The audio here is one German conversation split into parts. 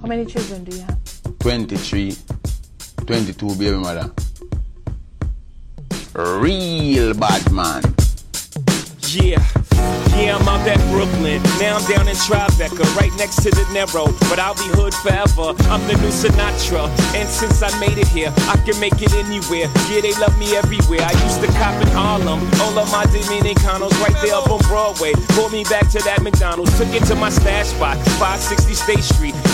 How many children do you have? 23, 22 baby mother. Real bad man. Yeah. Yeah, I'm out at Brooklyn. Now I'm down in Tribeca, right next to the Narrow. But I'll be hood forever. I'm the new Sinatra. And since I made it here, I can make it anywhere. Yeah, they love me everywhere. I used to cop in Harlem. All of my Dominicanos right there up on Broadway. Pulled me back to that McDonald's. Took it to my stash spot, 560 State Street.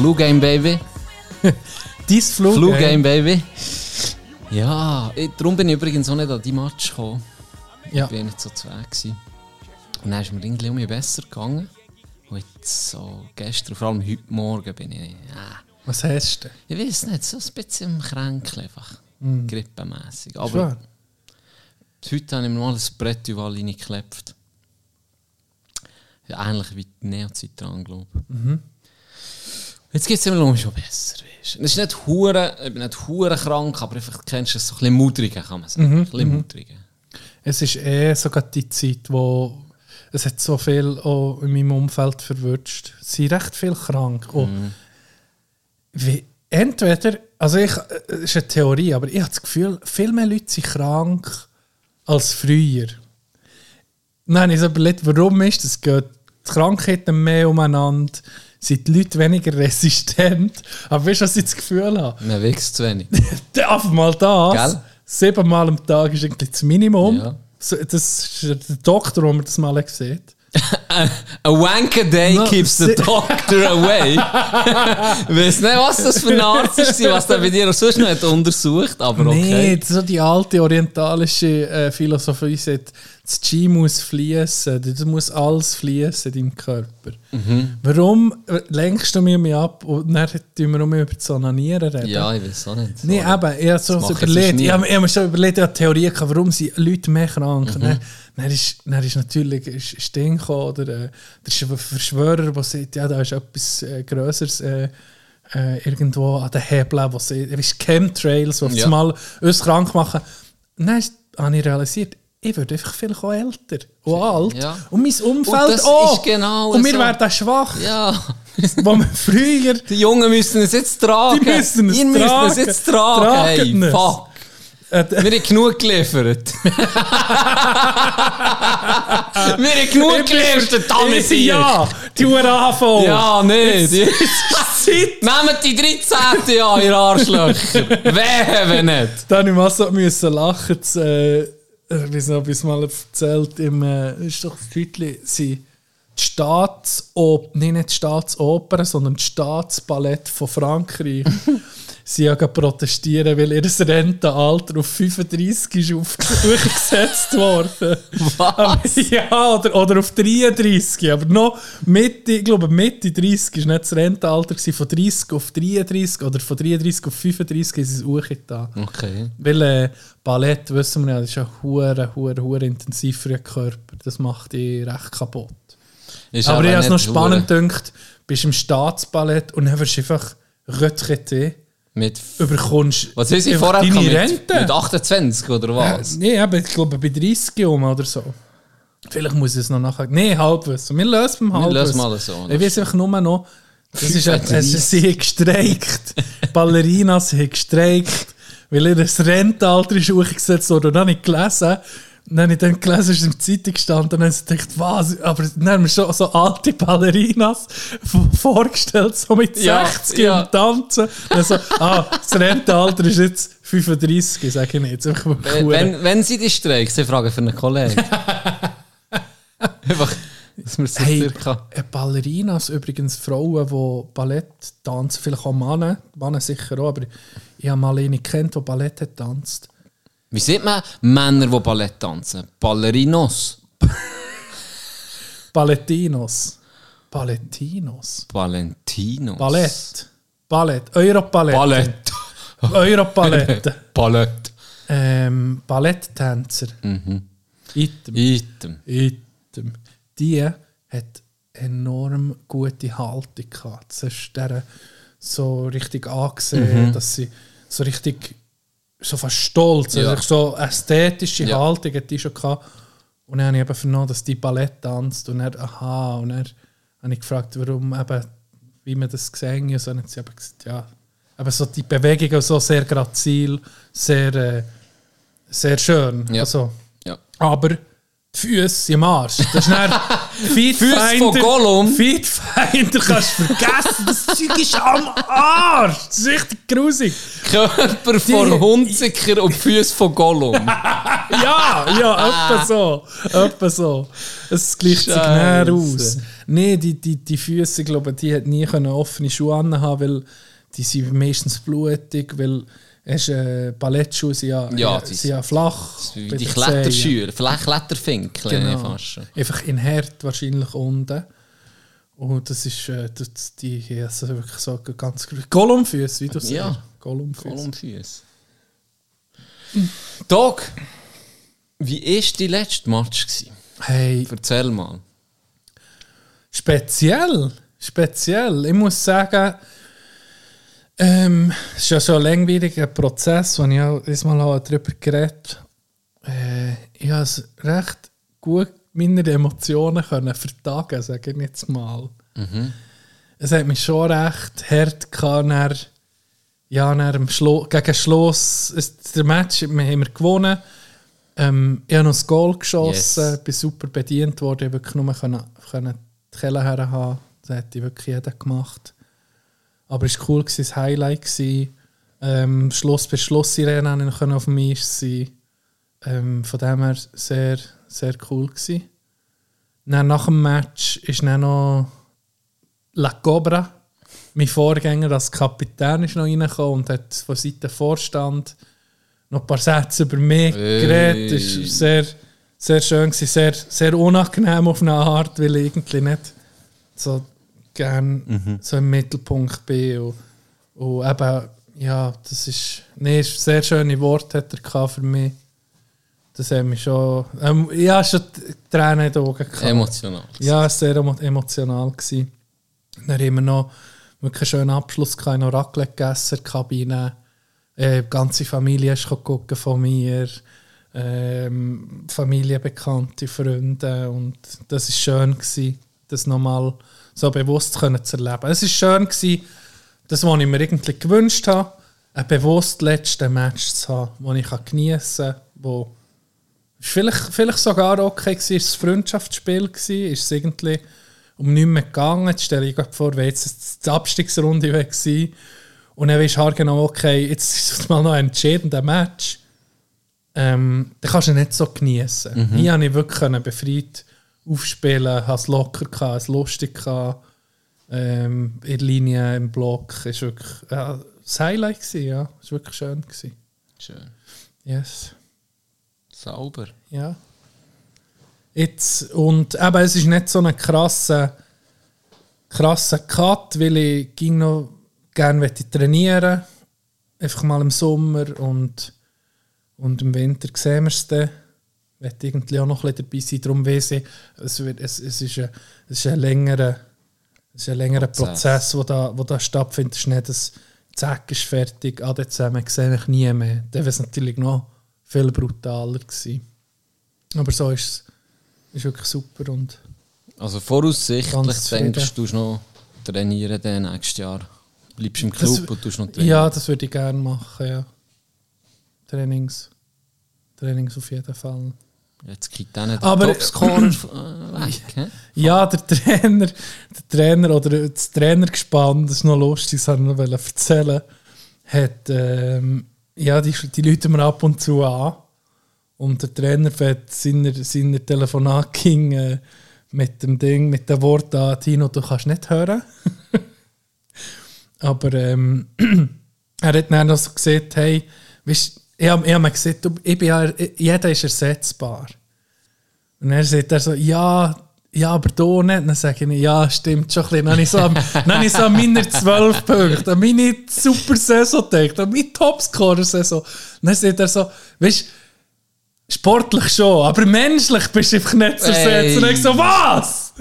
Flu Game Baby. Dein Flug. Flu ey. Game Baby. Ja, ich, darum bin ich übrigens auch nicht an die Match gekommen. Ja. Ich bin nicht so zu Weg gewesen. Und dann ist mir irgendwie um besser gegangen. Und jetzt so gestern, vor allem heute Morgen, bin ich. Ja, Was hast du? ich weiß nicht, so ein bisschen im Kränkel einfach. Grippemässig. Aber Schwer. heute habe ich mir mal ein Brett überall reingeklebt. Ja, ähnlich wie die Neozitran, glaube ich. Jetzt geht es mir langsam schon besser. Weißt. Es ist nicht hure, ich bin nicht hure krank, aber einfach kennst du es so ein bisschen mudriger, kann man sagen. Ein bisschen mudriger. Es ist eh sogar die Zeit, wo es hat so viel auch in meinem Umfeld verwünscht. Es sind recht viel krank. Und wie, entweder, also ich, es ist eine Theorie, aber ich habe das Gefühl, viel mehr Leute sind krank als früher. Nein, ich habe überlegt, warum ist das? Geht die Krankheiten mehr umeinander? Sind die Leute weniger resistent? Aber weißt du, was ich das Gefühl habe? Man wächst zu wenig. Einfach mal das. Gell? Siebenmal am Tag ist eigentlich das Minimum. Ja. Das ist der Doktor, wo man das mal sieht. A wank a day No, keeps the doctor away. weiß nicht, was das für ein Arzt war, was der bei dir auch sonst noch untersucht, aber okay. Nee, so die alte orientalische äh, Philosophie sagt, das Qi muss fließen, das muss alles fließen in deinem Körper. Mhm. Warum äh, lenkst du mich ab und dann tun wir um über das Onanieren reden? Ja, ich weiß auch nicht. Nee, eben, ich habe so überlegt. Ich habe ich habe mir schon überlegt, ich habe Theorien gehabt, warum sind Leute mehr krank. Mhm. Dann, dann, ist, dann ist natürlich ist, ist Ding gekommen, oder äh, der Schw- Verschwörer, der sagt, ja, da ist etwas äh, Größeres äh, äh, irgendwo an den Hebeln, wo sie, wie ist Chemtrails, die Ja. mal uns krank machen. Ist- habe ich realisiert, ich würde einfach vielleicht auch älter und alt. Ja. Und mein Umfeld Und das auch. ist genau Und wir so. werden schwach. Ja, Wo wir früher... die Jungen müssen es jetzt tragen. Die müssen es Ihr müsst tragen. es jetzt tragen. Tragen Hey, fuck. Äh, Wir haben genug geliefert. wir haben genug geliefert, damit. Ja, die Uhr AV. Ja, nee. Die, Zeit. nehmt die 13. Jahr, ihr Arschlöcher. Wehe, wenn nicht. Da musste ich mal so müssen lachen. Das, äh, ich weiß nicht, ob ich es mal erzählt im, äh, ist doch das Titel, sie die Staatsoper, nicht die Staatsoper, sondern das Staatsballett von Frankreich. sie ja protestieren, weil ihr Rentenalter auf 35 ist aufgesetzt worden. Was? Ja, oder, oder auf 33. Aber noch Mitte, ich glaube, Mitte 30 war nicht das Rentenalter gewesen, von 30 auf 33 oder von 33 auf 35 ist es hochgetan. Okay. Weil äh, Ballett, wissen wir ja, das ist ja hure, hure, hure intensiv für den Körper. Das macht dich recht kaputt. Ist Aber ich habe es noch spannend hure- gedacht, bist im Staatsballett und dann wirst du einfach retraité, Mit, überkommst was haben sie vorher deine? Mit, Rente. mit 28 oder was? Nee, aber ich glaube bei 30 um oder so. Vielleicht muss ich es noch nachher. Nee, Halbwissen. Wir lösen beim Wir Halbwissen. lösen mal so. Ich weiß einfach nur noch, das ist, es, es, sie haben gestreikt. Ballerinas haben gestreikt, weil ihr das Rentenalter ist hochgesetzt wurde. Und dann habe ich gelesen, dann habe ich dann gelesen, ist in der Zeitung gestanden, und dann habe ich gedacht, was? Aber dann haben wir schon so alte Ballerinas vorgestellt, so mit Ja, 60 ja. und Tanzen. Und so, ah, das Rentenalter ist jetzt 35, sage ich nicht. Einfach mal Wenn, wenn, wenn sie die streikt, sie fragen für einen Kollegen. Einfach, dass wir so Hey, circa... äh, Ballerinas, übrigens Frauen, die Ballett tanzen, vielleicht auch Männer, Männer sicher auch, aber ich habe mal eine kennt, die Ballett hat tanzt. Wie sieht man Männer, die Ballett tanzen? Ballerinos. Ballettinos. Ballettinos. Valentinos. Ballett. Ballett. Europalette. Ballett. Europalette. Ballett. ähm, Balletttänzer. Mhm. Item. Item. Item. Die hat enorm gute Haltung gehabt. Das ist der so richtig angesehen, Mhm. dass sie so richtig so fast stolz, Ja. also so ästhetische Ja. Haltung hat die schon gehabt. Und dann habe ich eben vernommen, dass die Ballett tanzt und er aha, und dann habe ich gefragt, warum eben, wie man das gesehen hat. Und dann hat sie eben gesagt, ja, aber so die Bewegungen so sehr grazil, sehr, äh, sehr schön. Ja. Also, Ja. aber Füße im Arsch. Das ist dann Füße von Gollum? Feedfinder kannst du vergessen. Das Zeug ist am Arsch. Das ist richtig grusig. Körper von Hunziker und Füße von Gollum. Ja, ja, etwa so. Etwa so. Es gleicht sich näher aus. Nein, die, die, die Füße, glaube ich, die hat nie offene Schuhe anhaben, weil die sind meistens blutig, weil es äh, Ballettschuhe sind ja, Ja, äh, die sind ja flach. Wie die den Kletterschüler, vielleicht Kletterfinkel Genau. schon. Einfach in Herd wahrscheinlich unten. Und das ist äh, das, die hier also wirklich so ganz Gollumfüße, wie du sagst. Ja. Gollumfüße. Doc, wie war die letzte Match? Gewesen? Hey, Erzähl mal. speziell. Speziell. Ich muss sagen, ähm, es ist ja so ein langwieriger Prozess, wo ich auch diesmal darüber geredet äh, Ich habe es recht gut meine Emotionen können vertagen, sage ich jetzt mal. Es hat mich schon recht hart gehabt, ja, dem Schlo gegen Schluss. Es, der Match wir haben wir gewonnen. Ähm, ich habe noch das Goal geschossen, Yes. bin super bedient worden, ich wirklich nur können, können die Kelle haben. Das hätte wirklich jeder gemacht. Aber es war cool, gewesen, das Highlight. Gewesen. Ähm, Schluss bei Schlusssirene konnte ich noch auf dem Eis sein. Ähm, von dem her sehr, sehr cool. Gewesen. Dann nach dem Match ist dann noch La Cobra, mein Vorgänger als Kapitän, ist noch reingekommen und hat von Seiten Vorstand noch ein paar Sätze über mich Hey. geredet. War sehr, sehr schön, gewesen, sehr, sehr unangenehm auf eine Art, weil ich irgendwie nicht so gerne so im Mittelpunkt bin. Und, und eben, ja, das ist, nee, ist sehr schöne Worte hat er für mich. Das hat mich schon, ähm, ja, schon Tränen in den Augen gehabt. Emotional. Ja, es war sehr emo emotional. Gewesen. Dann haben wir noch wirklich einen schönen Abschluss gehabt, noch Raclette gegessen Kabine. Äh, die ganze Familie ist gucken von mir. Ähm, Familie, Bekannte, Freunde. Und das war schön, gewesen, das nochmal so bewusst können zu erleben. Es war schön, gewesen, das, was ich mir irgendwie gewünscht habe, ein bewusst letzten Match zu haben, den ich geniessen kann, wo Vielleicht, vielleicht sogar okay ist es ein Freundschaftsspiel gewesen, ist es irgendwie um nichts mehr gegangen. Jetzt stelle ich mir vor, wenn jetzt die Abstiegsrunde gewesen und dann weisst du genau, okay, jetzt ist es mal noch ein entscheidender Match. Ähm, dann kannst du nicht so genießen. Hier konnte ich wirklich befreit aufspielen, habe es locker gehabt, es lustig gehabt. Ähm, in der Linie, im Block, ist wirklich ja, das Highlight gewesen, ja. Es war wirklich schön. Gewesen. Schön. Yes. Sauber. Ja. Jetzt, und eben, es ist nicht so ein krasser, krasser Cut, weil ich ging noch gerne trainieren Einfach mal im Sommer und, und im Winter sehen wir es dann. Ich möchte irgendwie auch noch ein bisschen dabei sein. Darum weiss ich, es, wird, es, es, ist ein, es ist ein längerer, es ist ein längerer Prozess. Wo da, wo da stattfindet. Es ist nicht das Zack ist fertig, ah, dort zusammen sehe ich nie mehr. Dann wäre es natürlich noch viel brutaler gewesen. Aber so ist es ist wirklich super und Also voraussichtlich denkst du, noch trainieren dann nächstes Jahr. Bleibst im Das- Club und tust noch trainieren. ja, das würde ich gerne machen, ja. Trainings. Trainings auf jeden Fall. Jetzt kriegt dann der Aber- Topscorer äh, weg. Ja, der Trainer, der Trainer oder das Trainergespann, das ist noch lustig, das wollte ich noch erzählen, hat, ähm, ja, die, die Leute mir ab und zu an. Und der Trainer hat seiner, seiner Telefonat ging, äh, mit dem Ding, mit dem Wort da, Tino, du kannst nicht hören. Aber ähm, er hat dann noch so gesagt, hey, weißt, ich habe hab mir gesagt, du, ich bin ja, jeder ist ersetzbar. Und er sagt er so, ja, ja, aber du nicht. Dann sage ich, ja, stimmt schon ein bisschen. Dann habe ich so, an- dann ich so an meine 12 Punkte, an meine super Saison gedacht, an meine Topscorer-Saison. Dann sagt er so, weißt du, sportlich schon, aber menschlich bist du einfach nicht zu ersetzen. Und ich so, was?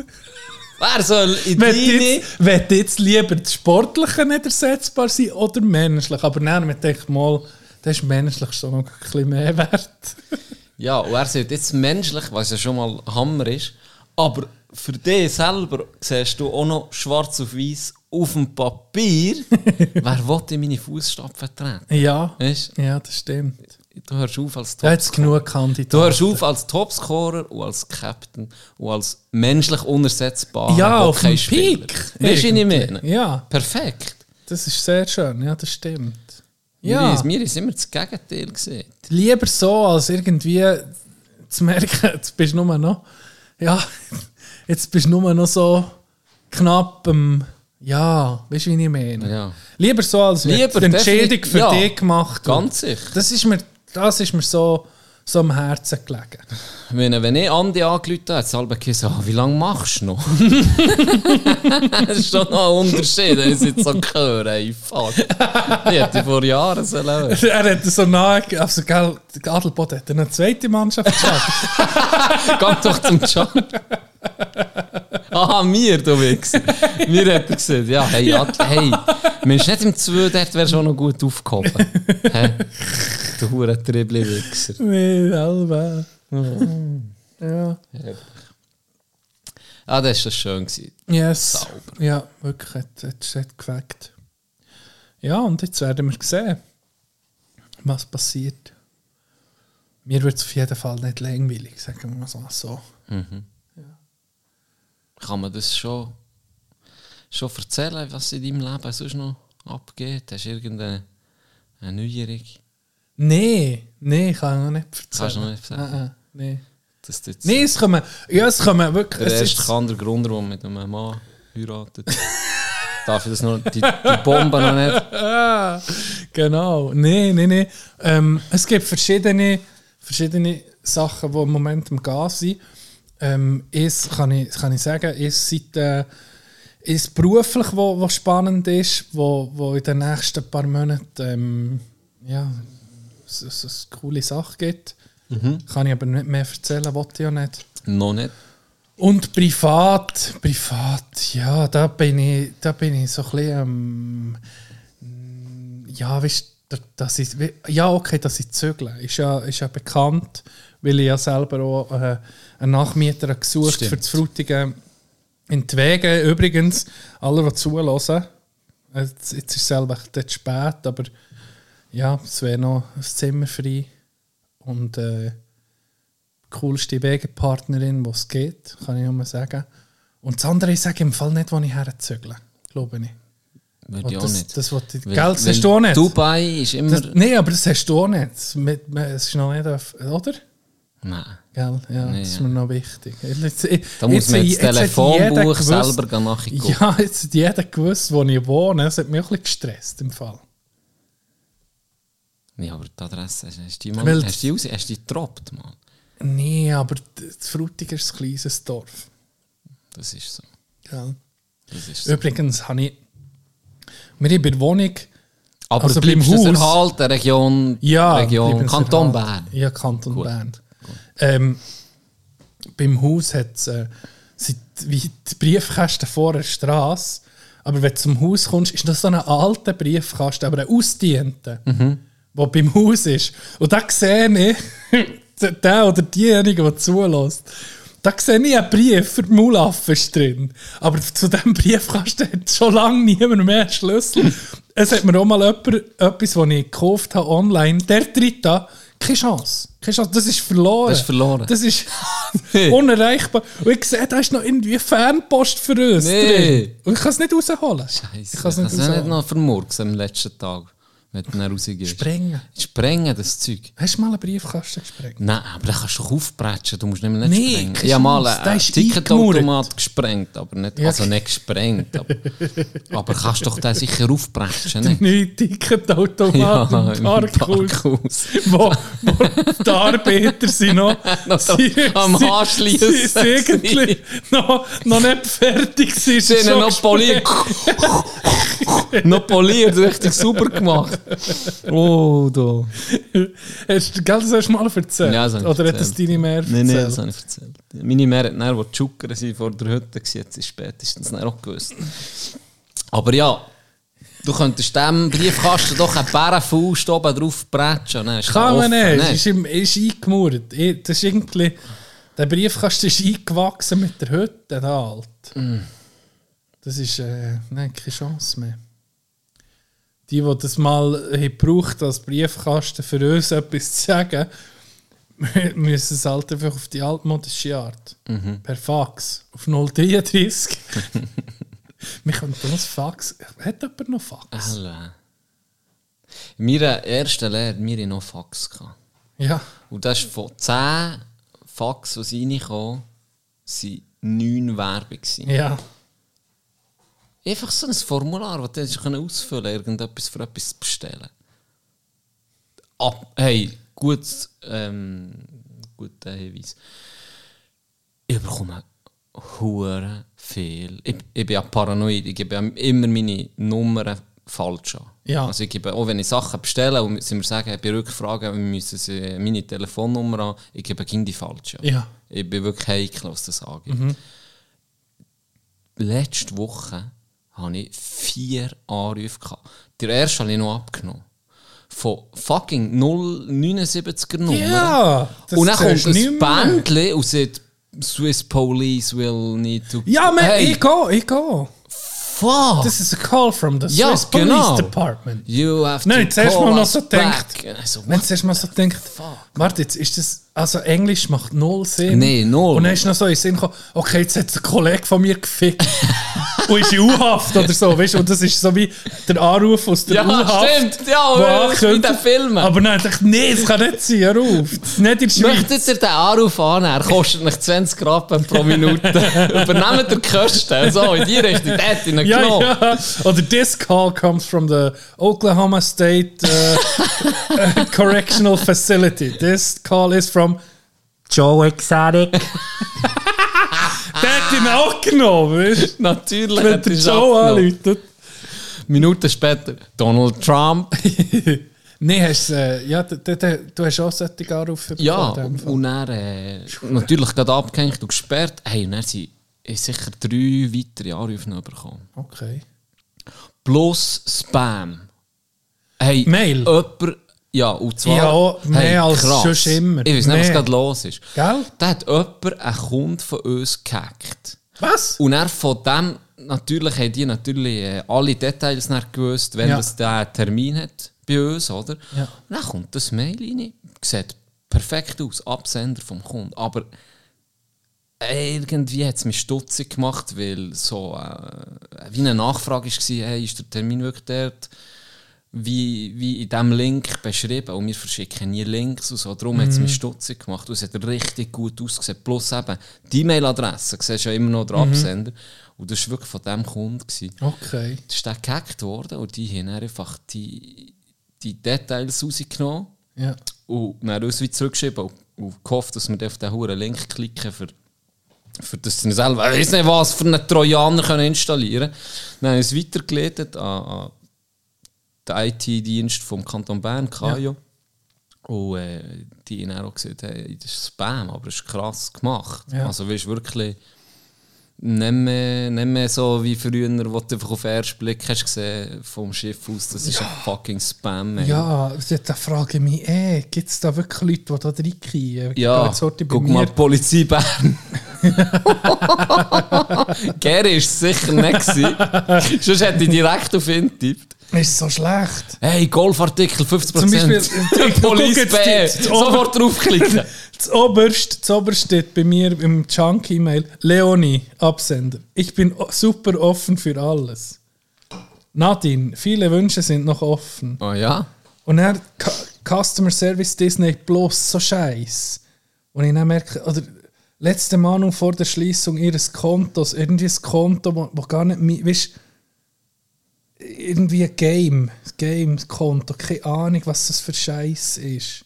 Wer soll in deine... wenn jetzt lieber das Sportliche nicht ersetzbar sein oder menschlich. Aber dann habe ich gedacht, mal, das ist menschlich schon noch ein bisschen mehr wert. Ja, und er sagt jetzt menschlich, was ja schon mal Hammer ist, aber für dich selber siehst du auch noch schwarz auf weiß auf dem Papier, wer will in meine Fußstapfen treten? Ja, Weißt ja, das stimmt. du hörst auf als Topscorer. genug Kandidaten. Du hörst auf als Topscorer und als Captain und als menschlich unersetzbarer Ja, auf dem. Peak. Weißt du, ich meine? Ja, Perfekt. das ist sehr schön. Ja, das stimmt. Ja. Wir, wir sind immer das Gegenteil gesehen. lieber so, als irgendwie zu merken, jetzt bist du nur noch, ja, jetzt bist du nur noch so knapp am, ja, weißt du, wie ich meine? Ja. Lieber so, als Lieber die definitiv- für ja, dich gemacht. Ganz sicher. Das ist mir, das ist mir so, so am Herzen gelegen. Wenn, wenn ich Andi angerufen habe, hat es halb gesagt, ah, wie lange machst du noch? das ist schon noch ein Unterschied, wenn ich jetzt so höre. Ey, fuck. Ich hätte vor Jahren sollen hören. er hat so nahe, also gell, der Adelboden hat eine zweite Mannschaft geschaut. Geh doch zum Job. Aha, mir, du Wichser. Mir hat er gesagt, ja, hey, Ad, hey, Mensch, nicht im 2, dort wäre schon noch gut aufgehoben. Hä? Du hure Dribbli-Wichser. nee, selber. ja. Ah, das war schön. Gewesen. Yes. Sauber. Ja, wirklich, hat, hat, hat gefällt. Ja, und jetzt werden wir sehen, was passiert. Mir wird es auf jeden Fall nicht langweilig, sagen wir mal so. so. Kann man das schon, schon erzählen, was in deinem Leben sonst noch abgeht? Hast du irgendeine eine Neuerung? Nee, nee, kann ich noch nicht erzählen. Kannst du noch nicht erzählen? Nein, nee. Jetzt Nee, es kommen, ja, es kommen wirklich... der Es erste ist, andere Grund, der mit einem Mann heiratet. Darf ich das noch, die, die Bombe noch nicht? Ah, genau. Nee, nee, nee. Ähm, es gibt verschiedene, verschiedene Sachen, die im Moment im Gas sind. Ähm, ist, kann, ich, kann ich sagen, ist seit äh, ist beruflich, wo, wo spannend ist, wo, wo in den nächsten paar Monaten ähm, ja, es, es, es eine coole Sache gibt. Kann ich aber nicht mehr erzählen, wollte ich ja nicht. Noch nicht. Und privat, privat, ja, da bin ich, da bin ich so ein bisschen, ähm, ja, weißt dass ich, ja, okay, dass ich zügle, ist ja, ist ja bekannt, weil ich ja selber auch äh, einen Nachmieter gesucht Stimmt. für das Frutigen in die Wege. Übrigens, alle, die zulassen, äh, jetzt, jetzt ist es selber dort spät, aber ja, es wäre noch ein Zimmer frei und äh, coolste Wegepartnerin, die es geht, kann ich nur sagen. Und das andere, ich sage im Fall nicht, wo ich herzügle, glaube ich. Würde Und ich auch das, nicht. das, wollte ich, Weil- gell, das hast du auch nicht. Dubai ist immer... Das, Nein, aber das hast du auch nicht. Es ist noch nicht, auf- oder? Nein. Gell? Ja, Nee, das ist mir noch wichtig. Jetzt, jetzt, Da muss man jetzt das Telefonbuch gewusst- selber nachgucken. Ja, jetzt hat jeder gewusst, wo ich wohne. Das hat mich auch ein bisschen gestresst im Fall. Ja, aber die Adresse, hast du die mal... Weil- Hast du die, hast du die getroppt, Mann? Nee, aber das Frutiger ist ein kleines Dorf. Das ist so. Gell? Das ist so. Übrigens habe ich... Wir haben bei der Wohnung... Aber also bleibst beim Haus- erhalten, Region, Ja, Region Kanton. Bern. Ja, Kanton Gut. Bern. Ähm, beim Haus hat es äh, wie die Briefkästen vor der Straße. Aber wenn du zum Haus kommst, ist das so ein alter Briefkasten, aber ein ausdienter, Mhm. der beim Haus ist. Und da sehe ich, der oder diejenige, der zulässt, da sehe ich einen Brief für die Maulaffen ist drin. Aber zu diesem Briefkasten hat schon lange niemand mehr einen Schlüssel. es hat mir auch mal jemand, etwas, das ich gekauft habe online, der tritt da, keine Chance. Keine Chance. Das ist verloren. Das ist verloren. Das ist unerreichbar. Und ich sehe, da ist noch irgendwie Fernpost für uns Nee. drin. Und ich kann es nicht rausholen. Scheiße. Ich kann es nicht nicht noch vermurkst am letzten Tag? Wenn du dann rausgehst. Sprengen. Sprengen, das Zeug. Hast du mal einen Briefkasten gesprengt? Nein, aber den kannst du doch aufbrechen, du musst nicht mehr nicht Nee, sprengen. Ich habe mal einen Ticketautomat gesprengt, aber nicht, Ja. also nicht gesprengt. Aber, aber kannst doch den sicher aufbrechen, nicht? Neue Ticketautomaten im im Parkhaus. Parkhaus. wo, wo die Arbeiter sind noch, Noch sie, am Anschliessen sie- sie irgendwie noch, noch nicht fertig sind. Sie ihn noch poliert. noch poliert, richtig super gemacht. Oh, da. Hast du das du mal erzählt? Ja, Oder hat das erzählt. deine mehr erzählt? Nein, nein, das habe ich erzählt. Meine Mehr hat dann, wo die Schucker vor der Hütte waren, jetzt ist spätestens dann auch gewusst. Aber ja, du könntest dem Briefkasten doch einen Bärenfaust oben drauf bretschen. Kann man offen, nicht. ne? Es ist, im- ist eingemauert. Ich- Das ist irgendwie... Der Briefkasten ist eingewachsen mit der Hütte, da alt. Mm. Das ist... Äh, nein, keine Chance mehr. Die, die das mal haben gebraucht als Briefkasten für uns etwas zu sagen, müssen es halt einfach auf die altmodische Art. Mhm. Per Fax. Auf 033. Wir könnten das Fax... Hat jemand noch Fax? Alle. In meiner ersten Lehre hatten wir noch Fax. Gehabt. Ja. Und das ist von 10 Fax, die reinkamen, waren 9 Werbung. gewesen. Ja. Einfach so ein Formular, das du ausfüllen konntest, irgendetwas für etwas zu bestellen. Ab, hey, gut, ähm, guter Hinweis. Ich bekomme hure viel. Ich, ich bin ja paranoid, ich gebe immer meine Nummern falsch an. Ja. Also ich gebe, auch wenn ich Sachen bestelle und sie mir sagen, bei Rückfragen, müssen sie meine Telefonnummer an, ich gebe gegen die falsch an. Ja. Ich bin wirklich heikel, was das angeht. Letzte Woche hatte ich vier Anrufe. Gehabt. Der erste habe ich noch abgenommen. Von fucking 079er Nummer. Ja, Und dann kommt ein. Bändchen und sagt, Swiss Police will need to... Ja, man, hey, ich gehe, ich gehe. fuck! This is a call from the Ja, Swiss Police genau. Department. You have Nein, to zuerst mal noch so denkt- Also, Wenn what? du erst mal so denkt, warte, jetzt ist das, also Englisch macht null Sinn. Nee, null. Und dann ist noch so in Sinn gekommen, okay, jetzt hat ein Kollege von mir gefickt und ist in U-Haft oder so, weißt du, und das ist so wie der Anruf aus der Ja, U-Haft. stimmt. Ja, das ist wie den Filmen. Aber dachte ich, nee, das kann nicht sein. Das ist nicht in der Schweiz. Möchtet ihr den Anruf annehmen? Er kostet nicht 20 Rappen pro Minute. Übernehmt ihr die Kosten. So, in die Richtung. Der hat ihn Ja, genommen. ja. Oder this call comes from the Oklahoma State uh, Correctional Facility. This call is from Joe Exotic. Der hat ihn auch genommen, weißt du? Natürlich Wenn hat der er Joe anläutet. Minuten später Donald Trump. Nein, hast, äh, ja, du hast auch solche Anrufe Ja, und er äh, natürlich gerade abgehängt und gesperrt. Hey, und dann sind sicher drei weitere Anrufe noch bekommen. Okay. Plus Spam. Hey, Mail? Jemand, ja, und zwar... Ja, mehr als krass. sonst immer. Ich weiß nicht, was gerade los ist. Gell? Da hat jemand einen Kunden von uns gehackt. Was? Und er von dem, natürlich haben die natürlich äh, alle Details nicht gewusst, wenn Ja. das der einen Termin hat bei uns, oder? Ja. Und dann kommt das Mail rein, sieht perfekt aus, Absender vom Kunden, aber irgendwie hat es mich stutzig gemacht, weil so äh, wie eine Nachfrage war, hey, ist der Termin wirklich dort, wie, wie in diesem Link beschrieben und wir verschicken nie Links und so, darum hat es mich stutzig gemacht und es hat richtig gut ausgesehen, plus eben die E-Mail-Adresse, siehst du ja immer noch den Absender und das war wirklich von diesem Kunden. Gewesen. Okay. Das ist dann gehackt worden und die haben einfach die, die Details rausgenommen Ja. und dann uns wieder zurückgeschrieben und, und gehofft, dass wir auf diesen huren Link klicken, für, für das sie selber, ich weiß nicht was, für einen Trojaner können installieren Dann haben wir es weitergeleitet an, an den IT-Dienst vom Kanton Bern, Kajo. Und äh, die haben auch gesagt, hey, das ist Spam, aber es ist krass gemacht. Ja. Also du, wirklich nicht mehr, nicht mehr so wie früher, wo du einfach auf den ersten Blick hast gesehen vom Schiff aus, das ist ein fucking Spam. ey. Ja, da frage ich mich, eh, gibt es da wirklich Leute, die da reinkriegen? Ja, guck mir. mal, Polizei Bern. Gary es sicher nicht. gewesen. Sonst hätte ich direkt auf ihn getippt. Ist so schlecht. Hey, Golfartikel 50%. Zum Beispiel- Police B. Sofort draufklicken. Das oberst, das oberst steht bei mir im Junk-E-Mail. Leonie, Absender. Ich bin super offen für alles. Nadine, viele Wünsche sind noch offen. Oh ja? Und Cu- Customer Service Disney Plus, so scheiß. Und ich dann merke, oder letzte Mahnung vor der Schließung ihres Kontos, irgendwie ein Konto, wo, wo gar nicht, weißt irgendwie ein Game, Game-Konto, keine Ahnung, was das für Scheiß ist.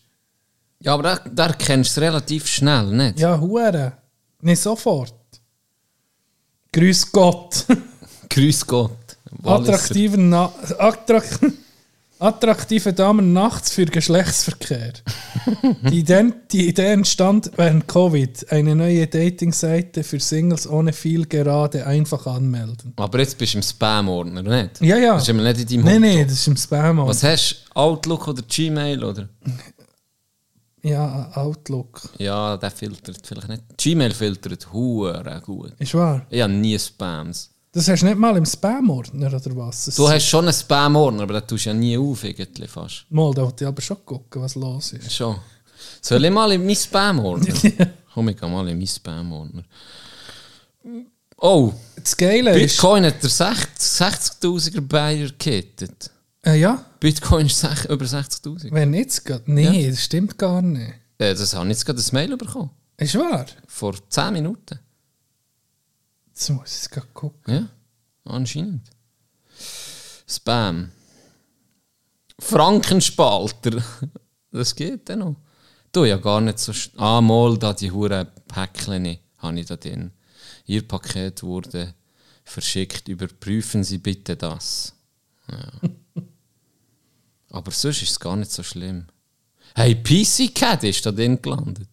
Ja, aber da, da erkennst du es relativ schnell, nicht? Ja, Hure. Nicht sofort. Grüß Gott. Grüß Gott. Walliser. Attraktive, Na Attrak attraktive Damen nachts für Geschlechtsverkehr. die, Idee, die Idee entstand während Covid. Eine neue Dating-Seite für Singles ohne viel gerade einfach anmelden. Aber jetzt bist du im Spam-Ordner, nicht? Ja, ja. Das ist immer nicht in deinem Nein, nein, das ist im Spam. Was hast du? Outlook oder Gmail? Oder? Ja, Outlook. Ja, der filtert vielleicht nicht. Gmail filtert hure gut. Ist wahr. Ich habe nie Spams. Das hast du nicht mal im Spam-Ordner oder was? Das Du hast schon einen Spam-Ordner, aber den tust du ja nie auf, irgendwie fast. Mal, da wollte ich aber schon gucken, was los ist. Schon. Soll ich mal in meinen Spam-Ordner? Komm, ich gehe mal in meinen Spam-Ordner. Oh, Das Geile ist... Bitcoin hat der 60 60'000er Bayer gekittet. Äh, ja, Bitcoin ist sech- über 60'000. wenn jetzt geht. Nee, das stimmt gar nicht. Äh, das habe ich jetzt gerade ein Mail bekommen. Ist wahr? Vor 10 Minuten. Jetzt muss ich es gerade gucken. Ja, anscheinend. Spam. Frankenspalter. Das geht dann noch. Du, ja gar nicht so... Ah, mal, da die hure Päckchen habe ich da drin. Ihr Paket wurde verschickt. Überprüfen Sie bitte das. Ja. Aber sonst ist es gar nicht so schlimm. Hey, PC Cat ist da drin gelandet.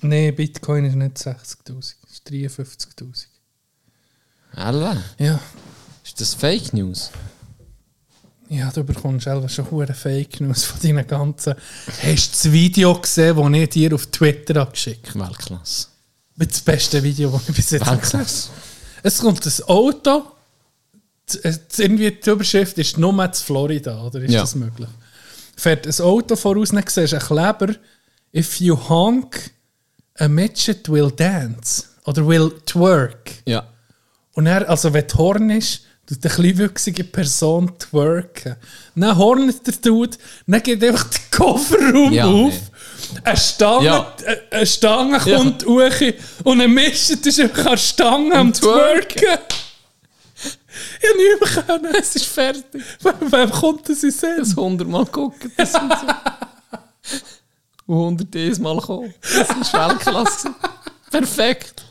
Nee, Bitcoin ist nicht 60.000, es ist 53.000. Alle? Ja. Ist das Fake News? Ja, du bekommst selber schon hure Fake News von deinen ganzen. Hast du das Video gesehen, das ich dir auf Twitter habe geschickt habe? Weltklasse. Das beste Video, das ich bis jetzt gesehen habe. Es kommt ein Auto, äh, irgendwie die Überschrift ist nur zu Florida, oder ist Ja. das möglich? Fährt ein Auto voraus, dann siehst du einen Kleber, if you honk, a midget will dance. Oder will twerk. Ja. Und er, also wenn Horn ist, tut eine kleinwüchsige Person twerken. Dann hornet der Dude, dann geht einfach der Kofferraum Ja, auf. nee. Eine Stange, Ja. eine- eine Stange Ja. kommt hoch und ein Mischt ist einfach der Stange am twerken. twerken. Ich habe nicht mehr können. Es ist fertig. Wem- kommt das in den Sinn? Das 100 Mal gucken. Das so. Und 100 Mal kommen. Das war Weltklasse. Perfekt.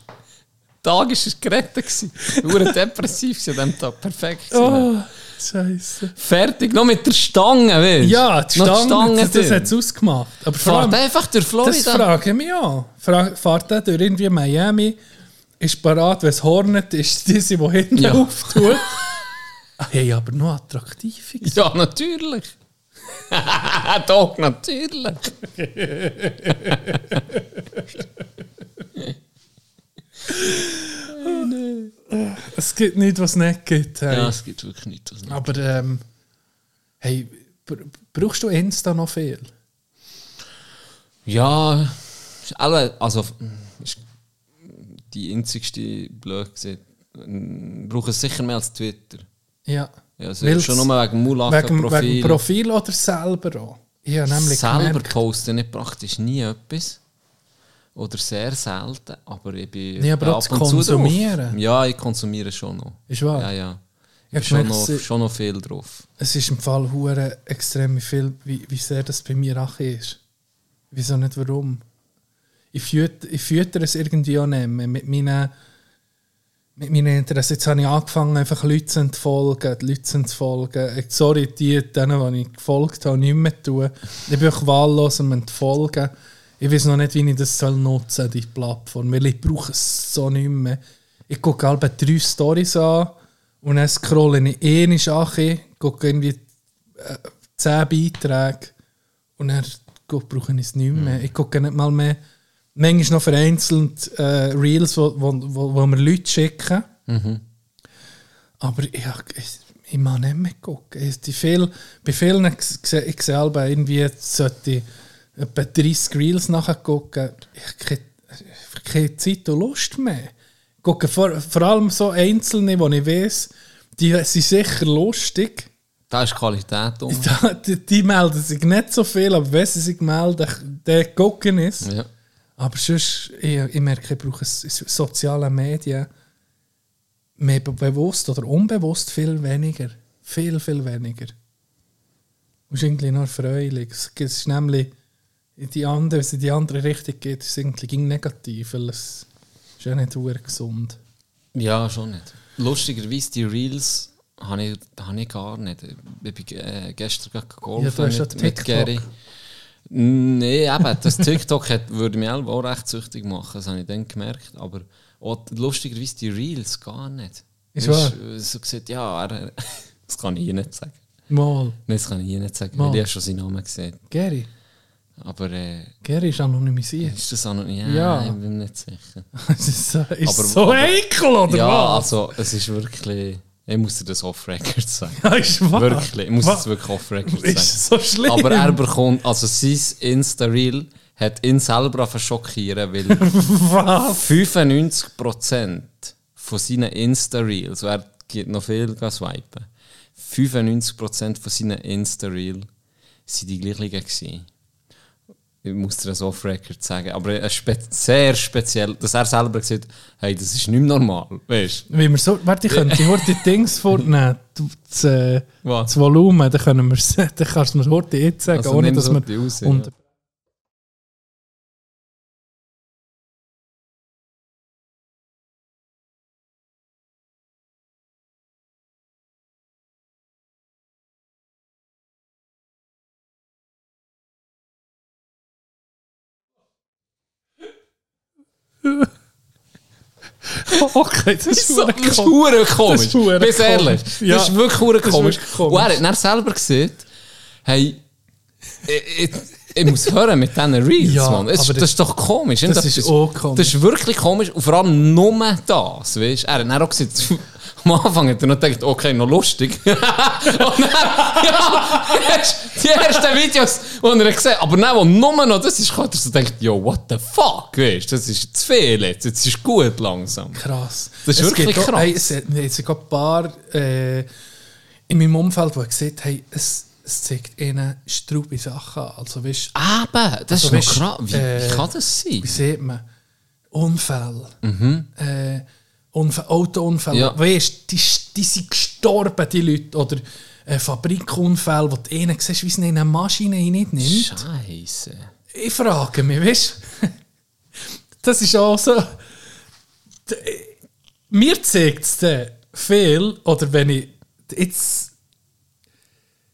Tag war es gerettet. gewesen. Nur depressiv gewesen an diesem Tag. Perfekt. gewesen. Oh, Scheiße. Fertig. Noch mit der Stange, weißt du? Ja, die Noch Stange, das, das hat es ausgemacht. Aber Fahrt allem, einfach durch das Florida. frage ich mich auch. Fra fahrt er durch irgendwie Miami, ist parat, wenn es hornet, ist diese, die hinten Ja. auftut. Ah, Hey, aber noch attraktiv. Ja, natürlich. Doch, natürlich. Es gibt nichts, was es nicht gibt. Hey. Ja, es gibt wirklich nichts. was nicht. Aber ähm, hey, br- brauchst du Insta noch viel? Ja, alle- also ist die einzigste blöd gesehen. Brauchen es sicher mehr als Twitter. Ja. Ja, also schon nur wegen Wegen, Mulachen-Profil. wegen Profil oder selber auch? Habe nämlich Selber gemerkt, posten nicht praktisch nie etwas. Oder sehr selten, aber ich bin Ja, aber bin auch das Konsumieren. Ja, ich konsumiere schon noch. Ist wahr? Ja, ja. Ich Ich schon, noch, schon noch viel drauf. es ist im Fall hure extrem viel, wie, wie sehr das bei mir auch ist. Wieso nicht warum? Ich fütter, ich fütter es irgendwie auch nicht mehr mit meinen, mit meinen Interessen. Jetzt habe ich angefangen, einfach Leute zu entfolgen, die Leute zu entfolgen. Ich- Sorry, die, denen, die ich gefolgt habe, nicht mehr tun. Ich bin auch wahllos am Entfolgen. Ich weiß noch nicht, wie ich das soll nutzen die Plattform, weil ich brauche es so nicht mehr. Ich gucke alle drei Stories an und dann scrolle ich eh an, gucke irgendwie äh, zehn Beiträge und dann brauche ich es nicht mehr. Ich gucke nicht mal mehr, manchmal noch vereinzelt äh, Reels, wo, wo, wo, wo mir Leute schicken. Aber ich, ich, ich mag nicht mehr gucken. Ich, die viel, bei vielen, ich sehe ich sehe alle irgendwie, sollte ich etwa 30 Reels nachher gucken. Ich habe keine, Zeit und Lust mehr. Gucke vor, vor allem so einzelne, wo ich weiß, die sind sicher lustig. Da ist Qualität um. Da, die, die melden sich nicht so viel, aber wenn sie sich melden, der gucken ist. Ja. Aber sonst, ich, ich merke, ich brauche soziale Medien mehr be- bewusst oder unbewusst viel weniger. Viel, viel weniger. Und ist irgendwie noch erfreulich. Es ist nämlich in die andere, es in die andere Richtung geht, ist es irgendwie negativ, weil es ist ja nicht sehr gesund. ja, schon nicht. Lustigerweise, die Reels habe ich, habe ich gar nicht. Ich bin äh, gestern gerade Ja, mit, mit. Gary. Nein, eben, das TikTok hat, würde mich auch recht süchtig machen, das habe ich dann gemerkt. Aber auch, lustigerweise die Reels gar nicht. Ist Weisst, So gesagt, ja, er, das kann ich hier nicht sagen. Mal, Nein, das kann ich hier nicht sagen, Mal. weil ich schon seinen Namen gesehen. Gary. Aber äh, Gary ist anonymisiert. ist das noch nicht? Ja. ich bin nicht sicher. ist es so, ist Aber- so aber- heikel, oder ja, was? also es ist wirklich. Ich muss dir das off-record sagen. Ja, ist wahr. Wirklich, ich muss es wirklich off-record sagen. Ist so schlimm? Aber er bekommt, also sein Insta-Reel hat ihn selber schockieren, weil Was? 95% von seinen Insta-Reels, er geht noch viel swipen, 95% von seinen Insta-Reels sind die gleichen. Ich muss dir das off-record sagen. Aber es spe sehr speziell, dass er selber gesagt hat, hey, das ist nicht mehr normal. Weißt du? Wie wir so, warte, ich könnte heute die Dings vornehmen, das, äh, das Volumen, dann, können wir, dann kannst du mir heute jetzt sagen, Also ohne dass wir... die raus, ja. Okay, das ist so, das komisch. komisch. Das ist ehrlich. komisch. Ja. Das ist wirklich hure Das ist komisch. wirklich komisch. Und er hat dann selber gesagt, hey, ich, ich, muss hören mit diesen Reels, Ja, Mann. Aber das ist doch komisch. das Und ist auch komisch. Das ist wirklich komisch. Und vor allem nur das, weißt. Er hat dann auch gesagt, am Anfang hat er noch gedacht, okay, noch lustig. Und dann, ja, die ersten Videos, die er gesehen hat, aber dann, wo nur noch das ist, hat er so gedacht, yo, what the fuck, weißt das ist zu viel jetzt, jetzt ist gut langsam. Krass. Das ist Es wirklich gibt auch- krass. Hey, es, hat- es gibt ein paar äh, in meinem Umfeld, die gesagt haben, es, es zeigt ihnen straube Sachen an. Also, weißt, Eben, das Also, ist weisst, krass. Wie, äh, wie kann das sein? wie sieht man? Unfälle. Äh, Autounfälle. Ja. Weißt, die, die sind gestorben, die Leute. Oder äh, Fabrikunfälle, wo du ihnen siehst, wie sie in eine Maschine nicht nimmt. Scheiße. Ich frage mich, weißt das ist auch so. D- Mir zeigt es viel, oder wenn ich jetzt.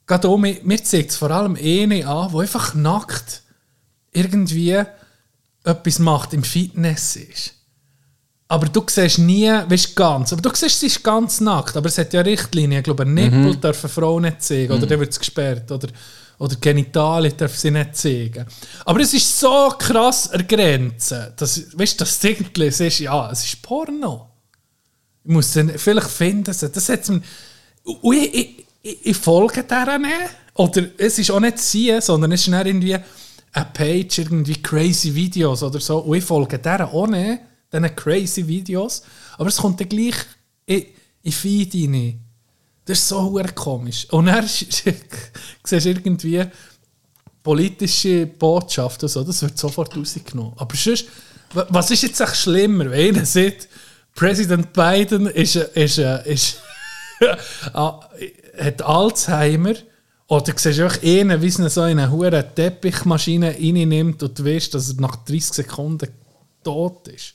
Gerade um mich, mir zeigt es vor allem eine an, die einfach nackt irgendwie etwas macht, im Fitness ist. Aber du siehst nie, weißt, ganz. Aber du siehst, sie ist ganz nackt. Aber es hat ja Richtlinien. Ich glaube, ein Nippel dürfen Frauen nicht zeigen. Oder dann wird es gesperrt. Oder, oder Genitalien dürfen sie nicht zeigen. Aber es ist so krass an Grenze. Weißt du, das irgendwie siehst, ja, es ist Porno. Ich muss dann vielleicht finden. sie. Das hat und ich, ich, ich, ich folge der nicht. Oder es ist auch nicht sie, sondern es ist irgendwie eine Page, irgendwie crazy Videos oder so. Und ich folge der auch nicht, diesen crazy Videos. Aber es kommt dann gleich in, in Feed rein. Das ist so komisch. Und dann siehst du irgendwie politische Botschaften, so, das wird sofort rausgenommen. Aber sonst, wa- was ist jetzt echt schlimmer, wenn einer sagt, Präsident Biden ist, ist, ist, ah, hat Alzheimer oder du siehst einfach einen, wie er so in eine hure Teppichmaschine reinnimmt und du weißt, dass er nach 30 Sekunden tot ist.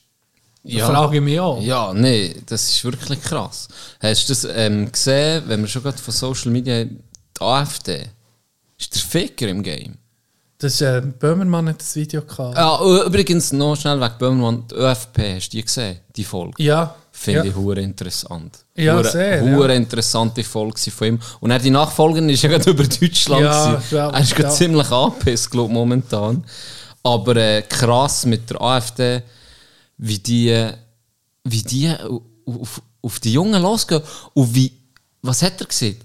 Da frage ich mich auch. Ja, nee, das ist wirklich krass. Hast du das ähm, gesehen, wenn wir schon gerade von Social Media, die AfD, ist der Ficker im Game? Das, äh, Böhmermann hat das Video gehabt. Ah, äh, übrigens, noch schnell weg Böhmermann, die ÖFP, hast du die gesehen, die Folge? Ja. Finde ja. ich hure interessant. Ja, hure, sehr, Hure ja. interessante Folge von ihm. Und dann die Nachfolgende ist ja gerade über Deutschland. Ja, ja, er ist gerade ja. ziemlich angepisst, glaube ich, momentan. Aber äh, krass mit der AfD, wie die, wie die auf, auf die Jungen losgehen. Und wie, was hat er gesagt?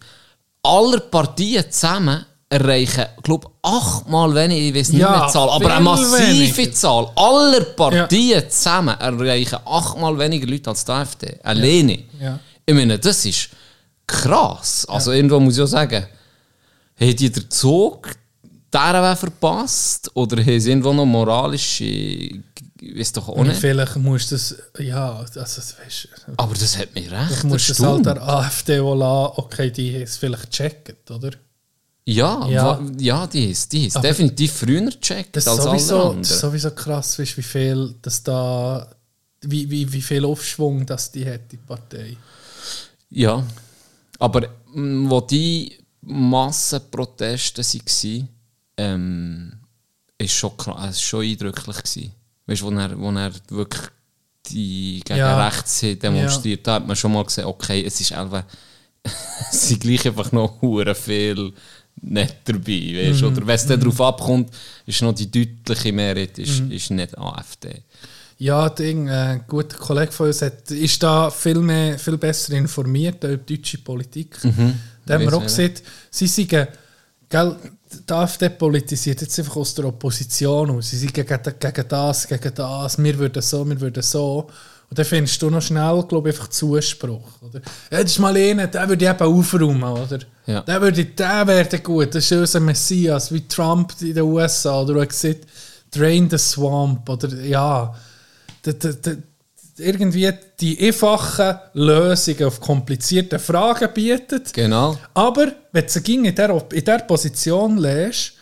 Alle Partien zusammen erreichen, glaube ich, achtmal weniger, ich weiß nicht Ja, mehr die Zahl, aber eine massive weniger. Zahl. Aller Partien zusammen erreichen achtmal weniger Leute als die AfD. Alleine. Ja. Ich meine, das ist, krass. Also irgendwo muss ich auch sagen, haben die den Zug Weg verpasst? Oder haben sie irgendwo noch moralische, weiß doch auch nicht. vielleicht musst du das, ja, also, weißt, du, Aber das hat mich recht musst du das halt der AfD auch lassen, okay, die es vielleicht gecheckt, oder? Ja, Ja. ja, die ist, die ist definitiv früher gecheckt Das ist als alle sowieso, das ist sowieso krass, weißt, wie viel das da, wie, wie, wie viel Aufschwung das die hat, die Partei. Ja, aber mh, wo die Massenproteste waren, ähm, ist schon, kra- es ist schon eindrücklich gewesen. Weißt wo er, wo er wirklich die gegen Ja. rechts demonstriert da hat man schon mal gesehen, okay, es ist einfach, es sind gleich einfach noch hure viel nicht dabei, weißt, Mhm. oder wenn es dann darauf abkommt, ist noch die deutliche Mehrheit ist, Mhm. ist nicht AfD. Ja, Ding, äh, ein guter Kollege von uns hat, ist da viel, mehr, viel besser informiert über deutsche Politik. Da haben wir auch gesehen, sie sagen, gell, die AfD politisiert jetzt einfach aus der Opposition aus. Sie sind gegen, gegen das, gegen das, wir würden so, wir würden so. Und dann findest du noch schnell, glaube ich, einfach Zuspruch. Oder? Ja, das ist mal einer, der würde eben aufräumen, oder? Ja. Der, würde, der wäre gut, das ist unser Messias, wie Trump in den USA. Oder hast gesagt, Drain the Swamp, oder ja. Da- da- da- irgendwie die einfachen Lösungen auf komplizierte Fragen bietet. Genau. Aber wenn du sie in dieser in Position lässt,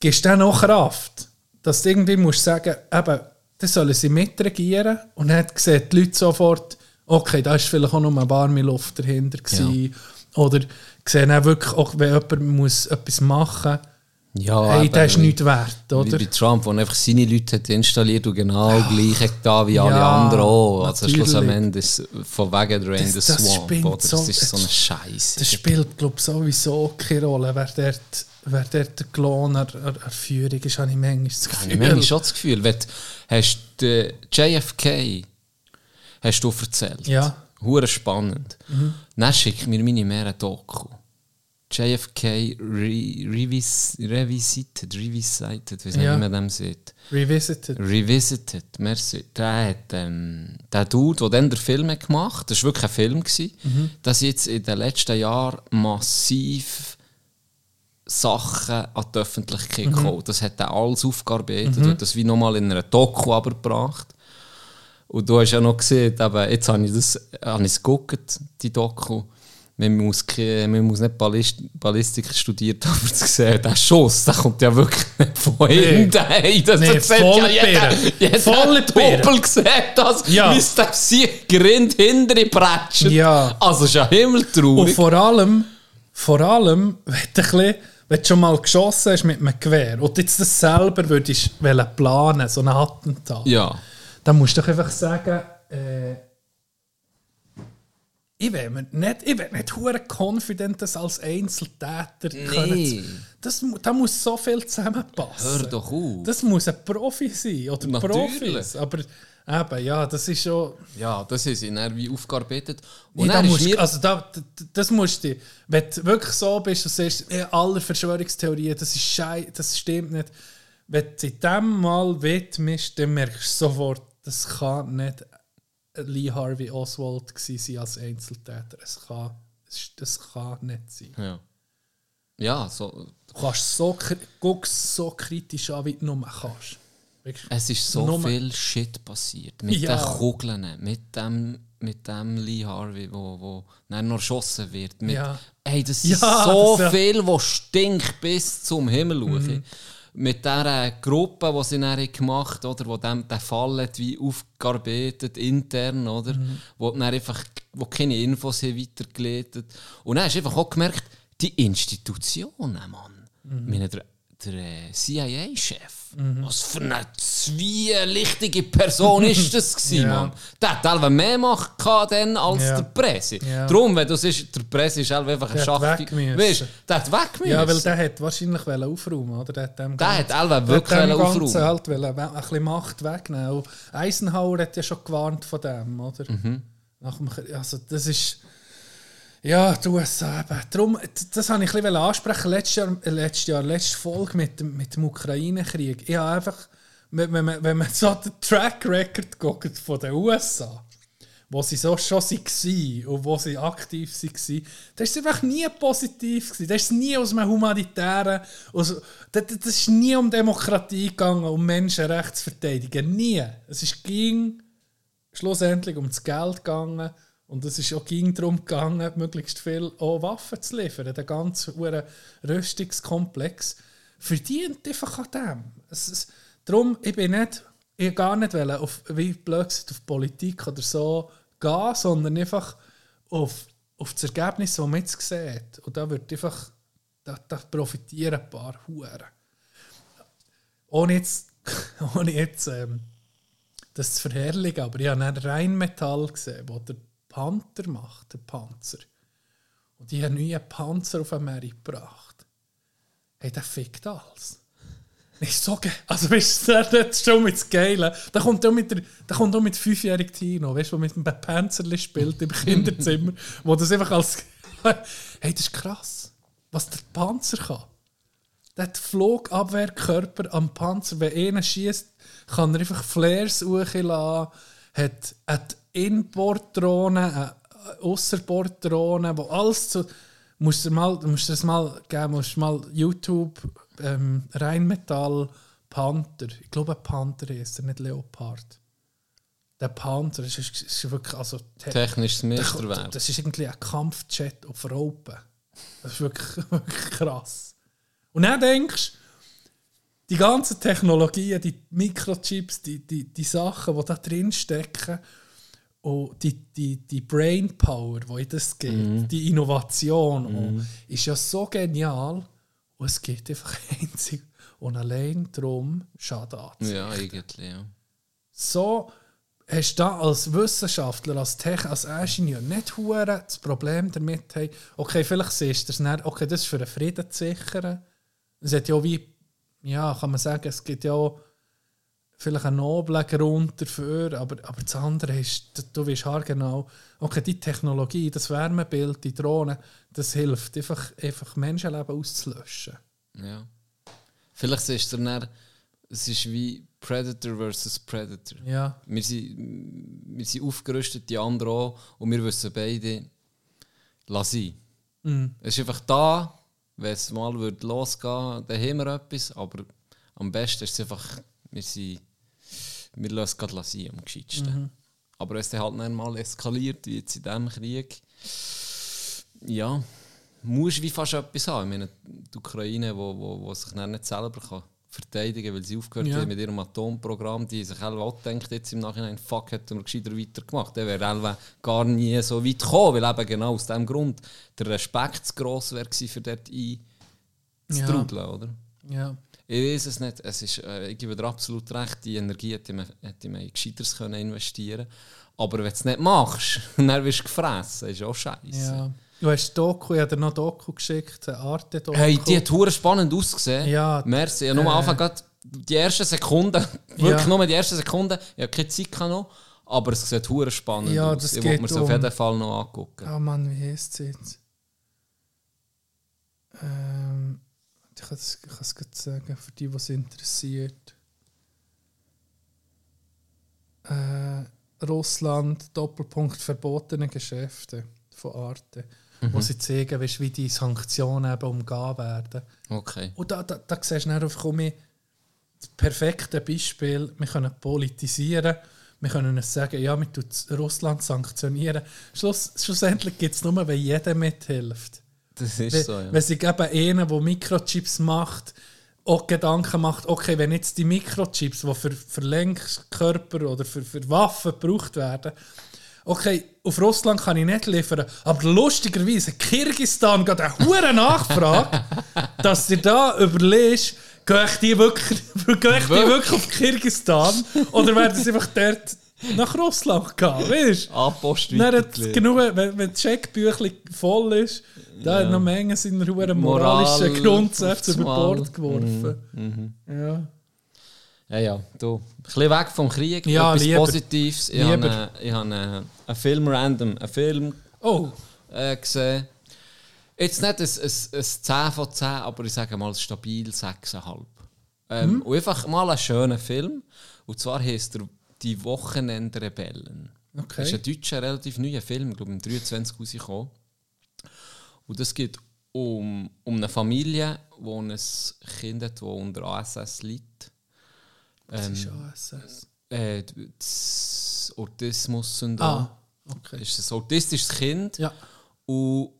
gibst du dann noch Kraft. Dass du irgendwie musst sagen, eben, dann sollen sie mitregieren. Und dann sehen die Leute sofort, okay, da ist vielleicht auch noch eine warme Luft dahinter. gewesen. Oder sehen auch wirklich, auch wenn jemand muss etwas machen muss, Ja, hey, der ist wie- nichts wert, Wie oder? bei Trump, wo er einfach seine Leute hat installiert und genau gleich hat da wie alle Ja, anderen auch. Also schlussendlich ist von wegen Drain the Swamp. Oder? so- Das ist so eine Scheiße. Das spielt, glaube ich, sowieso keine Rolle, wer dort, wer dort der Klon an an Führung ist, habe ich manchmal das Ich Gefühl. habe manchmal schon das Gefühl, wenn du, hast du JFK hast du erzählt. Ja. Mhm. Hure spannend. Dann schickt mir meine ein Doku. JFK Re Revis Revisited, Revisited, wie Ja. man dem sieht. Revisited. Revisited, merci. Der hat, ähm, der Dude, der dann den Film hat gemacht das war wirklich ein Film, gewesen, Mhm. dass jetzt in den letzten Jahren massiv Sachen an die Öffentlichkeit Mhm. kommen. Das hat er alles aufgearbeitet und das wie nochmal in einer Doku aber gebracht. Und du hast ja noch gesehen, eben, jetzt habe ich das habe ich es geguckt, die Doku. Man muss, man muss nicht Ballist, Ballistik studiert haben, um zu sehen, der Schuss, der kommt ja wirklich nicht von hinten. Hey, das Nee, sieht voll ja jeder, jeder Voll. Doppel sieht das, Ja. wie der sie Grind hinter ihm prätscht. Ja. Also, ist ja Und himmeltraurig. vor allem, vor allem, wenn du, ein bisschen, wenn du schon mal geschossen hast mit einem Gewehr und jetzt das selber würdest planen, so ein Attentat, Ja. dann musst du doch einfach sagen, äh, ich will mir nicht, ich will nicht hure confident das als Einzeltäter können. Das, da muss so viel zusammenpassen. Hör doch auf. Das muss ein Profi sein oder Natürlich. Profis. Aber eben, ja, das ist schon. Ja, das ist in wie aufgearbeitet. Und Nee, da musst, mir, also da, das musst du, wenn du wirklich so bist und sagst, ja, alle Verschwörungstheorien, das ist schei, das stimmt nicht. Wenn du in dem mal widmest, dann merkst du sofort, das kann nicht Lee Harvey Oswald gewesen als Einzeltäter. Es kann, es- das kann nicht sein. ja. ja, so, Du kannst so, guckst so kritisch an, wie du nur kannst. Wirklich. es ist so Nur- viel Shit passiert. Mit Ja. den Kugeln, mit dem, mit dem Lee Harvey, wo, wo dann noch erschossen wird. Mit, Ja. Ey, das Ja, ist so das- viel, was stinkt bis zum Himmel. Mhm. Mit dieser Gruppe, die sie dann gemacht haben, oder, wo dem, der Fall hat, wie aufgearbeitet, intern, oder? Mhm. Wo dann einfach wo keine Infos haben weitergeleitet. Und dann hast du einfach auch gemerkt, die Institutionen, Mann. Mhm. Ich meine, der, der äh, CIA-Chef, was für eine zwielichtige Person ist das gewesen, Ja. Mann? Der hat teilweise mehr Macht dann als Ja. der Presse. Ja. Darum, wenn du siehst, der Presse ist halt einfach ein müssen. Weißt der hat weg müssen. Ja, weil der hat wahrscheinlich aufräumen oder? Der hat dem Der hat der wirklich dem aufräumen. halt ein bisschen Macht wegnehmen. Und Eisenhower hat ja schon gewarnt von dem, oder? Mhm. Nach dem, Krieg- also das ist... Ja, die USA eben. Darum, d- das habe ich ein bisschen ansprechen. Letztes Jahr, äh, letztes Jahr, letzte Folge mit dem, mit dem Ukraine-Krieg. Ich habe einfach, wenn man, wenn man so den Track Record guckt von den USA, wo sie so schon waren und wo sie aktiv waren, das ist einfach nie positiv gewesen. Das ist nie aus einem humanitären, aus, das, das ist nie um Demokratie gegangen, um Menschenrechte zu verteidigen. Nie. Es ging schlussendlich um das Geld gegangen und es ist auch ging darum gegangen, möglichst viel auch Waffen zu liefern. Der ganze Rüstungskomplex verdient einfach an dem. Es, es, darum, ich bin nicht, ich gar nicht wollen, auf, wie blöd gesagt, auf Politik oder so gehen, sondern einfach auf, auf das Ergebnis, das man jetzt sieht. Und da wird einfach, da, da profitieren ein paar Huren. Ohne jetzt, ohne jetzt ähm, das zu verherrlichen, aber ich habe einen Rheinmetall gesehen, wo der Panther macht, der Panzer. Und die haben neuen Panzer auf den gebracht. Hey, der fickt alles. Nicht so geil. Also, weißt du, das ist schon mit das Geile. Da kommt auch mit, der, da kommt auch mit 5-jährigen Tino, weißt du, mit einem Panzerli spielt im Kinderzimmer, wo das einfach als. hey, das ist krass, was der Panzer kann. Der hat Flugabwehrkörper am Panzer. Wenn einer schießt, kann er einfach Flares hochlassen. Hat, hat Inborddrohnen, äh, Ausserbordrohnen, wo alles zu. Musst du mal, musst das mal geben, musst mal YouTube ähm, Rheinmetall Panther. Ich glaube, Panther ist er, nicht Leopard. Der Panther das ist, ist wirklich. Also, te Technisches Meisterwerk. Das ist irgendwie ein Kampfjet auf Raupen. Das ist wirklich, wirklich krass. Und dann denkst du, die ganzen Technologien, die Mikrochips, die, die, die Sachen, die da drin stecken, und die, die, die Brainpower, die in das geht, die Innovation, auch, ist ja so genial. Und es geht einfach einzig und allein darum, Schaden anzunehmen Ja, irgendwie, ja. so hast du da als Wissenschaftler, als Tech, als Ingenieur nicht hure das Problem damit haben, okay, vielleicht siehst du es nicht, okay, das ist für den Frieden zu sichern. Es hat ja wie, ja, kann man sagen, es gibt ja auch vielleicht einen noblen Grund dafür, aber, aber das andere ist, du- weißt haargenau, okay, die Technologie, das Wärmebild, die Drohnen, das hilft, einfach, einfach Menschenleben auszulöschen. ja. Vielleicht ist es dann, es ist wie Predator versus Predator. Ja, Wir sind, wir sind aufgerüstet, die anderen auch, und wir wissen beide, lass sein. Es ist einfach da, wenn es mal würde losgehen dann haben wir etwas, aber am besten ist es einfach, wir, sind, wir lassen es gerade sein, am gescheitsten. Aber wenn es dann halt dann mal eskaliert, wie jetzt in diesem Krieg, ja, musst du wie fast etwas haben. Ich meine, die Ukraine, wo, wo, wo sich dann nicht selber kann verteidigen kann, weil sie aufgehört Ja. haben mit ihrem Atomprogramm, die sich auch denkt jetzt im Nachhinein, fuck, hätten wir gescheiter weitergemacht. Dann wäre Elva gar nie so weit gekommen, weil eben genau aus dem Grund der Respekt zu gross wäre für dort Ja. einzutrudeln, oder? ja. Ich weiß es nicht. Es ist, äh, ich gebe dir absolut recht, die Energie hätte man, hätte man in Gescheiteres können investieren Aber wenn du es nicht machst, dann wirst du gefressen. Das ist auch scheiße. Ja. Du hast Doku, ich habe dir noch Doku geschickt, eine Arte-Doku. Hey, die hat hure spannend ausgesehen. Ja, Merci. Ich habe nur am äh, Anfang die ersten Sekunden, wirklich nur die ersten Sekunden, ich habe keine Zeit noch, aber es sieht hure spannend Ja, aus. das ich geht wollte mir es auf um- jeden Fall noch angucken. Oh Mann, wie heißt sie jetzt? Ähm, ich kann es ich kann es gerade sagen, für die, was interessiert. Äh, Russland, Doppelpunkt verbotene Geschäfte von Arte. Wo sie zeigen, weißt, wie die Sanktionen eben umgehen werden. Okay. Und da, da, da siehst du dann einfach mehr das perfekte Beispiel. Wir können politisieren, wir können sagen, ja, wir tun Russland sanktionieren. Schluss, schlussendlich gibt es nur, wenn jeder mithilft. Das ist Wenn, so, ja. wenn sich eben einer, der Mikrochips macht, auch Gedanken macht, okay, wenn jetzt die Mikrochips, die für, für Lenkkörper oder für, für Waffen gebraucht werden, okay, auf Russland kann ich nicht liefern, aber lustigerweise hat Kirgisistan gerade eine hohe Nachfrage, dass dir da überlegst, gehe ich die wirklich, gehe ich die wirklich auf Kirgisistan oder werden sie einfach dort nach Russland gehen, weißt du? Anpost Dann hat genug, wenn, wenn das Checkbüchlein voll ist, da hat noch Menge seiner hohen Moral moralischen Grundsätze über. Bord geworfen. Ja. Ja, ja, du. Ein bisschen weg vom Krieg, Ja, etwas lieber. Positives. Ich Lieber. habe, ich habe äh, einen Film random, einen Film Oh, äh, gesehen. Jetzt nicht ein, ein, ein 10 von 10, aber ich sage mal stabil 6,5. Ähm, Mhm. Und einfach mal einen schönen Film. Und zwar heißt er Die Wochenendrebellen. Okay. Das ist ein deutscher, relativ neuer Film, ich glaube im 23 rausgekommen. Und es geht um, um eine Familie, wo ein Kind hat, das unter ASS liegt. Das Ähm, ist ASS. äh, das Autismus-Syndrom. Ah, okay. ist ein autistisches Kind. Ja. Und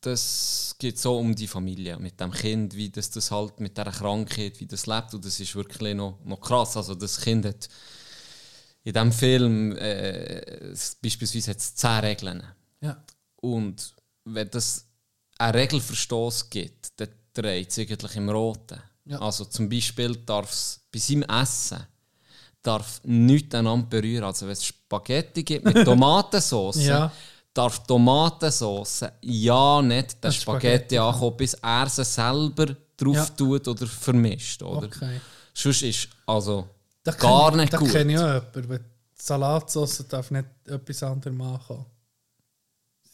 das geht so um die Familie mit dem Kind, wie das, das halt mit dieser Krankheit, wie das lebt. Und das ist wirklich noch, noch krass. Also das Kind hat in diesem Film äh, beispielsweise hat es zehn Regeln. Ja. Und wenn das einen Regelverstoß gibt, dann dreht es eigentlich im Roten. Ja. Also zum Beispiel darf es bei seinem Essen darf nichts einander berühren. Also wenn es Spaghetti gibt mit Tomatensauce, Ja. darf Tomatensauce ja nicht den Das Spaghetti, Spaghetti, ankommen, bis er sie selber drauf Ja. tut oder vermischt. Oder? Okay. Sonst ist also Da gar ich- nicht da gut. kenne ich auch jemanden. Salatsauce darf nicht etwas anderes machen.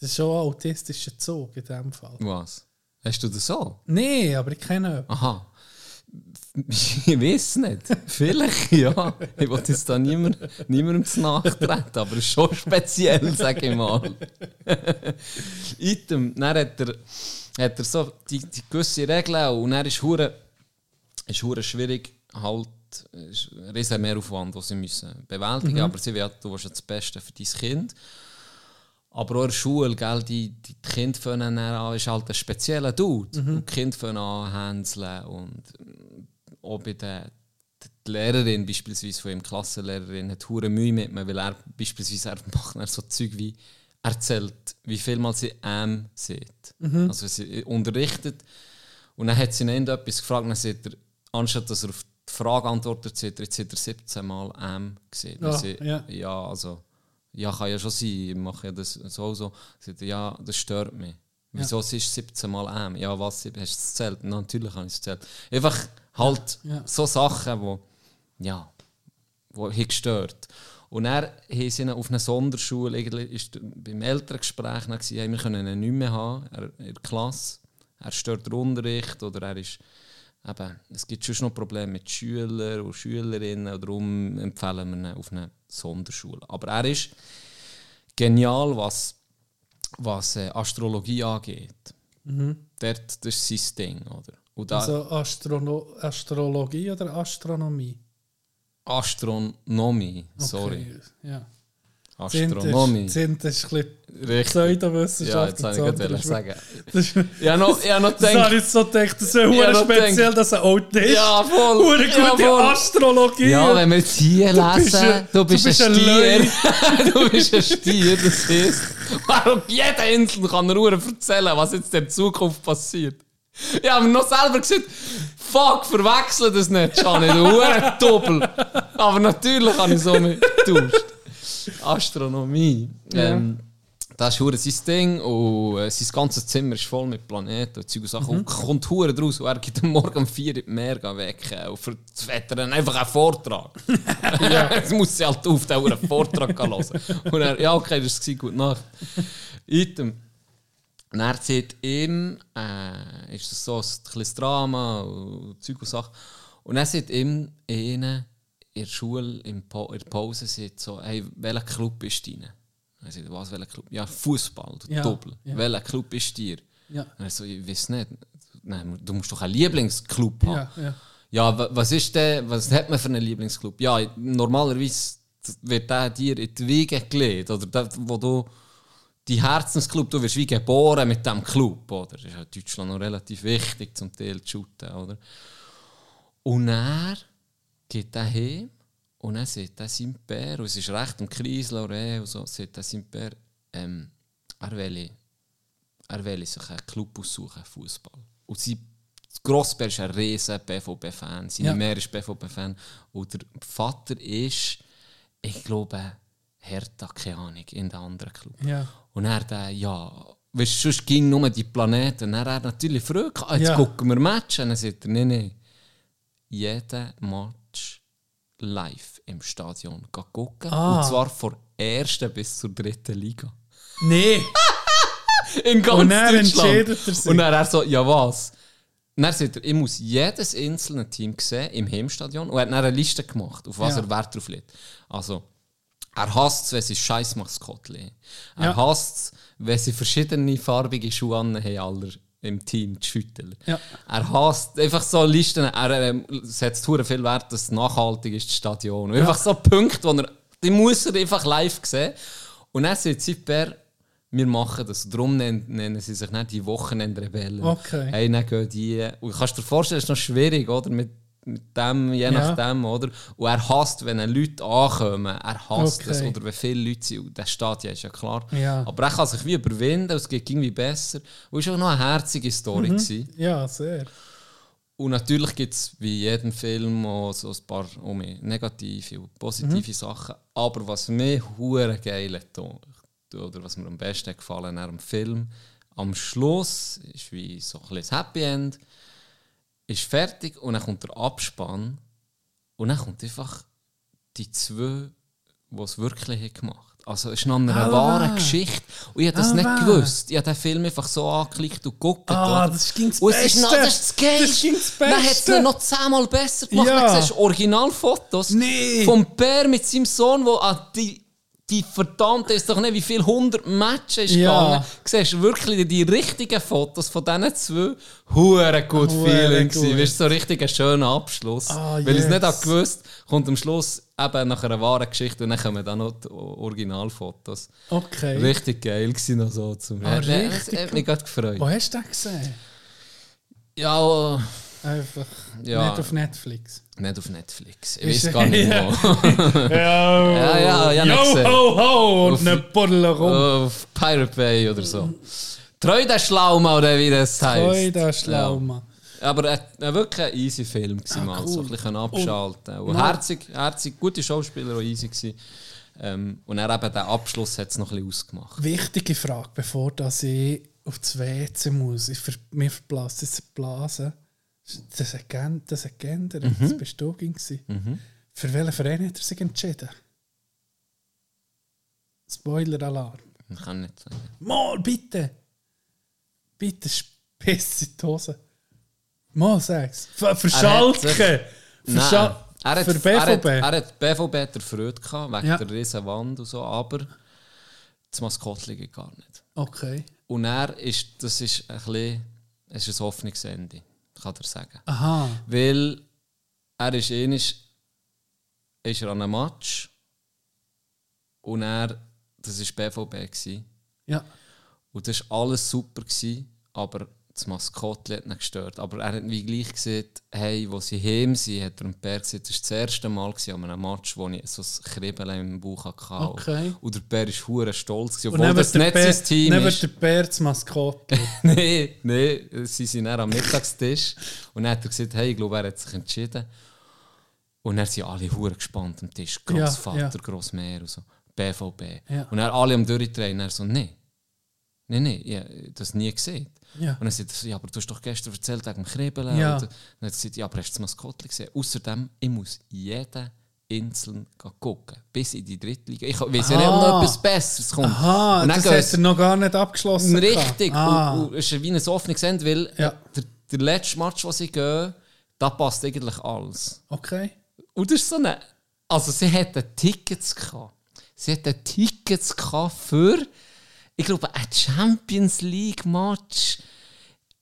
Das ist schon ein autistischer Zug in dem Fall. Was? Hast du das so? Nein, aber ich kenne jemanden. Aha. Ich weiß nicht. Vielleicht, ja. Ich wollte jetzt da niemand, niemandem zu nachtreten, aber es ist schon speziell, sage ich mal. Item, dann hat er, hat er so die, die gewisse Regeln und dann ist hure ist hure schwierig, halt, ist ein riesen Mehraufwand, den sie müssen bewältigen aber sie will, du willst das Beste für dein Kind. Aber auch in der Schule, gell, die, die, Kinder fangen an, ist halt ein spezieller Dude. Und die Kinder fangen an hänseln und ähm, auch bei der die Lehrerin beispielsweise von ihm, Klassenlehrerin, hat hure Mühe mit mir, weil er beispielsweise er macht dann so Zeug wie erzählt, wie viel mal sie M sieht. Also sie unterrichtet und dann hat sie ihn etwas gefragt, dann sagt er, anstatt dass er auf die Frage antwortet, sagt er, jetzt hat er 17 Mal M gesehen. Ja, sie, ja. ja, also, ja, kann ja schon sein, ich mache ja das so so. Sagt er, ja, das stört mich. Wieso es ist 17 Mal M? Ja, was, hast du es gezählt? Na, natürlich habe ich es gezählt. Einfach halt Ja. so Sachen, wo, ja, wo haben gestört. Und er haben sie auf einer Sonderschule, ist beim Elterngespräch hey, wir können ihn nicht mehr haben, er, in der Klasse. Er stört den Unterricht oder er ist, eben, es gibt schon noch Probleme mit Schülern und Schülerinnen und darum empfehlen wir ihn auf eine Sonderschule. Aber er ist genial, was, was äh, Astrologie angeht. Dort, das ist sein Ding. Oder? Da, Also Astrono Astrologie oder Astronomie? Astronomie, sorry. Okay, Ja. Astronomie. Das ist ein bisschen Richtig. Pseudowissenschaft. Ja, jetzt habe ich gerade ist- sagen. Das ist- Ich habe noch, ich habe noch Das habe gedacht, ich so gedacht, das ist ja Ja, hure speziell, gedacht. dass ein Autist Ja, voll. hure Ja, gute voll. Astrologie ja, wenn wir jetzt hier Du bist lesen, ein- du bist, du bist ein ein Stier. du bist ein Stier, das heisst, auf jeder Insel kann er nur erzählen, was jetzt in der Zukunft passiert. Ich habe mir noch selber gesagt, fuck, verwechsel das nicht, Gianni, du hure Doppel. Aber natürlich habe ich so mit getauscht. Astronomie. Ähm, das ist hure sein Ding und äh, sein ganzes Zimmer ist voll mit Planeten und Zeug und Sachen. Und kommt hure draus und er geht am Morgen um 4 Uhr die Meer wecken und für das Wetter dann einfach einen Vortrag. Jetzt muss sie halt auf den huren Vortrag hören. Und er, ja okay, das war gute Nacht. Item. Und er sieht ihm, äh, ist das so ein kleines Drama und Zeug und Sachen. Und er sieht ihm einen in der Schule, in, der Pause, sieht so, hey, welcher Club bist du rein? Er sagt, was, welcher Club? Ja, Fußball, du Ja, Doppel. ja. Welcher Club bist du dir? Ja. Und er so, ich weiß nicht. Nein, du musst doch einen Lieblingsclub haben. Ja, ja. Ja, wa- was ist denn, was hat man für einen Lieblingsclub? Ja, normalerweise wird der dir in die Wiege gelegt, oder der, wo du die Herzensclub, du wirst wie geboren mit diesem Club, oder? Das ist ja in Deutschland noch relativ wichtig, zum Teil zu shooten, oder? Und er geht er heim und dann sieht er seinem Bär, und es ist recht im Kreisel und so, sieht er seinem Bär, ähm, er will, er will sich einen Club aussuchen, Fußball. Und sein Grossbär ist ein riesen BVB-Fan, seine Ja. Mehr ist BVB-Fan und der Vater ist, ich glaube, Hertha, keine Ahnung, in der anderen Club. Ja. Und er der, ja, weißt sonst ging nur die Planeten. Und er hat natürlich Freude gehabt, jetzt Ja. gucken wir Match. Und dann sagt er, nein, nein, jeden Match live im Stadion gucken. Ah. Und zwar von der ersten bis zur dritten Liga. Nee. In ganz Und dann Deutschland. er. Und dann er so, ja was? Und dann sagt er, ich muss jedes einzelne Team sehen im Heimstadion. Und er hat dann eine Liste gemacht, auf was Ja. er Wert drauf legt. Also, Er hasst es, wenn sie scheiß Maskottchen. Er Ja. hasst es, wenn sie verschiedene farbige Schuhe an haben, aller im Team, die Schüttler. Ja. Er hasst einfach so Listen, er ähm, setzt viel Wert, dass es nachhaltig ist, das Stadion. Und Einfach so Punkte, wo er, die muss er einfach live sehen. Und dann sagt Zipper, wir machen das. Darum nennen, nennen sie sich nicht die Wochenendrebellen. Okay. Hey, dann gehen die. Und kannst du dir vorstellen, es ist noch schwierig, oder? Mit, mit dem, je Ja. nachdem, oder? Und er hasst, wenn Leute ankommen. Er hasst Okay. es. Oder wenn viele Leute sind. Das steht ja, ist ja klar. Ja. Aber er kann sich wie überwinden, es geht irgendwie besser. Und es war auch noch eine herzige Story. Mhm. gewesen. Ja, sehr. Und natürlich gibt es wie jedem Film auch so ein paar auch mehr negative und positive Mhm. Sachen. Aber was mir hure geil hat, oder was mir am besten gefallen hat am Film, am Schluss ist wie so ein das Happy End, ist fertig und dann kommt der Abspann und dann kommt einfach die zwei, die es wirklich gemacht haben. Also es ist noch eine Ah, wahre wahr. Geschichte. Und ich habe das Ah, nicht wahr. gewusst. Ich habe den Film einfach so angeklickt und geguckt. Ah, oder? das ging das Und es ist noch, Beste. das ist das Geilste. Das ging das Dann hat es Beste. noch zehnmal besser gemacht. Ja. Dann siehst du Originalfotos Nee. vom Bär mit seinem Sohn, der an die, die verdammte, ist doch nicht, wie viel hundert Matches ist Ja. gegangen. Du siehst wirklich die richtigen Fotos von diesen zwei. Hure gut Hure Feeling gut. gewesen. Weißt du, so richtig ein schöner Abschluss. Ah, Weil ich es nicht yes. habe gewusst kommt am Schluss eben nach einer wahren Geschichte und dann kommen dann noch die Originalfotos. Okay. Richtig geil gewesen noch so zum Ah, Ja, das richtig hat mich gerade gefreut. Wo hast du den gesehen? Ja, Einfach Ja. nicht auf Netflix. nicht auf Netflix. Ich weiß gar nicht wo. Ja, Ja, ja, Yo, ho, ho, und eine Buddel rum. auf Pirate Bay oder so. Treu der Schlauma oder wie das heißt. Oi, der Schlauma. Ja. Aber ein, ein wirklich ein easy Film gewesen, Ah, mal. cool. So ein bisschen abschalten. Und Mal- herzig, herzig, gute Schauspieler, auch easy gewesen. Ähm, und dann eben der Abschluss hat es noch ein bisschen ausgemacht. Wichtige Frage, bevor dass ich auf das WC muss. Ich ver mir verblasst das Blasen. Das hat, das hat geändert. Mhm. Das bist du gewesen. Für welchen Verein hat er sich entschieden? Spoiler-Alarm. Ich kann nicht sagen. Mal, bitte! Bitte spiss in die Hose. Mal, sag's. Für, Er hat Schalke! Für, er hat, für BVB! Er hat, er hat BVB erfreut gehabt, wegen Ja. der riesen Wand und so, aber das Maskottchen geht gar nicht. okay. Und er ist, das ist ein bisschen, es ist ein Hoffnungsende, kann ich sagen. Aha. Weil er ist ähnlich, ist er an einem Match und er, das war BVB gewesen, Ja. und das war alles super gewesen, aber das Maskottchen hat ihn gestört. Aber er hat wie gleich gesagt, hey, wo sie heim sind, hat er dem Bär gesagt, das war das erste Mal an einem Match, wo ich so ein Kribbeln im Bauch hatte. Okay. Und der Bär war hure stolz. Gewesen, Und obwohl das nicht der sein Team Bär- dann ist. wird der Bär das Maskottchen. Nein, nein, sie sind dann am Mittagstisch und dann hat er gesagt, hey, ich glaube, er hat sich entschieden. Und dann sind alle hure gespannt am Tisch. Ja, Grossvater, ja. Grossmeer und so. BVB. Ja. Und dann alle am Durchdrehen. Und er so, nein. Nein, nein, ich habe das nie gesehen. Ja. Und dann sagt er ja, aber du hast doch gestern erzählt wegen Kribbeln. Ja. Und dann hat er gesagt, ja, aber hast du das Maskottchen gesehen? Außerdem, ich muss jeden einzeln gucken. Bis in die Drittliga. Ich weiß ja nicht, ob noch etwas Besseres kommt. Aha, und dann das hat er noch gar nicht abgeschlossen. Richtig. Ah. Und, und es ist wie ein offenes Ende, weil Ja. äh, der, der letzte Match, was sie gehen, da passt eigentlich alles. Okay. Und das ist so eine. Also, sie hatten Tickets gehabt. Sie hatten Tickets gehabt für, ich glaube, ein Champions League Match.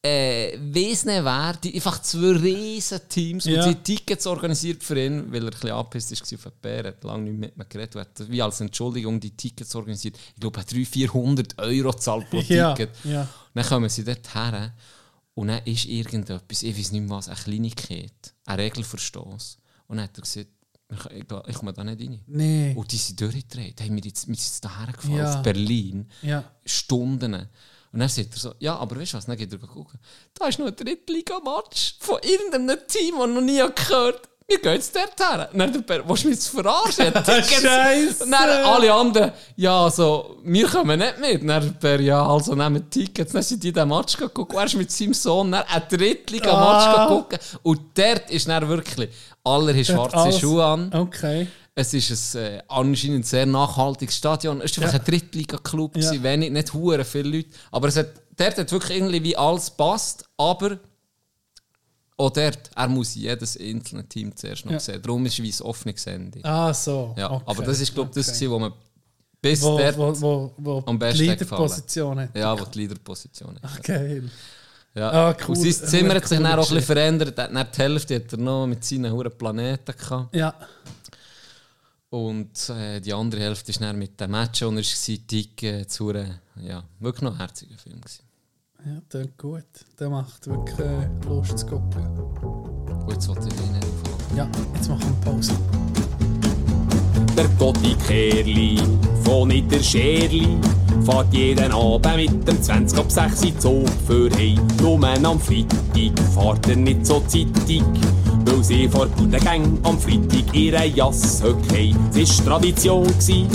Äh, weiss nicht wer, die, einfach zwei riesen Teams Ja. und die Tickets organisiert für ihn, weil er ein bisschen abgepisst war auf den Bär, hat lange nicht mit mir geredet hat wie als Entschuldigung die Tickets organisiert. Ich glaube, er hat 300, 400 Euro zahlt pro Ja, Ticket. ja. Dann kommen sie dort her und dann ist irgendetwas, ich weiß nicht mehr was, eine Kleinigkeit, ein Regelverstoß. Und dann hat er gesagt, ich, ich, komme da nicht rein. Nee. Und die sind durchgedreht. Hey, wir, jetzt, wir sind jetzt hierher gefahren, Ja. auf Berlin. Ja. Stunden. Und dann sagt er so, ja, aber weißt du was, dann geht er gucken. Da ist noch ein Drittliga-Match von irgendeinem Team, das noch nie gehört wir gehen jetzt dort her. Und dann der Bär, willst du mich jetzt verarschen? Tickets. Und dann alle anderen, ja, also, wir kommen nicht mit. Und dann der Bär, ja, also nehmen Tickets. Dann sind die den Match geguckt. Er ist mit seinem Sohn dann ein Drittliga-Match Ah. geguckt. Und dort ist dann wirklich, alle haben schwarze alles- Schuhe an. Okay. Es ist ein äh, anscheinend sehr nachhaltiges Stadion. Es war einfach Ja. ein Drittliga-Club, Ja. ja. wenig, nicht hure viele Leute. Aber es hat, dort hat wirklich irgendwie wie alles passt. Aber auch dort, er muss jedes einzelne Team zuerst noch Ja. sehen. Darum ist es wie ein offenes Ende. Ah, so. Ja, okay. aber das ist, glaube ich, das, okay. gewesen, wo man bis wo, dort, wo, wo, wo am besten die hat gefallen. Leaderposition hat. ja, wo die Leaderposition ist. Geil. Ja. Ah, cool. Und sein Zimmer hat sich dann auch ein bisschen verändert. Er hat die Hälfte hat er noch mit seinen huren Planeten gehabt. Ja. Und äh, die andere Hälfte ist dann mit dem Match, und er war Tick zu ja, wirklich noch ein herziger Film. Gewesen. Ja, das gut. Der macht wirklich äh, Lust zu gucken. Gut, jetzt wollte ich ihn nicht aufhalten. Ja, jetzt machen wir Pause. Der Gotti Kerli von Niederscherli fährt jeden Abend mit dem 20 ab 6 Uhr Zug für heim. Nur am Freitag fährt er nicht so zeitig, weil sie vor guten Gang am Freitag ihre Jass haben. Es war Tradition gsi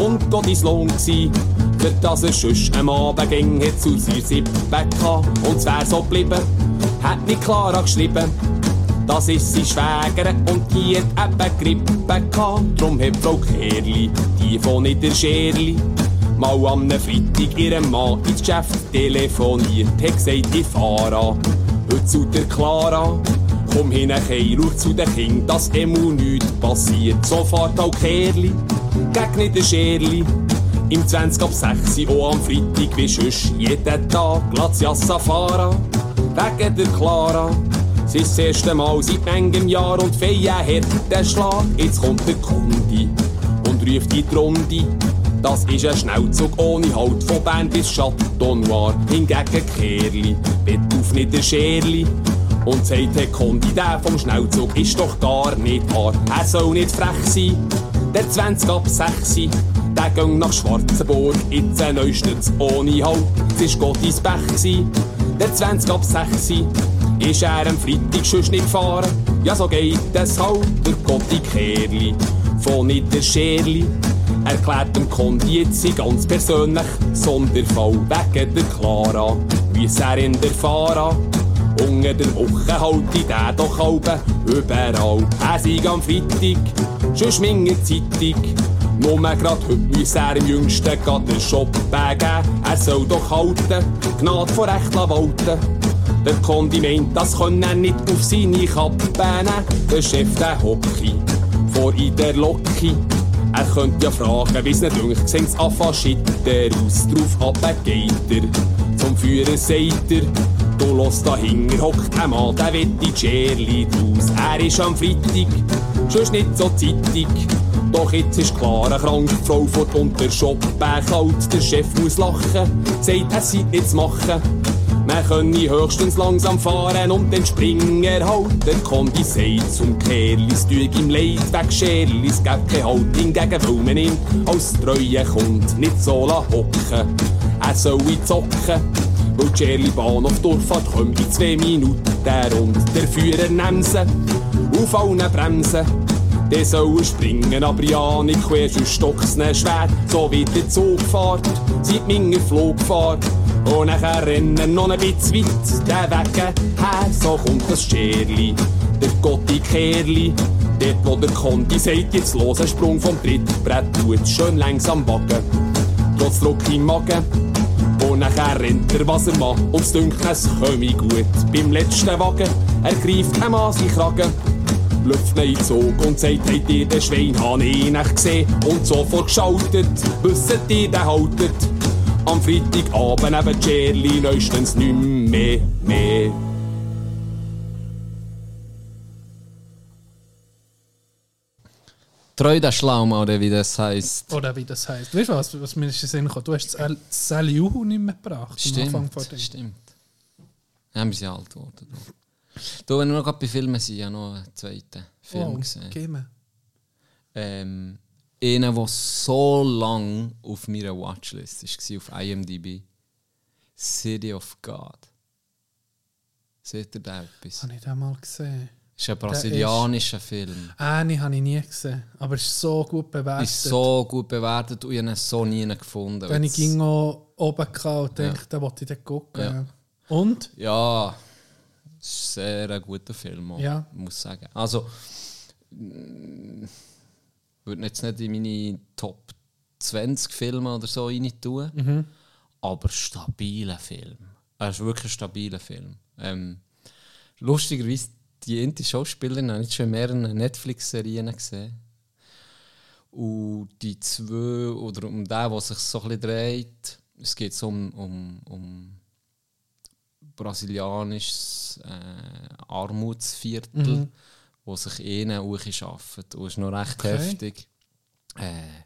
und Gottis Lohn gsi, für das er sonst am Abend hat zu seiner Sippe gehabt. Und es wär so geblieben, hat nicht Clara geschrieben. Das ist sie Schwäger und die hat eben Grippe gehabt. Drum hat Frau Kerli, die von Niederscherli, mal am Freitag ihrem Mann ins Geschäft telefoniert. Hat gesagt, ich fahre an, heute zu der Clara. Komm hin, Kei, schau zu den Kindern, dass immer nichts passiert. So fährt auch Kerli gegen Niederscherli. Im 20 ab 6 Uhr, auch am Freitag, wie sonst jeden Tag. Glacia Safara, wegen der Clara. Es ist das erste Mal seit manchem Jahr und Feia hat den Schlag. Jetzt kommt der Kundi und ruft in die Runde. Das ist ein Schnellzug ohne Halt von Bern bis Chateau Noir. Hingegen Kerli, Bett auf nicht der Scherli. Und sagt der Kundi, der vom Schnellzug ist doch gar nicht wahr. Er soll nicht frech sein, der 20 ab 6 der ging nach Schwarzenburg, jetzt ein Neustütz ohne Halt. Es war Gottis Pech, der 20 ab 6 ist er am Freitag schon nicht gefahren. Ja, so geht es halt, der Gotti Kerli von Niederscherli. Erklärt dem Kondi jetzt ganz persönlich Sonderfall wegen der Clara, wie er in der Fahrer. Unter der Woche halte ich den doch halb überall. Er sei am Freitag, schon schminge Zeitung. Nur grad heute muss er im Jüngsten grad den Shop geben. Er soll doch halten, Gnade vor Recht walten. Der Kondi meint, das kann er nicht auf seine Kappe nehmen. Der Chef, der Hockey, vor in der Locke. Er könnte ja fragen, wie's nicht dünkt, sehnt's anfangen schitter aus. Drauf ab geht er, zum Führer sagt er, du los dahinter hockt ein Mann, der will die Cherli draus. Er ist am Freitag, schon nicht so zeitig. Doch jetzt ist klar, eine kranke Frau vor unter Shop kalt. Der Chef muss lachen, sagt, er sei nicht zu machen. Man könne höchstens langsam fahren und den Springer halt. Der Kondi sagt zum Kerlis, tue ihm leid, weg Scherlis, gäb kein Halt. Hingegen will man ihn als treue Kund nicht so hocken. Er soll zocken, weil die Scherli Bahnhof Durchfahrt kommt in zwei Minuten und der Führer nimmt sie auf allen Bremsen. Der soll springen, aber ja nicht quer, sonst stockt's schwer. So wie der Zug fährt, seit meiner Flugfahrt. Und nachher rennen noch ein bisschen weit, der Weg her, so kommt das Scherli, der Gotti Kerli. Dort, wo der Kondi sagt, jetzt los, ein Sprung vom Trittbrett, tut schön langsam wagen. Trotz Druck im Magen. Und nachher rennt er, was er macht, und es dünkt, es komme gut. Beim letzten Wagen, er greift ihm an seinen Kragen. Ihn in den Zug und sagt, habt ihr den Schwein, hab ich nicht gesehen. Und sofort geschaltet, wisset ihr, der haltet. Am Freitagabend neben Cherli neustens nicht mehr, mehr. Treu der Schlaum, oder wie das heisst. Oder wie das heisst. Weißt du was, was mir in den Sinn gekommen? Du hast das Sally-Uhu nicht mehr gebracht. am Anfang von Stimmt, dem. stimmt. Ja, wir sind alt geworden. Du, wenn wir noch gerade bei Filmen sind, ja noch einen zweiten Film Oh, gesehen. mir. Ähm, einer, der so lang auf meiner Watchlist war, auf IMDb. City of God. Seht ihr da etwas? Habe ich den mal gesehen? Das ist ein brasilianischer Film. Eine habe ich nie gesehen. Aber es ist so gut bewertet. Ist so gut bewertet und ich habe ihn so nie gefunden. Wenn ich ging oben und dachte, da wollte ich dann gucken. Ja. Ja. Und? Ja, ist sehr ein guter Film, auch, Ja. muss ich sagen. Also, mm, würde jetzt nicht in meine Top 20 Filme oder so rein tun, Mhm. aber stabiler Film. Er ist wirklich ein stabiler Film. Ähm, lustigerweise, die indie Schauspielerin habe ich schon in mehreren Netflix-Serien gesehen. Und die zwei, oder um den, der sich so ein bisschen dreht, es geht so um, um, um brasilianisches äh, Armutsviertel, wo sich ihnen arbeitet. Und ist noch recht Okay. heftig. Äh,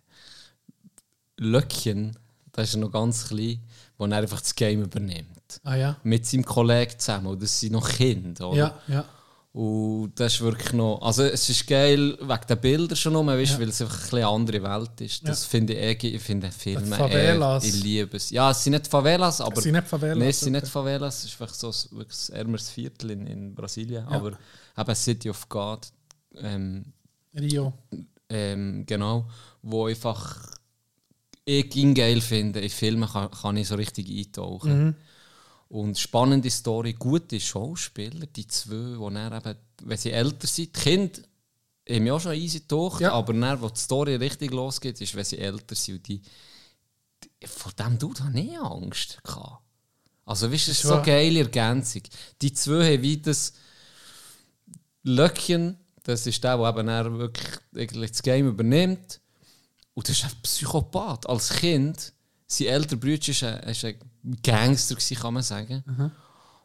Löckchen, das ist noch ganz klein, wo er einfach das Game übernimmt. Ah ja. Mit seinem Kollegen zusammen, und das sind noch Kinder. Oder? Ja, ja. Und das ist wirklich noch. Also, es ist geil wegen den Bildern schon nur, weißt, Ja. weil es einfach eine andere Welt ist. Das Ja. finde ich eh, ich finde Filme. Die Favelas. Eh, ich liebe es. Ja, es sind nicht Favelas, aber. Es sind nicht Favelas, Nein, es sind nicht Favelas. Es ist einfach so ein, wirklich ein ärmeres Viertel in, in Brasilien. Ja. Aber eben City of God. Ähm, Rio. ähm, genau, wo einfach ich ihn geil finde. In Filmen kann, kann ich so richtig eintauchen. Mhm. Und spannende Story, gute Schauspieler, die zwei, wo dann eben, wenn sie älter sind, die Kinder haben ja schon easy getaucht, Ja. aber dann, wo die Story richtig losgeht, ist, wenn sie älter sind. Und die, die, vor dem Dude habe ich Angst gehabt. Also, weißt du, das ist so eine geile Ergänzung. Die zwei haben wie das Löckchen, das ist der, der eben dann wirklich eigentlich das Game übernimmt. Und das ist ein Psychopath. Als Kind, sein älterer Bruder war ein, ist ein Gangster, gewesen, kann man sagen.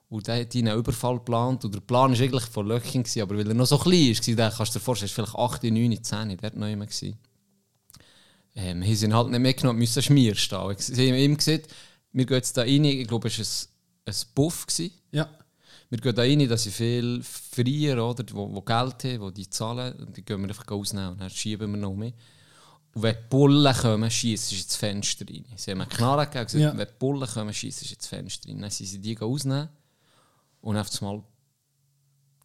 Und der hat ihn einen Überfall geplant. Und der Plan war eigentlich von Löckchen, gewesen, aber weil er noch so klein war, der kannst du dir vorstellen, er war vielleicht 8, 9, 10, der hat noch immer. Gewesen. Ähm, haben sie ihn halt nicht mitgenommen, müssen Schmier stehen. Sie haben ihm gesagt, wir gehen jetzt da rein, ich glaube, es war ein, ein Buff. Gewesen. Ja. Wir gehen da rein, dass sie viel Frier, oder, wo, wo Geld haben, die die zahlen, und die gehen wir einfach ausnehmen und dann schieben wir noch mehr. Und wenn die Bullen kommen, schießen sie ins Fenster rein. Sie haben eine Knarre gegeben und gesagt, Ja. wenn die Bullen kommen, schießen sie ins Fenster rein. Dann sind sie die ausnehmen und auf einmal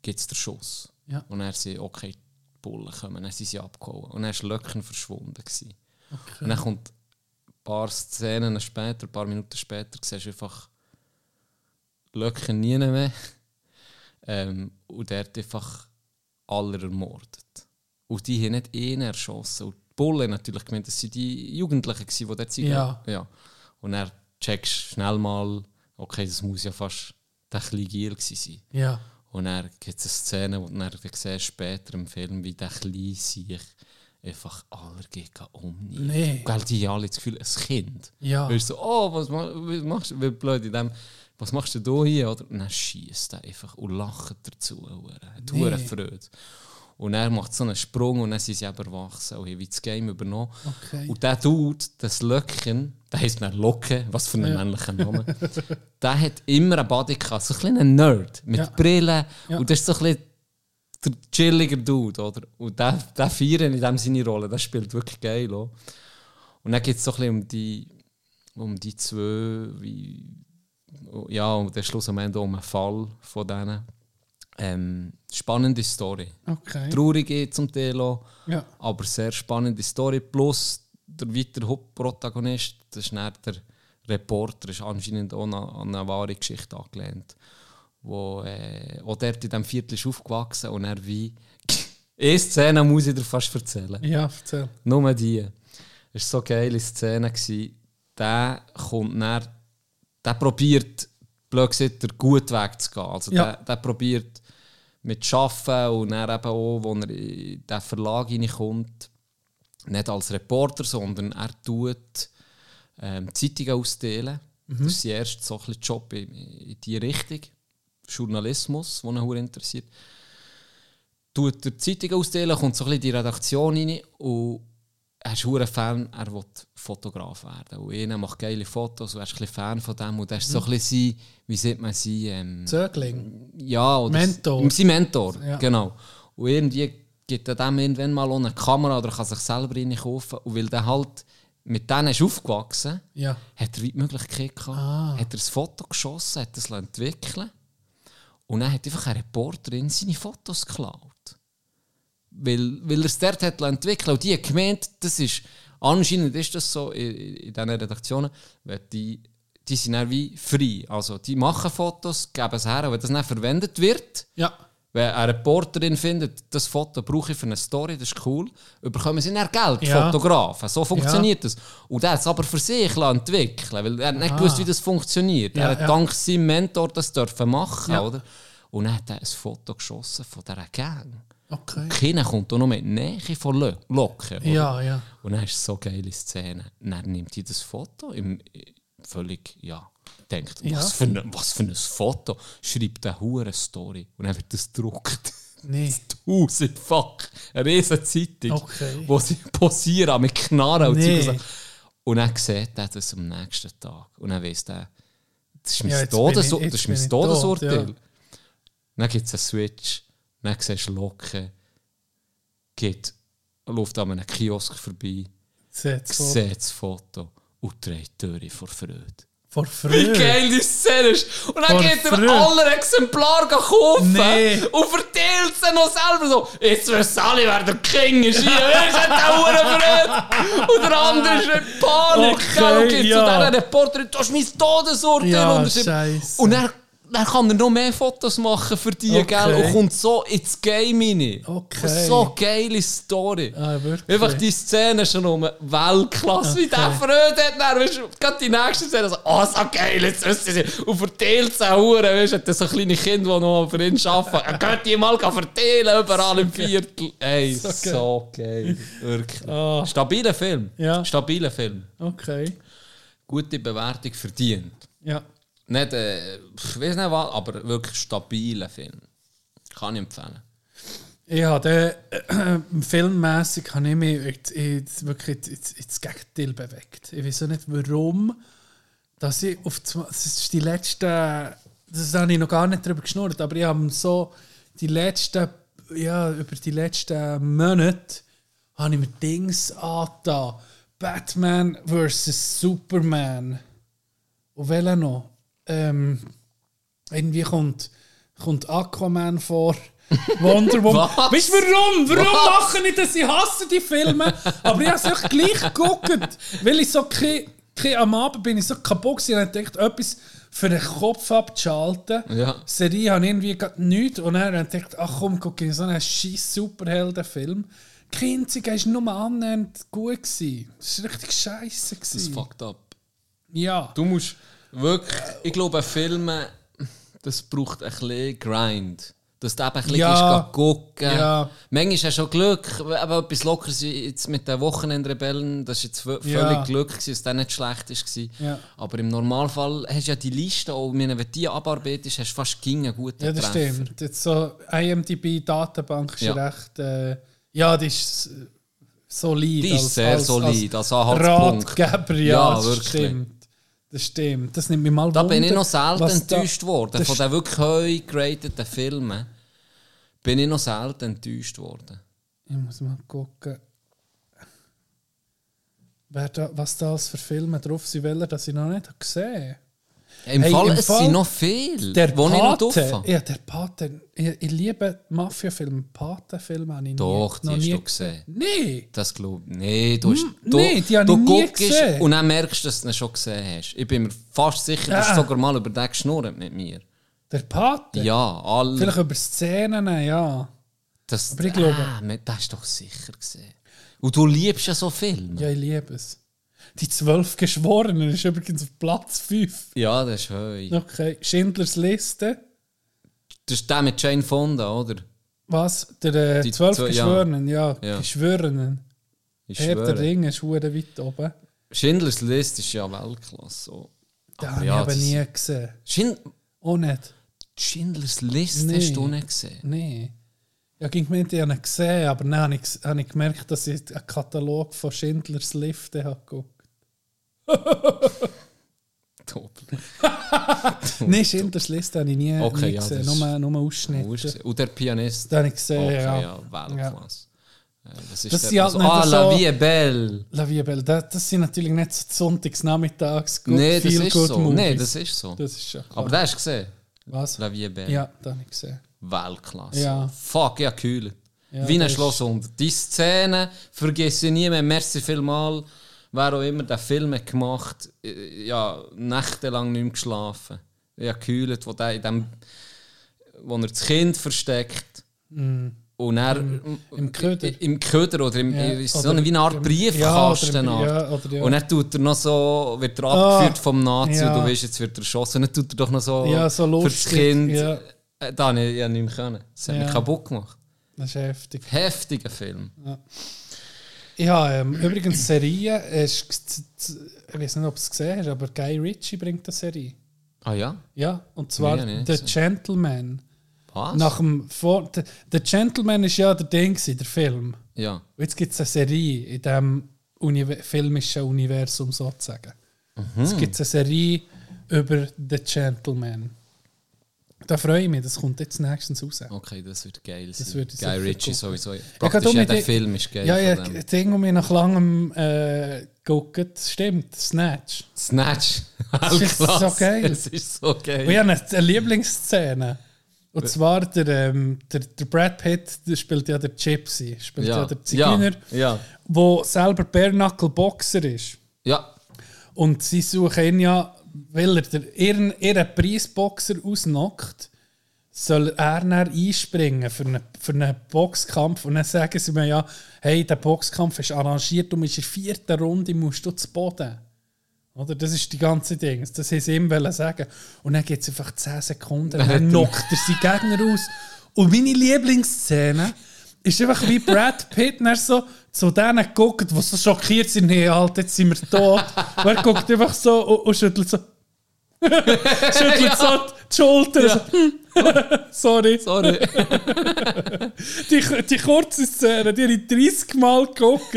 gibt es den Schuss. Ja. Und dann sind okay, die Bullen kommen, dann sind sie abgehauen. Und dann war Löcken verschwunden. Gewesen. Okay. Und dann kommt ein paar Szenen später, ein paar Minuten später, siehst du einfach Löcken nie mehr. Ähm, und der hat einfach alle ermordet. Und die haben nicht ihn erschossen. Und Bullen natürlich gemeint, das sind die Jugendlichen, gewesen, die dort sind. Ja. ja. Und er checkst schnell mal, okay, das muss ja fast der kleine Giel sein. Ja. Und dann gibt es eine Szene, wo du dann siehst, später im Film, wie der kleine sich einfach alle gegen um. Nee. Gell, die alle das Gefühl, ein Kind. Ja. Weil so, oh, was, ma- was machst du? Wie blöd in dem, was machst du da hier? Oder? Und dann schießt er einfach und lacht dazu. Hat Nee. Freude. Und er macht so einen Sprung und dann sind sie eben erwachsen und haben wie das Game übernommen. Okay. Und der Dude, das Löckchen, der heisst dann Locke, was für ein Ja. männlicher Name, der hat immer einen Body gehabt, so ein kleiner Nerd mit Ja. Brille. Ja. Und das ist so ein bisschen der chilliger Dude, oder? Und der, der feiern in dem seine Rolle, der spielt wirklich geil. Auch. Und dann geht es so ein bisschen um die, um die zwei, wie, ja, und der Schluss am Ende um einen Fall von denen. Ähm, spannende Story. Okay. Traurige zum Teil auch, Ja. aber sehr spannende Story. Plus der weitere Hauptprotagonist, das ist der Reporter, ist anscheinend auch an eine wahre Geschichte angelehnt. Wo äh, auch dort in diesem Viertel ist aufgewachsen und er wie. Eine Szene muss ich dir fast erzählen. Ja, erzähl. Nur die. Es war so eine geile Szene. Der kommt dann, der probiert, blöd gesagt, den guten Weg zu gehen. Also Ja. der, der probiert mit Arbeiten und dann eben auch, wo er in diesen Verlag reinkommt, nicht als Reporter, sondern er tut ähm, Zeitungen ausdelen. Das ist sein erster so ein Job in, in diese Richtung. Journalismus, der ihn interessiert tut der Zeitung ausdelen, kommt so ein bisschen in die Redaktion rein und er ist ein Fan, er will Fotograf werden. Und einer macht geile Fotos und er ist ein Fan von dem. Und er ist so ein bisschen sein, wie sieht man sie? Ähm, Zögling. ja, oder Mentor. Sein Mentor, Ja. genau. Und irgendwie gibt er dem irgendwann mal eine Kamera oder kann sich selber rein kaufen. Und weil der halt mit denen ist aufgewachsen Ja. hat er die Möglichkeit gehabt, Ah. hat er ein Foto geschossen, hat es entwickeln und dann hat einfach eine Reporterin seine Fotos geklaut. Weil, weil er es dort hat entwickeln und die gemeint, das ist, anscheinend ist das so in, in diesen Redaktionen, weil die, die sind dann wie frei. Also die machen Fotos, geben es her und wenn das dann verwendet wird, Ja. wenn eine Reporterin findet, das Foto brauche ich für eine Story, das ist cool, bekommen sie dann Geld, Ja. Fotografen. So funktioniert das. Und er hat es aber für sich entwickeln weil er nicht Ah. gewusst, wie das funktioniert. Ja, er hat ja. dank seinem Mentor das dürfen machen, Ja. oder? Und dann hat er ein Foto geschossen von dieser Gang. Okay. Keiner kommt auch noch mit Nähe von Lo Locken. oder? Ja, ja. Und dann ist es so geile Szene. Dann nimmt die das Foto im, völlig, ja, denkt, Ja. was, für ein, was für ein Foto. Schreibt eine hure Story. Und dann wird das gedruckt. Nee. Tausendfach. Eine riesen Zeitung. Okay. Wo sie posieren mit Knarren und Nee. So. Und dann sieht er das am nächsten Tag. Und dann weiss er, das ist mein, Ja, jetzt Todes bin ich- das ist mein Todesurteil. ja. Dann gibt es einen Switch. Dann siehst du Locken. Geht, läuft an einem Kiosk vorbei. Sieht das Foto und dreht die Türe vor Freude. Vor Wie früher. geil die Szene ist! Und dann Vor geht er Freude. alle Exemplare kaufen Nee. und verteilt sie noch selber so. Jetzt wissen alle, wer der King ist. Hier ist der Hurenfreude! Und der andere ist in Panik. Okay, und geht ja. zu dieser Reporterin, du hast mein Todesurteil Ja. Und dann, dann kann er noch mehr Fotos machen für die, Okay. gell? Und kommt so ins Game rein. Okay. So geile Story. Ah? Einfach die Szene schon um Weltklasse, wie der Freude hat. Dann, weißt du, gerade die nächste Szene so, oh, so geil, jetzt wissen sie. Und verteilt sie auch, weißt du, hat so kleine Kinder, die noch für ihn arbeiten. Er könnte die mal verteilen, überall im Viertel. Ey, So so, geil. Wirklich. Ah. Stabiler Film. Ja. Stabiler Film. Okay. Gute Bewertung verdient. Ja. Nicht, äh, ich weiß nicht was, aber wirklich stabiler Film. Kann ich empfehlen. Ja, der äh, filmmäßig habe ich mich wirklich ins, Gegenteil bewegt. Ich weiß auch nicht warum, dass ich auf zwei- das ist die letzten, das habe ich noch gar nicht darüber geschnurrt, aber ich habe so die letzten, ja, über die letzten Monate habe ich mir Dings angetan. Batman vs. Superman. Und welcher noch? Ähm, irgendwie kommt, kommt Aquaman vor. Wonder Woman. Weißt du warum? Warum Was? mache ich das? Ich hasse die Filme. Aber ich habe es echt gleich geguckt. Weil ich so kein, kein, am Abend bin ich so kaputt gewesen und habe gedacht, etwas für den Kopf abzuschalten. Ja. Serie habe ich irgendwie gerade nichts. Und dann habe ich gedacht, ach komm, guck ich so einen scheiß Superheldenfilm. Kein einziger war nur annähernd gut. Gewesen. Das war richtig scheiße. Das gewesen. fucked up. Ja. Du musst wirklich, ich glaube, Filme, das braucht ein bisschen Grind. Dass du eben ein bisschen Ja. gucken. Ja. Manchmal hast du schon Glück, aber etwas Lockeres jetzt mit den Wochenendrebellen, das war jetzt völlig Ja. Glück, gewesen, dass das nicht schlecht war. Ja. Aber im Normalfall hast du ja die Liste, auch wenn du die abarbeitest, hast du fast gegen einen guten Ja, das Treffer. stimmt. Jetzt so IMDb-Datenbank ist Ja. recht. Äh, ja, die ist solid. Die ist sehr solid, als Anhaltspunkt. Ratgeber, ja, Ja, das wirklich. stimmt. Das stimmt. Das nimmt mich mal Da bin ich Wunder, noch selten was da- enttäuscht worden. Von den wirklich heu gerateten Filmen bin ich noch selten enttäuscht worden. Ich muss mal gucken. Wer da, was da für Filme drauf sind, welche, dass ich noch nicht habe gesehen Im Hey, Fall, im es Fall- sind noch viele, Der die ich noch drauf Pate, ja, der Pate. Ich, ich liebe Mafia-Filme. Pate-Filme habe ich Doch, nie, die hast nie du gesehen. Nee. Das glaube ich. Nee, du, hast, Hm, du, nee, die habe du ich nie guckst gesehen. und dann merkst du, dass du ihn schon gesehen hast. Ich bin mir fast sicher, du Ah. sogar mal über den geschnurrt mit mir. Der Pate? Ja, alle. Vielleicht über Szenen, ja. das, aber ich glaube- Ah, das hast du doch sicher gesehen. Und du liebst ja so Filme. Ja, ich liebe es. Die zwölf Geschworenen ist übrigens auf Platz 5. Ja, das ist heu. Okay, Schindlers Liste. Das ist der mit Jane Fonda, oder? Was? Der äh, Die zwölf ja. Geschworenen, ja. Ja. Geschworenen. Ich Herr der schwöre. Ringe ist hure weit oben. Schindlers List ist ja Weltklasse. So. Den Aber habe ja, ich aber das- nie gesehen. Schind Auch nicht. Schindlers List Nee. hast du nicht gesehen? Nee. Ja, ging ich habe ihn gesehen, aber dann habe ich, habe ich gemerkt, dass ich einen Katalog von Schindlers Lifte habe geguckt. Top. Nein, Schindlers Liste habe ich nie, Okay, nie ja, gesehen, nur, nur Ausschnitte. Und der Pianist. Den habe ich gesehen, Okay, ja. ja, Weltklasse. Äh, Das ist Das der, sind halt also, ah, La so- Vie est Belle. La Vie est Belle, das, das sind natürlich nicht so Sonntagsnachmittags Nee, das feel ist good so. Movies. Nee, das ist so. Das ist schon klar. Aber der hast du gesehen. Was? La Vie est Belle. Ja, das habe ich gesehen. Weltklasse. Ja. Fuck, ja, kühl. Ja, Wie ein Schloss und die Szene vergesse ich nie mehr. Merci vielmal. Wer auch immer den Film hat gemacht äh, ja, nächtelang nicht mehr geschlafen. Ja, gekühlt, wo, der in dem, wo er das Kind versteckt. Und er im Köder. Im Köder oder im, Ja, ist so eine, wie eine Art im- Briefkasten. ja, oder im- ja, oder. Und dann tut er noch so, wird er Ah, abgeführt vom Nazi und du weißt, jetzt wird er erschossen. Und dann tut er doch noch so, Ja, so für das Kind ja. Äh, da habe ich ja nicht mehr können. Das hat mich kaputt gemacht. Das ist heftig. Heftiger Film. Habe ähm, übrigens Serien, äh, ich weiß nicht, ob du es gesehen hast, aber Guy Ritchie bringt eine Serie. Ah ja? Ja, und zwar Nee, nee, The so. Gentleman. Was? Nach dem Vor The, The Gentleman ist ja der Ding, der Film. Ja. Und jetzt gibt es eine Serie in diesem Univer filmischen Universum sozusagen. Mhm. Es gibt eine Serie über The Gentleman. Da freue ich mich, das kommt jetzt nächstens raus. Okay, das wird geil. Das ich Guy Ritchie gucken. sowieso. Ich Praktisch jeder mit- Film ist geil Ja, ja, das Ding, das mich nach langem äh, geguckt, stimmt, Snatch. Snatch. Das ist so geil. Es ist so geil. Und ich habe eine, Lieblingsszene. Und zwar der, ähm, der, der Brad Pitt der spielt ja der Gypsy, spielt ja, der Zigeuner, Ja, ja. wo selber Bare-Knuckle Boxer ist. ja. Und sie suchen ihn ja, weil er ihren, ihren Preisboxer ausnockt, soll er dann einspringen für einen, für einen Boxkampf. Und dann sagen sie mir ja, hey, der Boxkampf ist arrangiert, du musst in der vierten Runde musst du zu Boden. Oder? Das ist die ganze Ding. Das haben sie ihm sagen. Und dann geht es einfach 10 Sekunden, dann knockt er seinen Gegner aus. Und meine Lieblingsszene ist einfach wie Brad Pitt dann so zu denen guckt, die so schockiert sind, hey, halt, jetzt sind wir tot. Und er guckt einfach so und, und schüttelt so. schüttelt so die Schulter. So, hm. Sorry. Sorry. Die, die kurze Szene, die habe ich 30 Mal geguckt.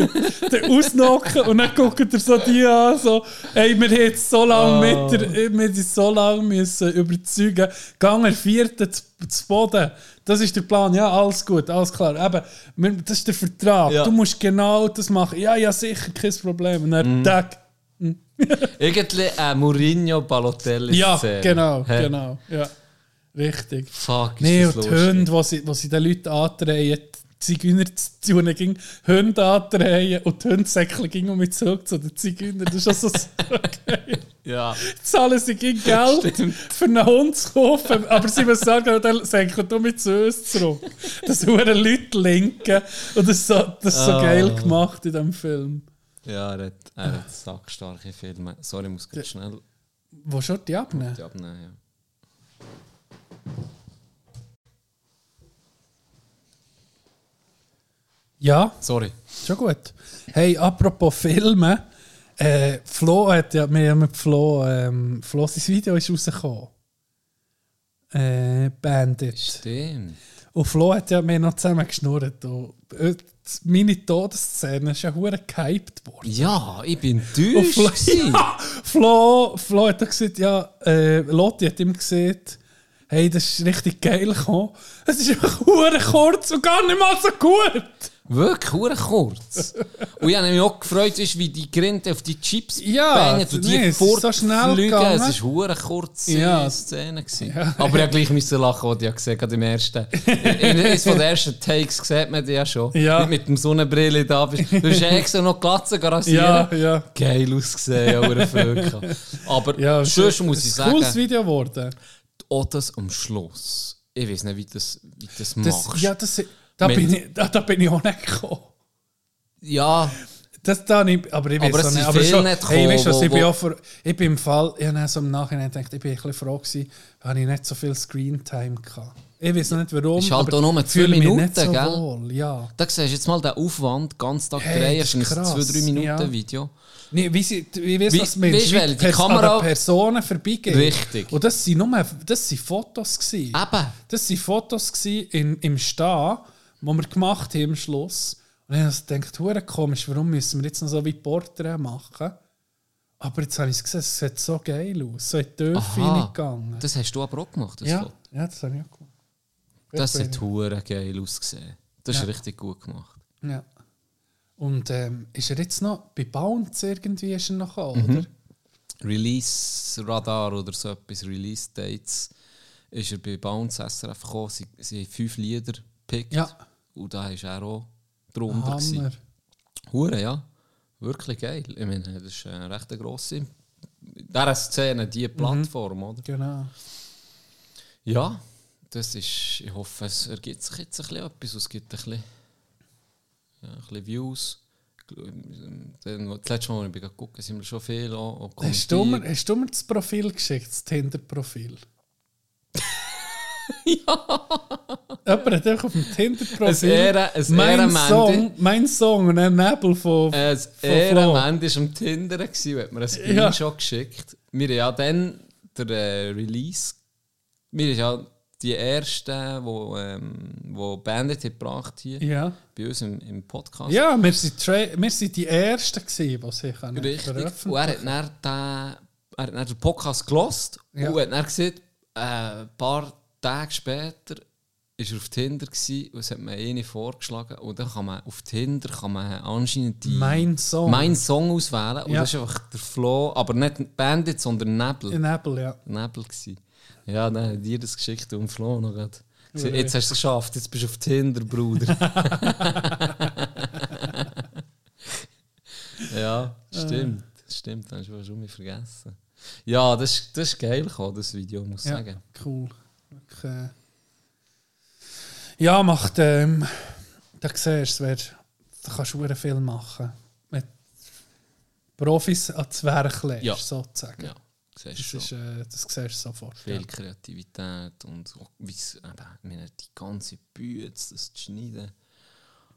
Den ausnocken und dann guckt er so die an, so, ey, wir jetzt so lange mit der, wir so lange müssen überzeugen. Gang vierten zu, zu Boden. Das ist der Plan. Ja, alles gut, alles klar. Eben, das ist der Vertrag. Ja. Du musst genau das machen. Ja, ja, sicher, kein Problem. Und dann, Tag. Irgendwie ein Mourinho Balotelli Ja, genau, Hä? genau. Ja, richtig. Fuck, ist Nee, und die. Hunde, die sie, wo sie den Leuten andrehen, die Zigeuner zu tun ging, Hunde andrehen und die Hundesäckchen gingen um mich zurück zu den Zigeunern. Das ist also so geil. Ja. Zahlen sie gegen Geld für einen Hund zu kaufen, aber sie müssen sagen, dann säckeln du mit zu uns zurück. Das hören Leute linken und das ist so, das ist so Ah. geil gemacht in diesem Film. Ja, er hat, er hat sackstarke Filme. Sorry, ich muss ganz schnell Wo schon die abnehmen? die abnehmen. Ja. Ja, Sorry. Schon gut. Hey, apropos Filme. Äh, Flo hat ja, wir haben mit Flo, ähm, Flo sein Video ist rausgekommen. Äh, Bandit. Stimmt. Und Flo hat ja mir noch zusammen geschnurrt. Und, äh, meine Todesszene ist ja hure gehypt worden. Ja, ich bin enttäuscht. Flo, ja, Flo, Flo hat gesagt, ja, äh, Lotti hat ihm gesagt, hey, das ist richtig geil gekommen. Es ist einfach hure kurz und gar nicht mal so gut. Wirklich, hure kurz. Und ich habe mich auch gefreut, wie die Grinde auf die Chips Ja, bangen und die nee, es ist so schnell gegangen. Es war hure kurze Ja. Szene. Gewesen. Ja. Aber ich gleich müssen lachen, als ich gesehen habe, im ersten. In eines von den ersten Takes sieht man die ja schon. Ja. Mit dem Sonnenbrille da bist. Du hast extra noch Glatze rasieren. Ja, ja. Geil ausgesehen, hure Fröke. Aber Ja, sonst muss ich ein cooles sagen, Video geworden. Auch das am Schluss. Ich weiß nicht, wie das, wie das Das, machst. ja, das, da, Mit- bin ich, da, da bin ich auch nicht gekommen. ja Das da nicht, aber ich weiß Aber es nicht. Aber schon, nicht hey, weißt was, gekommen, ich bin wo- auch vor, ich bin im Fall, ich habe so im Nachhinein gedacht, ich bin ein bisschen froh gewesen, habe ich nicht so viel Screentime gehabt. Ich weiß noch nicht warum, Ist halt aber auch nur ich zwei fühle mich Minuten, nicht so gell? wohl, ja. Da siehst du jetzt mal den Aufwand, ganz Tag Hey, drehen, ist ein ist krass, 2-3 Minuten ja. Video. Nee, wie, sie, wie weißt Wie- meinst? weisst du, weil die Pers- Kamera- Personen vorbeigehen. Richtig. Und das sind nur, das sind Fotos gewesen. Eben. Das waren Fotos in, im Stehen, die wir gemacht haben am Schluss. Und ich habe gedacht, hure komisch, warum müssen wir jetzt noch so wie Portrait machen? Aber jetzt habe ich es gesehen, es sieht so geil aus. So in die Töpfe Aha, reingegangen. das hast du aber auch gemacht, das ja, Foto. ja, das habe ich auch gemacht. Das bin hat hure geil ausgesehen. Das ist Ja. richtig gut gemacht. Ja. Und ähm, ist er jetzt noch bei Bounce irgendwie ist er noch gekommen, oder? Release-Radar oder so etwas, Release-Dates, ist er bei Bounce SRF gekommen. Sie, sie haben fünf Lieder gepickt. Ja. Und da ist er auch drunter. Hammer. gewesen. Hure, ja. Wirklich geil. Ich meine, das ist eine recht grosse. Dieser Szene, diese Plattform, oder? Genau. Ja, das ist. Ich hoffe, es ergibt sich jetzt ein bisschen etwas. Es gibt ein bisschen, ja, ein bisschen Views. Dann, das letzte Mal, als ich habe, sind wir schon viel auch Hast du, mir, hast du mir das Profil geschickt, das Tinder-Profil? Jemand hat einfach auf dem Ein Tinder-Profil ein mein. Song, mein Song ein Nebel von, Ein. Ehrenmann war am Tinder gewesen hat mir einen Screenshot geschickt. Wir haben ja dann der äh, Release. Wir sind ja die ersten, wo, ähm, wo Bandit gebracht hier Ja. bei uns im, im Podcast. Ja, wir wir sind die Ersten gewesen, die sich können Richtig. Und er hat dann, den, er hat dann den Podcast gelost Ja. und hat dann gesehen, äh, ein paar Tage später ist er auf Tinder gewesen, und es hat mir eine vorgeschlagen und dann kann man auf Tinder kann man anscheinend die Mein Song. mein Song auswählen und Ja. das ist einfach der Flo, aber nicht Bandit, sondern Nebel. Nebel, ja. Nebel gsi. Ja, dann hat dir das geschickt und Flo noch grad. Jetzt hast du es geschafft, jetzt bist du auf Tinder, Bruder. ja, stimmt. Stimmt, das hast du schon mal vergessen. Ja, das, ist- das ist geil gekommen, das Video, muss ich Ja, sagen. cool. Äh, ja, macht, ähm, da siehst du, da kannst du Film machen. Mit Profis ans Werk legst, Ja. sozusagen. Ja, siehst Das, ist, äh, das siehst du sofort. Viel Ja. Kreativität und auch meine, die ganze Bühne, das zu schneiden.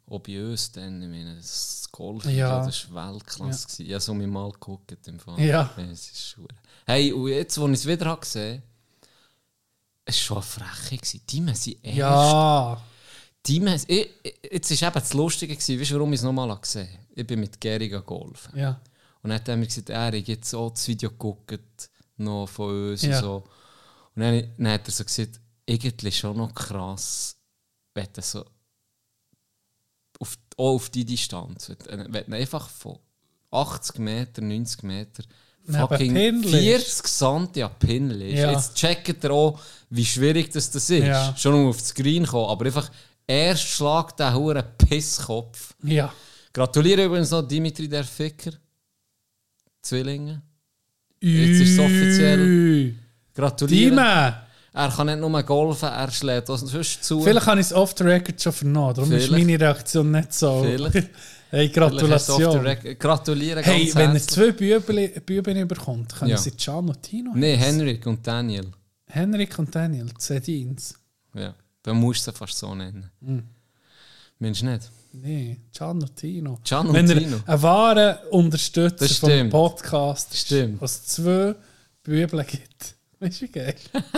Uns dann, ich meine, das Golf, Ja. das war Weltklasse. gewesen. Ich habe so mal geguckt im Fall. Ja. Es ist schwer. Hey, und jetzt, als ich es wieder habe gesehen es war schon eine Freche. Die haben sie erst... Ja, Die haben, ich, jetzt war eben das Lustige, weißt du, warum ich es nochmal gesehen habe? Ich bin mit Gary golfen. ja. Und dann hat er mir gesagt, er hat jetzt auch das Video geguckt, noch von uns Ja. und so. Und dann, dann hat er so gesagt, irgendwie schon noch krass, wenn du so auf, auch auf die Distanz, wenn wenn du einfach von 80 Meter, 90 Meter Neben fucking liegst. 40 Sante an Pin liegst. Ja. Jetzt checkt er auch, wie schwierig das, das ist. Ja. Schon um auf das Green kommen, aber einfach erst schlägt der hure Pisskopf. ja. Gratuliere übrigens noch Dimitri der Ficker. Zwillinge. Jetzt ist es offiziell. Gratuliere. Dime! Er kann nicht nur golfen, er schlägt auch sonst zu. Vielleicht habe ich es off the record schon vernommen, darum ist Vielleicht. meine Reaktion nicht so. Vielleicht. hey, du Gratulation. Gratuliere Hey, ganz wenn er zwei Büben überkommt, können Ja. sie Can und Tino Nein. Henrik und Daniel. Henrik und Daniel, Zedins. Ja, dann musst du sie fast so nennen. Hm. Mensch nicht. Nee, und Tino. Und Wenn Tino. er einen wahren Unterstützer Das vom. Podcast ist, Stimmt. was zwei Bübel gibt. Du, wie geil?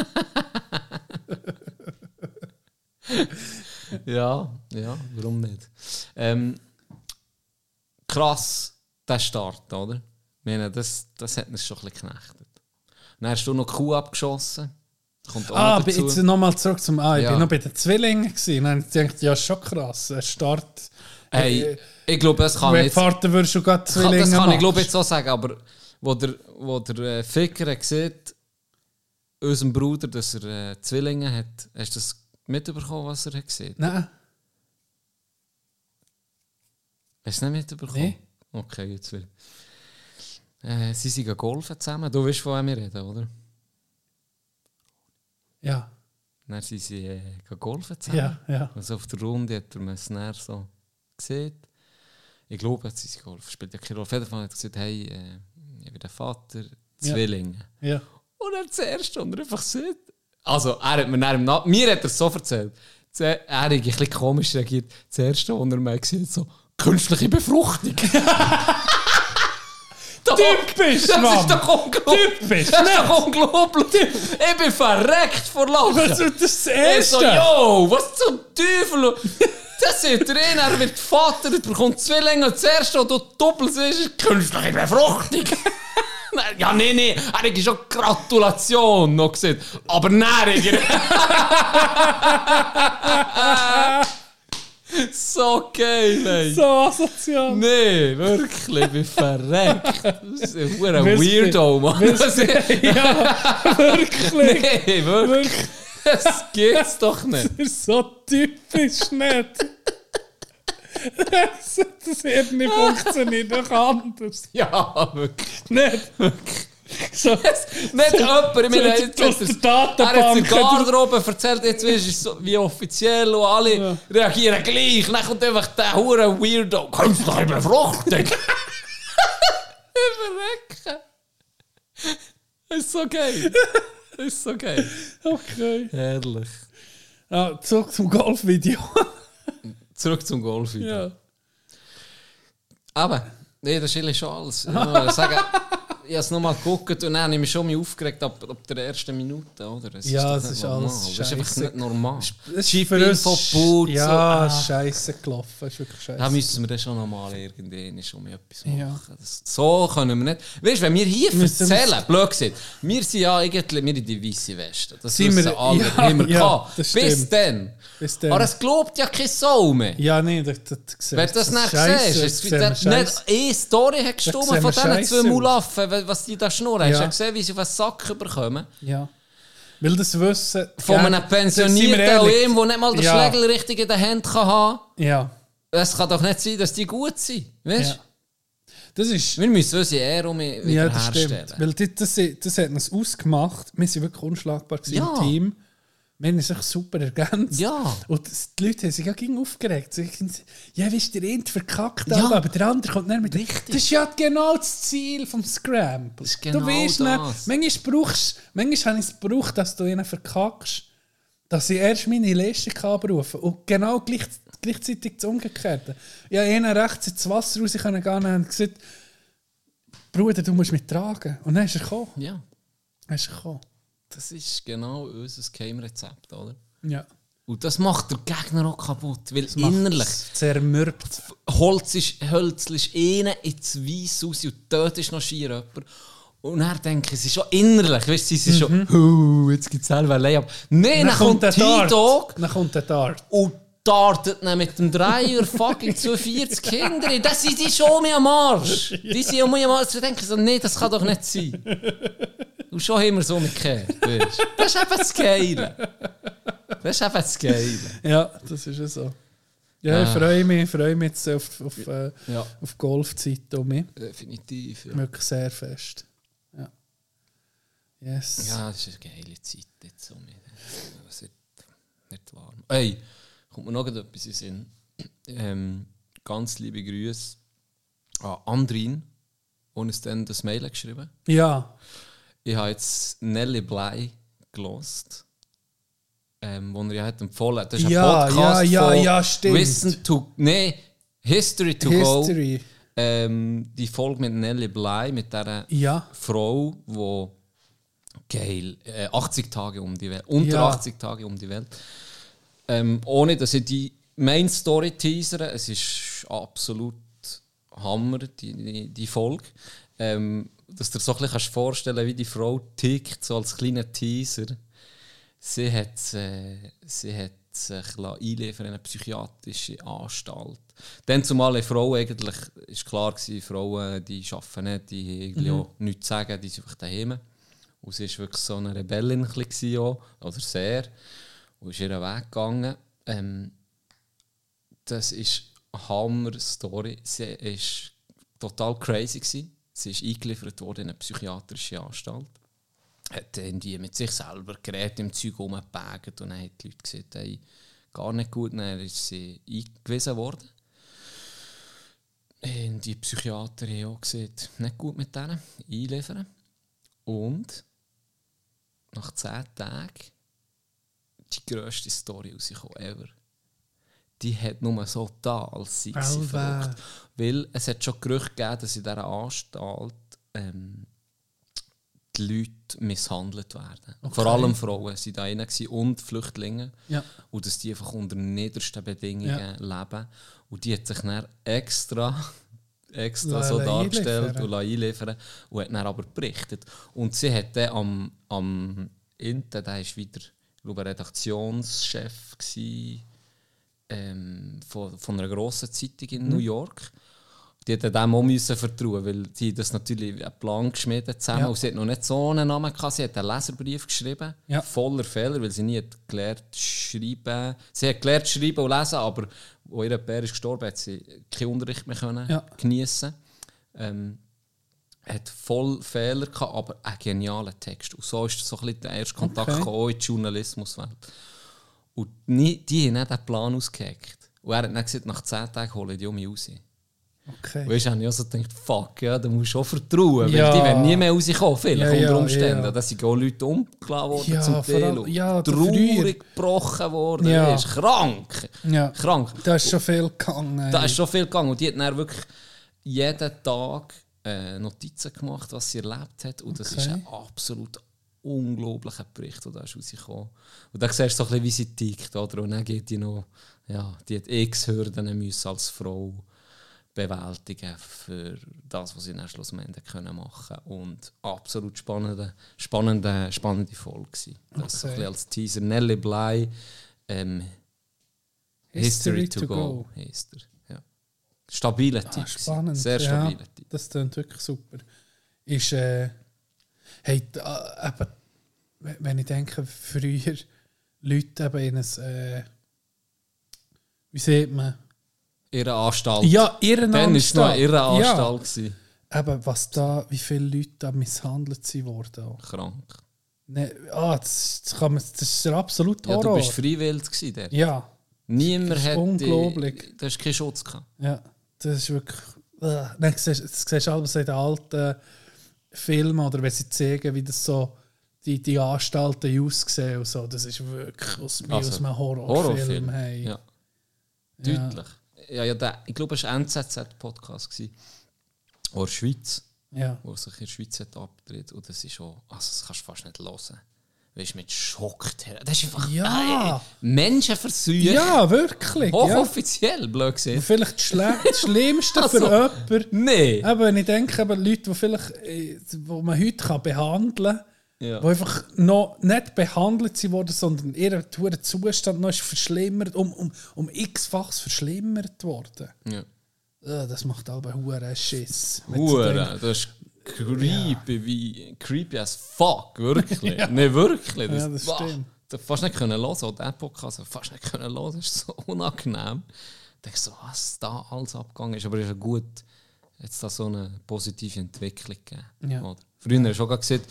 Ja, ja, warum nicht? Ähm, krass, der Start, oder? Ich meine, das, das hat uns schon ein bisschen geknechtet. Dann hast du noch Kuh abgeschossen. Kommt Ah, jetzt nochmal zurück zum A. Ich Ja. bin noch bei den Zwillingen gewesen. Dann ich gedacht, ja, schon krass. Ein Start. Hey, Äh, ich glaube, das kann ich jetzt, Vater würdest du gerade Zwillinge das kann ich machen. glaube jetzt auch sagen, aber wo der, wo der äh, Ficker hat gesehen, unserem Bruder, dass er äh, Zwillinge hat, hast du das mitbekommen, was er hat gesehen? Nein, Hast du es nicht mitbekommen? Nee. Okay, jetzt will. Äh, sie sind golfen zusammen. Du weißt, von wem wir reden, oder? Ja, Dann sind sie äh, golfen zusammen. ja, ja. Also auf der Runde hat er es dann so gesehen. Ich glaube, sind sie golfen. Spielt ja keine Rolle. Auf jeden Fall hat er gesagt, hey, äh, ich bin der Vater, Ja. Zwillinge. ja. Und er zuerst und er einfach sieht. Also, er hat mir dann im mir hat er es so erzählt. Er hat ein bisschen komisch reagiert. Zuerst, und er mal sieht, so künstliche Befruchtung. Typisch, Das Mann. ist doch unglaublich. Typisch, Das ist doch unglaublich. Ich bin verreckt vor Lachen. Was ist das Ich Erste? so, yo, was zum Teufel? Das sieht er in, er wird Vater, er bekommt Zwillinge und das erste, was du doppelt siehst, ist künstliche Befruchtung. Nein, ja, nee, nee, er hat schon Gratulation noch gesehen. Aber nein, So geil, ey. so asozial. Nee, wirklich, ich bin verreckt. Das ist ein Weirdo, Mann. ja, wirklich. Nee, wirklich. Wirklich. Das geht's doch nicht. Das ist so typisch nicht. Das, das hat nicht funktioniert, doch anders. Ja, wirklich. Nicht. So, Nicht jemand, ich meine, jetzt hat der er, hat Garderobe erzählt, jetzt weißt du, so wie offiziell und alle Ja. reagieren gleich. Dann kommt einfach der hure Weirdo. Künstliche Befruchtung. ich verrecke. Das ist so geil. Ist so geil. okay. Herrlich. Ah, zurück zum Golfvideo. Zurück zum Golf. wieder. ja. Aber, nee, das ist schon alles. Ich muss sagen, ich habe es nochmal geguckt und dann habe ich mich schon mal aufgeregt ab, ab der ersten Minute, oder? Es Ja, doch es nicht ist normal. alles Das ist einfach nicht normal. Es ist Boot, Ja, so, ah. scheiße gelaufen. Es ist wirklich scheiße. Da müssen wir dann schon nochmal irgendwie schon mal etwas machen. Ja. Das, so können wir nicht. Weißt du, wenn wir hier Müssen erzählen, blöd gesagt, wir sind ja eigentlich wir in die weiße Weste. Das Sind wir- alle. ja, haben wir ja, das Bis dann. Bis dann. Aber es glaubt ja kein Sau mehr. ja, nee, das, das, das Wenn du das nicht Scheisse, siehst, das es nicht eine Story hat gestummt von diesen zwei aus. Mulaffen, was die da schnurren. Hast du Ja. ja gesehen, wie sie auf den Sack bekommen? Ja. Weil das Wissen... Von ja, einem Pensionierten ehrlich. OM, der nicht mal den Ja. Schlägel richtig in der Hand kann haben Ja. Es kann doch nicht sein, dass die gut sind. Weißt ja. Das ist... Wir müssen unsere Ehre um Ja, das wiederherstellen. stimmt. Weil das, das, das hat uns ausgemacht. Wir sind wirklich unschlagbar Ja. im Team. Wir haben sich super ergänzt. Ja. Und die Leute haben sich ja gegen aufgeregt. Sie haben ja, du, der eine verkackt, Ja. aber der andere kommt nicht mit. Richtig. Das ist ja genau das Ziel vom Scramble. Das ist genau du weißt das. Nicht, manchmal, brauchst, manchmal habe ich es gebraucht, dass du ihn verkackst, dass ich erst meine Leistung abrufen kann. Und genau gleich, gleichzeitig das Umgekehrte. Ja, einer rechts ins Wasser raus können gehen und gesagt, Bruder, du musst mich tragen. Und dann ist er gekommen. Ja, Dann ist er gekommen. Das ist genau unser Geheimrezept, oder? Ja. Und das macht der Gegner auch kaputt, weil Das innerlich es Zermürbt. Holz ist, Hölz ist innen ins Weiss raus und dort ist noch schier jemand. Und er denkt, es ist schon innerlich, weißt du, sie sind schon, «Huh, jetzt gibt es selber ein Layup. Nein, dann, kommt der. T-Dog Dann kommt der Dart. und dartet dann mit dem Dreier fucking 42 Kinder. Das sind die schon mehr am Arsch. Die sind um mich am Arsch. Sie denken so, nee, das kann doch nicht sein. Und schon haben wir es umgekehrt. Weißt? du. Das ist eben das Geile. Das ist eben das Geile. Ja, das ist ja so. Ja, ich Ah. freue mich, ich freue mich jetzt auf, auf, äh, Ja. auf Golfzeit um mich. Definitiv. Ja. Wirklich sehr fest. Ja. Yes. ja, das ist eine geile Zeit jetzt so. mit- Es wird nicht warm. Hey, kommt mir noch etwas in Sinn. Ähm, ganz liebe Grüße an Andrin, der uns dann das Mail hat geschrieben Ja. Ich habe jetzt Nelly Bly gelost. Ähm, wo er ja hat empfohlen. Das ist ein Ja, Podcast ja, ja, von ja, stimmt. Listen to, nee, History to Go. History. Ähm, die Folge mit Nelly Bly, mit dieser Ja. Frau, die geil, äh, 80 Tage um die Welt, unter Ja. 80 Tage um die Welt. Ähm, ohne dass ich die Main Story teasere, es ist absolut Hammer, die, die, die Folge. Ähm, dass du dir so ein bisschen kannst vorstellen wie die Frau tickt, so als kleiner Teaser. Sie hat, äh, sie hat sich lassen einliefern in eine psychiatrische Anstalt. Dann zumal eine Frau eigentlich, ist klar gewesen, Frauen, die arbeiten nicht, die haben irgendwie auch nichts zu sagen, die sind einfach daheim. Und sie war wirklich so eine Rebellin, bisschen auch, oder sehr. Und ist ihren Weg gegangen. Ähm, das ist eine Hammer-Story. Sie war total crazy. Gewesen. Sie ist eingeliefert worden in eine psychiatrische Anstalt. Hat die mit sich selber Geräte im Zeug rumgepackt und dann haben die Leute gesagt, hey, gar nicht gut. Dann ist sie eingewiesen worden. Und die Psychiater haben auch gesagt, nicht gut mit denen, einliefern. Und nach 10 Tagen die grösste Story rausgekommen ever. Die hat nur so da, als sei sie verrückt. Weil es hat schon Gerüchte gegeben, dass in dieser Anstalt ähm, die Leute misshandelt werden. Vor allem Frauen waren da gewesen und Flüchtlinge. Ja. Und dass die einfach unter niedersten Bedingungen leben. Und die hat sich dann extra, extra La- so la dargestellt und einliefern und hat dann aber berichtet. Und sie hat dann am, am Inten, der war wieder, ich glaube, Redaktionschef gewesen, ähm, von, von einer grossen Zeitung in Mhm. New York. Die hat dem auch müssen vertrauen, weil sie das natürlich einen Plan geschmiedet zusammen Ja. und sie hat noch nicht so einen Namen gehabt. Sie hat einen Leserbrief geschrieben, Ja. voller Fehler, weil sie nie hat gelernt zu schreiben. Sie hat gelernt zu schreiben und lesen, aber als ihr Bär ist gestorben, hat sie keinen Unterricht mehr können Ja. geniessen. Ähm, hat voll Fehler gehabt, aber einen genialen Text. Und so ist so ein bisschen der erste Kontakt Okay. in die Journalismuswelt. Und nie, die haben den Plan ausgeheckt. Und er hat dann gesagt, nach 10 Tagen holen die um mich raus. Okay. Weißt du, habe ich auch so gedacht, fuck, ja, da musst du schon vertrauen, weil Ja. die werden nie mehr rauskommen, vielleicht Ja, unter Umständen. ja. Da sind auch Leute umgeladen worden Ja, zum Teil. allem- ja, traurig gebrochen worden Ja. ist. Krank. Ja. Krank. Da ist schon viel gegangen. Da ist schon viel gegangen. Und die hat dann wirklich jeden Tag äh, Notizen gemacht, was sie erlebt hat. Und das Okay. ist ein absolut unglaublicher Bericht, der da ist rausgekommen. Und da siehst du so ein bisschen, wie sie tickt. Oder? Und dann geht die noch, ja, die hat x Hürden müssen als Frau bewältigen für das, was sie dann schlussendlich können machen Und absolut spannende, spannende, spannende Folge gewesen. Das so ein Okay. bisschen als Teaser. Nelly Bly, ähm, History, to, go, heisst er. Ja. Stabiler Ah, spannend. Sehr ja, stabiler Typ. Das klingt wirklich super. Ist, äh, hey, da, eben, wenn- ich denke, früher Leute eben in ein, äh, wie sieht man? Ihre Anstalt. Ja, ihren Dann war es noch Anstalt. ihre Anstalt. Ja, eben, was da, wie viele Leute da misshandelt sind worden. auch. Krank. Ne, ah, das, das, kann man, das ist der absolute Ja, Horror. du bist freiwillig gewesen dort. ja, Niemand Das ist hat unglaublich. Du hast keinen Schutz gehabt. ja, das ist wirklich. Äh, Nein, das siehst das siehst du alles in den alten Filmen oder wenn sie zeigen, wie das so die, die Anstalten aussehen und so. Das ist wirklich aus, wie Also, aus einem Horrorfilm. Horrorfilm. Hey. Ja. Deutlich. Ja, ja, der, ich glaube, es war ein NZZ-Podcast, der in der Schweiz, Ja. wo sich in der Schweiz hat abgedreht Und das ist schon, also das kannst du fast nicht hören. Weißt du, mit Schock. Das ist einfach Ja. äh, Menschenversuch. ja, wirklich. Ja. Hochoffiziell, blöd Und gesehen. vielleicht das, Schle das Schlimmste Also, für jemanden. Eben, wenn ich denke, eben Leute, die vielleicht, äh, wo man heute kann behandeln kann, Ja. die einfach noch nicht behandelt worden, sondern ihr Zustand noch ist verschlimmert, um, um, um x-fachs verschlimmert worden. Ja. Ja, das macht aber hure Schiss. Wenn du Hure, denkst, das ist creepy wie creepy as fuck, wirklich. Nee, wirklich. Ja, das boah, stimmt. Du hast fast nicht können hören, auch den Podcast du fast nicht können hören, das ist so unangenehm. Ich denke so, was da alles abgegangen ist, aber es ist ja gut, jetzt da so eine positive Entwicklung gegeben. Ja. Oder? Früher hast du auch gesagt,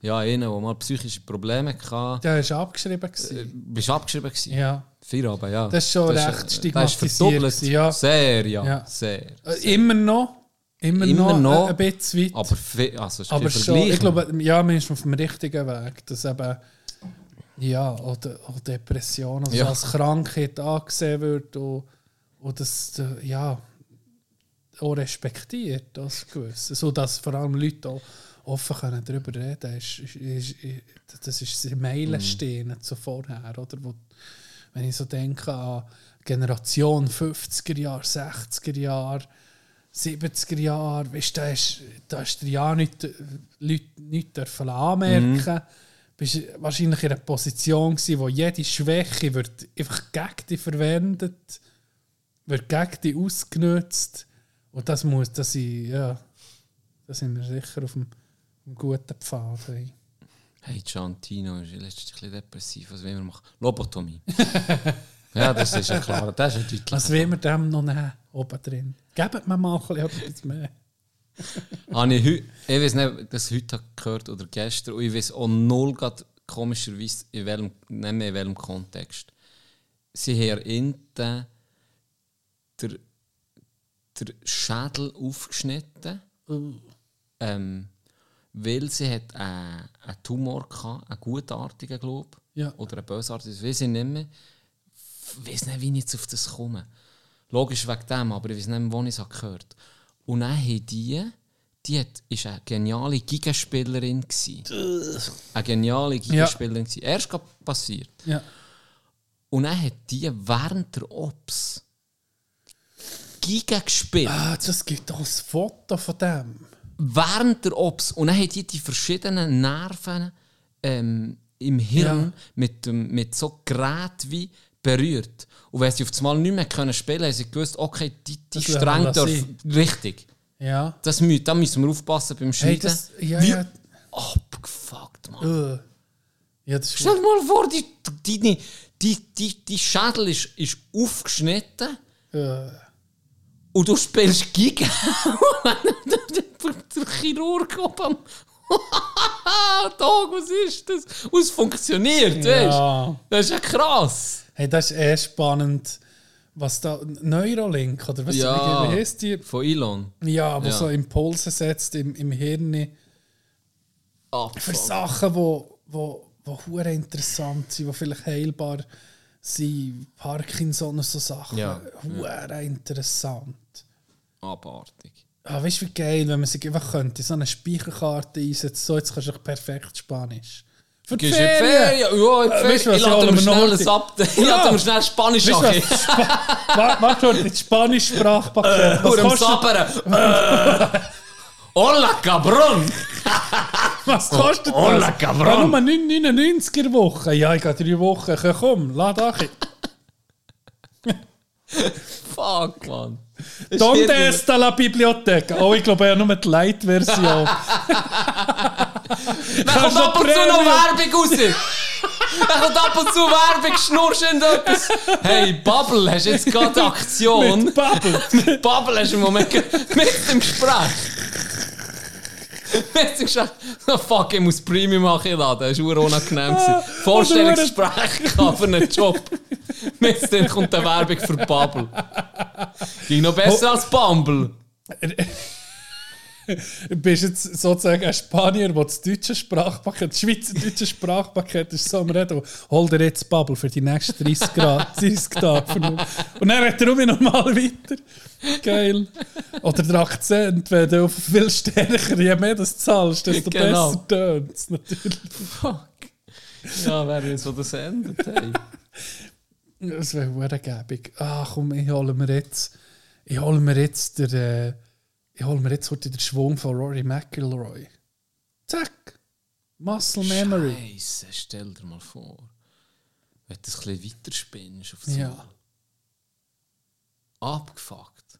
ja, einer, der mal psychische Probleme hatte, Der war abgeschrieben. äh, bist du abgeschrieben gewesen. Ja. Vier aber, ja. Das ist schon ist, recht äh, Das stigmatisiert ist verdoppelt. ja. Sehr, ja. Ja. Sehr. Äh, Immer noch. Immer, Immer noch, noch, ein bisschen weit. Aber, also, Aber schon, ich glaube, ja, man ist auf dem richtigen Weg. Dass eben, ja, oder, oder Depression also Ja. als Krankheit angesehen wird und, und das, ja, auch respektiert, das Gewisse. So dass vor allem Leute auch offen können darüber reden ist, ist, ist, ist, Das ist ein Meilenstein Mhm. zu vorher, oder? Wo, wenn ich so denke an Generation 50er Jahre, 60er Jahre, 70er Jahre, weißt, da ist, da ist dir ja nicht, Leute nicht dürfen anmerken. Mhm. Bist wahrscheinlich in einer Position gewesen, wo jede Schwäche wird einfach gegen dich verwendet, wird gegen dich ausgenutzt. Und das muss, das ich, ja, da sind wir sicher auf dem, dem guten Pfad. Hey. Hey, Giantino ist letztens ein bisschen depressiv. Was wollen wir machen? Lobotomie. ja, das ist ja klar. Das ist ja deutlich. Was will wir dem noch nehmen, oben drin? Gebt mir mal ein bisschen etwas mehr. Habe ich, heu- ich weiß nicht, das heute gehört oder gestern. Und ich weiß auch null grad komischerweise, in welchem, nicht mehr in welchem Kontext. Sie haben in den der Schädel aufgeschnitten. Ähm, weil sie hat äh, einen Tumor hatte, einen gutartigen, glaube ich. Ja. Oder einen bösartigen, das weiß ich nicht mehr. Ich weiß nicht, wie ich jetzt auf das komme. Logisch wegen dem, aber ich weiß nicht wo ich es gehört habe. Und dann haben die, die hat, ist eine geniale Gigaspielerin gewesen. Eine geniale Gigaspielerin gewesen. Erst passiert. Ja. Und dann hat die während der Ops Giga gespielt. Ah, das gibt doch ein Foto von dem. während der Ops. Und dann haben die die verschiedenen Nerven ähm, im Hirn Ja. mit, mit so Geräten wie berührt. Und wenn sie auf einmal nicht mehr können spielen können, haben sie gewusst, okay, die, die Das wir dürfen. Richtig. Ja. Das, da müssen wir aufpassen beim Hey, Schneiden. das, ja, wie ja. abgefuckt, Mann. Äh. Ja, das Stell dir mal vor, die, die, die, die, die, Schädel ist, ist aufgeschnitten äh. und du spielst Giga. der Chirurg oben. Tag, was ist das? Und es funktioniert, weißt du? Ja. Das ist ja krass. Hey, das ist eh spannend, was da, Neurolink oder was Ja. wie heißt die? Von Elon. Ja, wo Ja. so Impulse setzt im, im Hirn Ah, für Sachen, wo, wo, wo hure interessant sind, die vielleicht heilbar sind. Parkinson und so Sachen. Ja, Hure interessant. Abartig. Ah, weißt du, wie geil, wenn man sich einfach könnte, so eine Speicherkarte einsetzen, so jetzt kannst du perfekt Spanisch. Für die Ferien! Ferien? Ja, in die Äh, weißt du, Ferien. Ich was, lade ja, mir schnell ein Update. Ich lade mir schnell Spanisch an. Warte schon, das Spanisch-Sprachpaket. Was Nur am Sabbern. Äh. Hola, cabrón! was kostet Oh, das? hola, cabrón. Ja, nur 9,99 in der Woche. Ja, ich gehe drei Wochen. Komm, lad an. Fuck, man. Donde está la biblioteca? Oh, ich glaube, ja nur die Light-Version. Dann kommt ab und zu noch. Werbung raus. Dann kommt ab und zu Werbung, schnurst irgendetwas. Hey, Bubble, hast du jetzt gerade Aktion? Mit Bubble. Mit Bubble hast du im Moment mit dem Gespräch. Dem Gespräch. Oh, fuck, ich muss Premium machen laden. Das war unangenehm. gewesen. Vorstellungsgespräch für einen Job. Dem kommt eine Werbung für Bubble. Ging noch besser als Bumble. Du bist jetzt sozusagen ein Spanier, der das deutsche Sprachpaket, das schweizerdeutsche Sprachpaket ist so am Reden. Hol dir jetzt Bubble für die nächsten 30 Grad, 30 Tage. Und dann redet er normal weiter. Geil. Oder der Akzent, wenn du viel stärker, je mehr du zahlst, desto Genau. besser tönt es natürlich. Fuck. Ja, wer will so das endet? Hey. Das wäre verdammt Ah, komm, ich hole mir jetzt, ich hole mir jetzt der, äh, ich hole mir jetzt heute den Schwung von Rory McIlroy. Zack. Muscle Memory. Scheiße, stell dir mal vor. Wenn du das ein bisschen weiterspinnst auf so Ja. abgefuckt.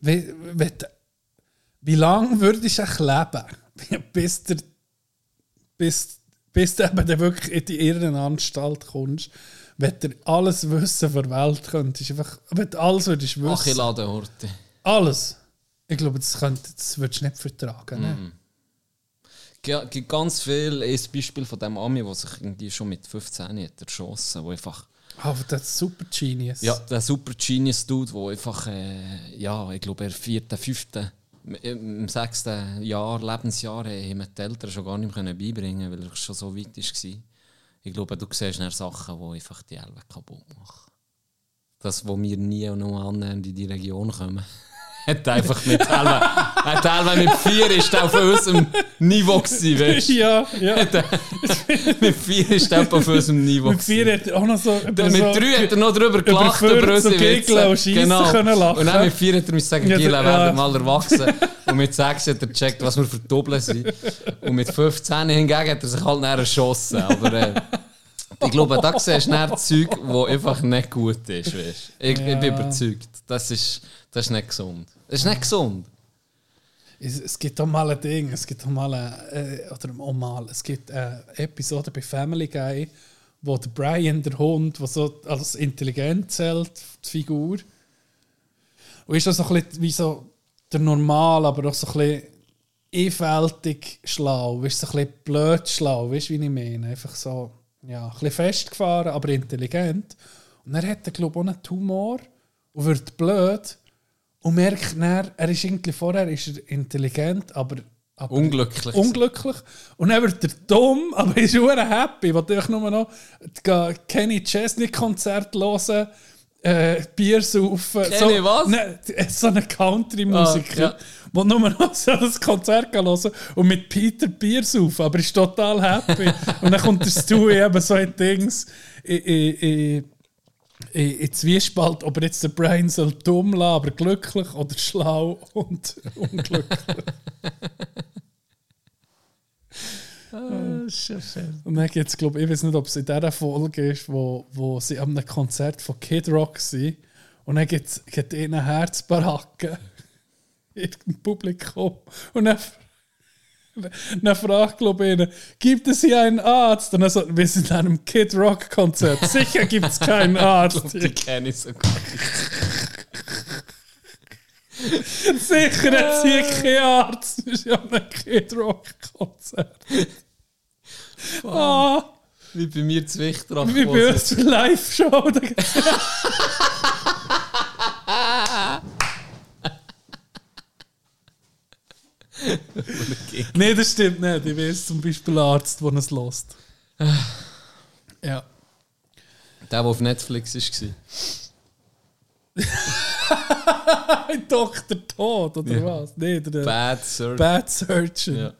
Wie, wie, wie lange würdest du leben, bis, der, bis, bis du eben wirklich in die Irrenanstalt kommst, wenn du alles Wissen der Welt könntest, einfach, wenn du alles würdest wissen. Ach, ich lade Horte. alles. Ich glaube, das, könnt, das würdest du nicht vertragen. Ne? Mhm. Es gibt ganz viel, ein Beispiel von dem Ami, der sich irgendwie schon mit 15 hat erschossen, wo einfach, Aber das ist super Genius. ja, der super Genius Dude, der einfach, äh, ja, ich glaube, er vierten, fünften, im sechsten Jahr, Lebensjahr, äh, haben die Eltern schon gar nicht mehr beibringen weil er schon so weit war. Ich glaube, du siehst dann Sachen, die einfach die Elbe kaputt machen. Das, wo wir nie und noch annähernd in die Region kommen. Hat einfach mit Elbe, hat Elbe mit vier ist auf unserem Niveau gewesen, weißt du? ja, ja. Mit vier ist er auf unserem Niveau Mit vier hat er auch noch so. mit so, drei hat er noch drüber gelacht, über so unsere Witze. Schiessen können lachen. Und dann mit vier hat er müssen sagen, Ja, Gila, der- werden ja. mal erwachsen. Und mit sechs hat er gecheckt, was wir für Doppel sind. Und mit 15 hingegen hat er sich halt näher erschossen. Aber äh, ich glaube, da siehst du näher Zeug, das einfach nicht gut ist. Weißt? Ich, ich bin überzeugt. Das ist, das ist nicht gesund. Das ist nicht gesund. Es, es gibt auch mal ein Ding, es gibt auch mal, eine, äh, oder auch mal, es gibt eine Episode bei Family Guy, wo der Brian, der Hund, der so als intelligent zählt, die Figur, und ist auch so ein bisschen wie so der Normal, aber auch so ein bisschen einfältig schlau, weißt, so ein bisschen blöd schlau, weißt du, wie ich meine? Einfach so, ja, ein bisschen festgefahren, aber intelligent. Und er hat, glaube ich, auch einen Tumor und wird blöd und merkt dann, er ist irgendwie vorher ist er intelligent, aber, aber Unglücklich. unglücklich. Und dann wird er dumm, aber ist auch happy. Ich einfach nur noch Kenny Chesney Konzert hören, äh, Bier saufen. Kenny so, was? Ne, so ein Country-Musiker, Ah, ja. der nur noch so das Konzert hören und mit Peter Bier saufen, aber ist total happy. und dann kommt der Stewie eben so in Dings, in, in, in, in, Zwiespalt, ob er jetzt den Brian soll dumm lassen, aber glücklich oder schlau und unglücklich. Und dann gibt es, glaube ich, ich weiß nicht, ob es in dieser Folge ist, wo, wo sie an einem Konzert von Kid Rock sind. Und dann gibt es eine Herzbaracke im Publikum. Und dann, dann fragt, glaube ich, gibt es hier einen Arzt? Und dann so, wir sind an einem Kid Rock Konzert. Sicher gibt es keinen Arzt. Die kenne ich so gut. Sicher hat es hier keinen Arzt. Wir sind an einem Kid Rock Konzert. Ah. Wie bei mir zu Wichtrach. Wie bei uns Live-Show. Nein, das stimmt nicht. Ich weiß zum Beispiel ein Arzt, der es lässt. ja. Der, der auf Netflix war. Dr. Tod, oder Ja. was? Nee, der Bad Sir. Bad Surgeon. Ja.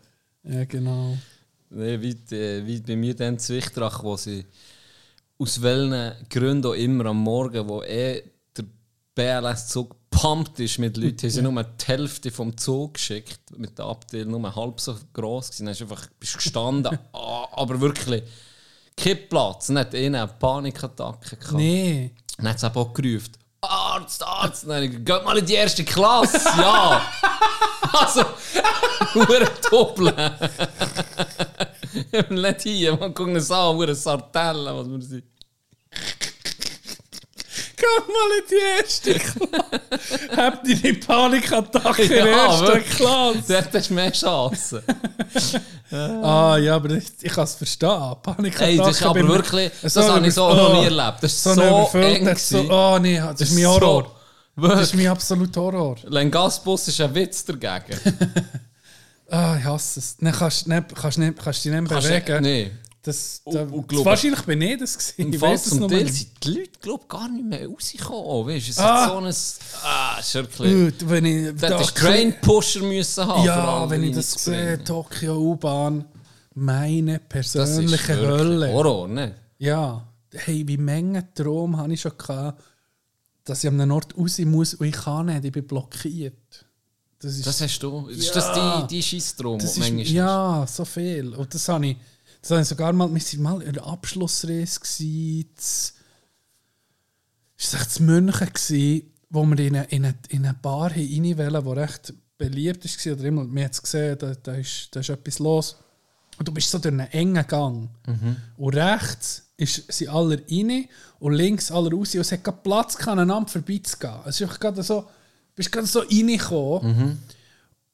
Ja, genau. Nee, wie, äh, wie bei mir dann Zwichtrach, wo sie aus welchen Gründen auch immer am Morgen, wo eh der BLS-Zug gepumpt ist mit Leuten, haben sie nur die Hälfte vom Zug geschickt, mit der Abteil nur halb so gross gewesen. Dann hast du einfach bist gestanden, ah, aber wirklich kein Platz. Dann hat einer eine Panikattacke gehabt. Nee. Dann hat es auch gerufen, Arzt, Arzt. Dann habe ich geht mal in die erste Klasse, ja. also, nur doppeln. Nicht hier, man guckt uns an, nur Sartellen, was wir sind. Geh mal in die erste Klasse. Habt ihr die Panikattacke in der Ja, ersten wirklich. Klasse? Dort hast du mehr Chancen. Ah, ja, aber ich, ich kann es verstehen. Panikattacke. Ey, das ist aber beim- wirklich, das so habe ich so über- noch oh, nie erlebt. Das ist So, so, eng. das ist so, gewesen. oh nee, das ist mein so- Horror. Das Wirklich. ist mein absoluter Horror. Ein Gasbus ist ein Witz dagegen. Ah, ich hasse es. Dann kannst du nicht, kannst nicht, kannst dich nicht Kannst bewegen. Nee. Das, Und- da, und glaub- wahrscheinlich bin ich das gewesen. Im Ich Fall weiß es zum Teil sind die Leute glaub, gar nicht mehr rausgekommen. Weißt du, es Ah. hat so ein. Ah, ist wirklich. Gut, wenn ich Da hättest du Train Pusher müssen haben. Ja, wenn ich das sehe, Tokio U-Bahn, meine Das ist persönliche Hölle. Horror, ne? Ja, hey, wie Mengen Traum habe ich schon gehabt, dass ich an einem Ort raus muss und ich kann nicht, ich bin blockiert. Das ist, Das hast du. Ist Ja. das die, die Scheissdrum, das die ist, manchmal ja, so viel. Und das habe ich, das habe ich sogar mal, wir waren mal in der Abschlussreise z- ist das München gsi, wo wir in eine, in eine, in eine Bar rein wollen, die recht beliebt war, oder immer, wir haben es gesehen, da, da, ist, da ist etwas los. Und du bist so durch einen engen Gang. Und rechts ist, sind alle rein und links alle raus. Und es hat keinen Platz, aneinander vorbeizugehen. Es ist gerade so, du bist gerade so reingekommen.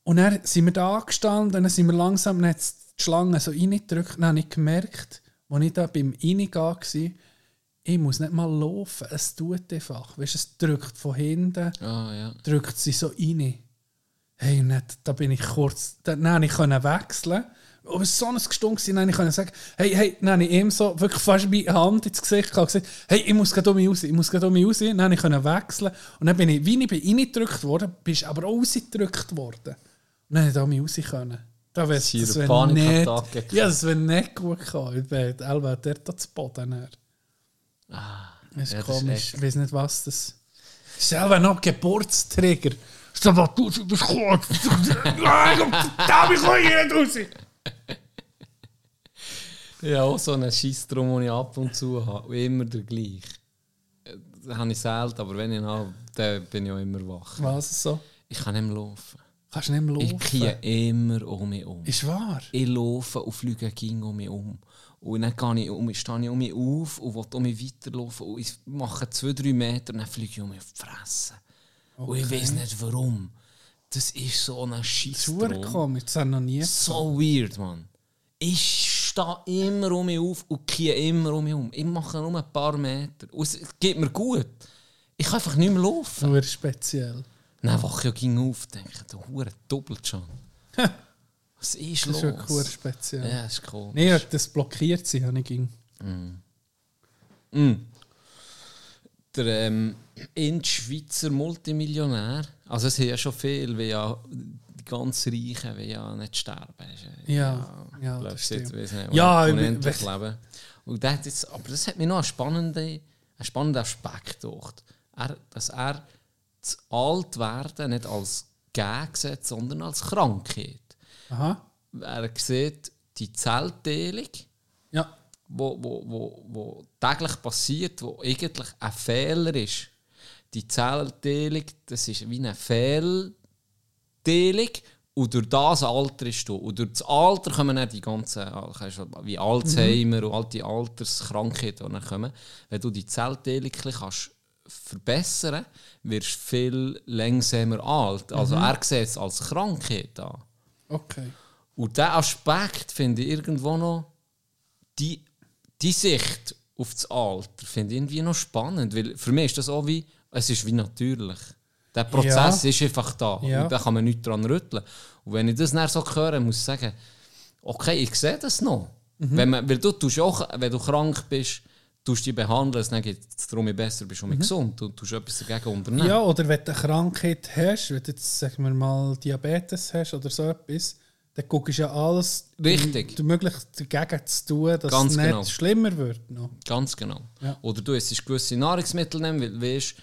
Und dann sind wir da angestanden, dann sind wir langsam, dann die Schlange so reingedrückt. Dann habe ich gemerkt, als ich da beim Reingehen war, ich muss nicht mal laufen. Es tut einfach. Weißt, es drückt von hinten, Ah, ja. drückt sie so rein. Hey, und dann, da bin ich kurz, dann, konnte ich wechseln. Aber es war so ein Gestunk, dann konnte ich sagen, hey, hey, dann habe ich ihm so wirklich fast meine Hand ins Gesicht gehabt und gesagt, hey, ich muss gerade um mich raus, ich muss gerade um mich raus. Dann konnte ich können wechseln. Und dann bin ich, wie ich bin reingedrückt worden, bist aber auch rausgedrückt worden. Und dann konnte ich um mich raus. Können. Da wäre das eine wär nicht, Panikattacke ja, das wäre nicht gut gekommen. Ich wäre Elva dort zu Boden. Dann. Das ist ja, das ist komisch. ich weiß nicht, was das ist. Selber noch Geburtsträger. Sag mal, du du bist gut. Nein, da ich hier nicht raus. Ja, auch so einen Scheissdrum, den ich ab und zu habe. Und immer der gleiche. Das habe ich selten, aber wenn ich ihn habe, dann bin ich auch immer wach. Was so? Ich kann nicht mehr laufen. Kannst du nicht mehr Ich laufen? gehe immer um mich um. Ist wahr? Ich laufe und fliege ging um mich um. Und dann gehe ich um, stehe ich um mich auf und will um mich weiterlaufen. Und ich mache zwei, drei Meter und dann fliege ich um mich auf die Fresse. Und ich weiß nicht warum. Das ist so ein Scheissdrum. komisch. Das ich noch nie. So weird, Mann. Ich stehe immer um mich auf und gehe immer um mich um. Ich mache nur ein paar Meter. Und es geht mir gut. Ich kann einfach nicht mehr laufen. Nur speziell. Dann wache ich ging auf und denke, du Hure doppelt schon. Was ist Das los? ist wirklich speziell. Ja, das ist cool. Nee, das blockiert sie, habe ich ging. Mm. Der ähm, Inch-Schweizer Multimillionär, also es sind ja schon viel, wie ja die ganz Reichen wie ja nicht sterben. Ist Ja, ja, glaub, das jetzt, stimmt. weiss nicht, Ja, unendlich ich- leben. Und hat jetzt, aber das hat mir noch einen spannenden, einen spannenden Aspekt gedacht. Er, dass er das Altwerden nicht als sieht, sondern als Krankheit. Aha. Er sieht die Zellteilung, Ja. wo, wo, wo, wo täglich passiert, wo eigentlich ein Fehler ist. Die Zellteilung, das ist wie eine Fehlteilung und durch das Alter ist du. Und durch das Alter kommen dann die ganzen, wie Alzheimer und all die Alterskrankheiten, die dann kommen. Wenn du die Zellteilung kannst verbessern wirst du viel langsamer alt. Also er sieht es als Krankheit an. Okay. Und diesen Aspekt finde ich irgendwo noch, die, die Sicht auf das Alter, finde ich irgendwie noch spannend. Weil für mich ist das auch wie, es ist wie natürlich. Der Prozess Ja. ist einfach da. Ja. Und da kann man nichts dran rütteln. Und wenn ich das dann so höre, muss ich sagen, okay, ich sehe das noch. Mhm. Wenn, man, weil du tust auch, wenn du krank bist, tust dich behandeln, dann geht es darum, besser bist und mehr gesund. Du tust etwas dagegen unternehmen. Mhm. Ja, oder wenn du eine Krankheit hast, wenn du jetzt, sagen wir mal, Diabetes hast oder so etwas, dann guckst du ja alles, Richtig. du möglichst dagegen zu tun, dass Ganz es nicht genau. schlimmer wird. Noch. Ganz genau. Ja. Oder du isst gewisse Nahrungsmittel nehmen, weil du weißt,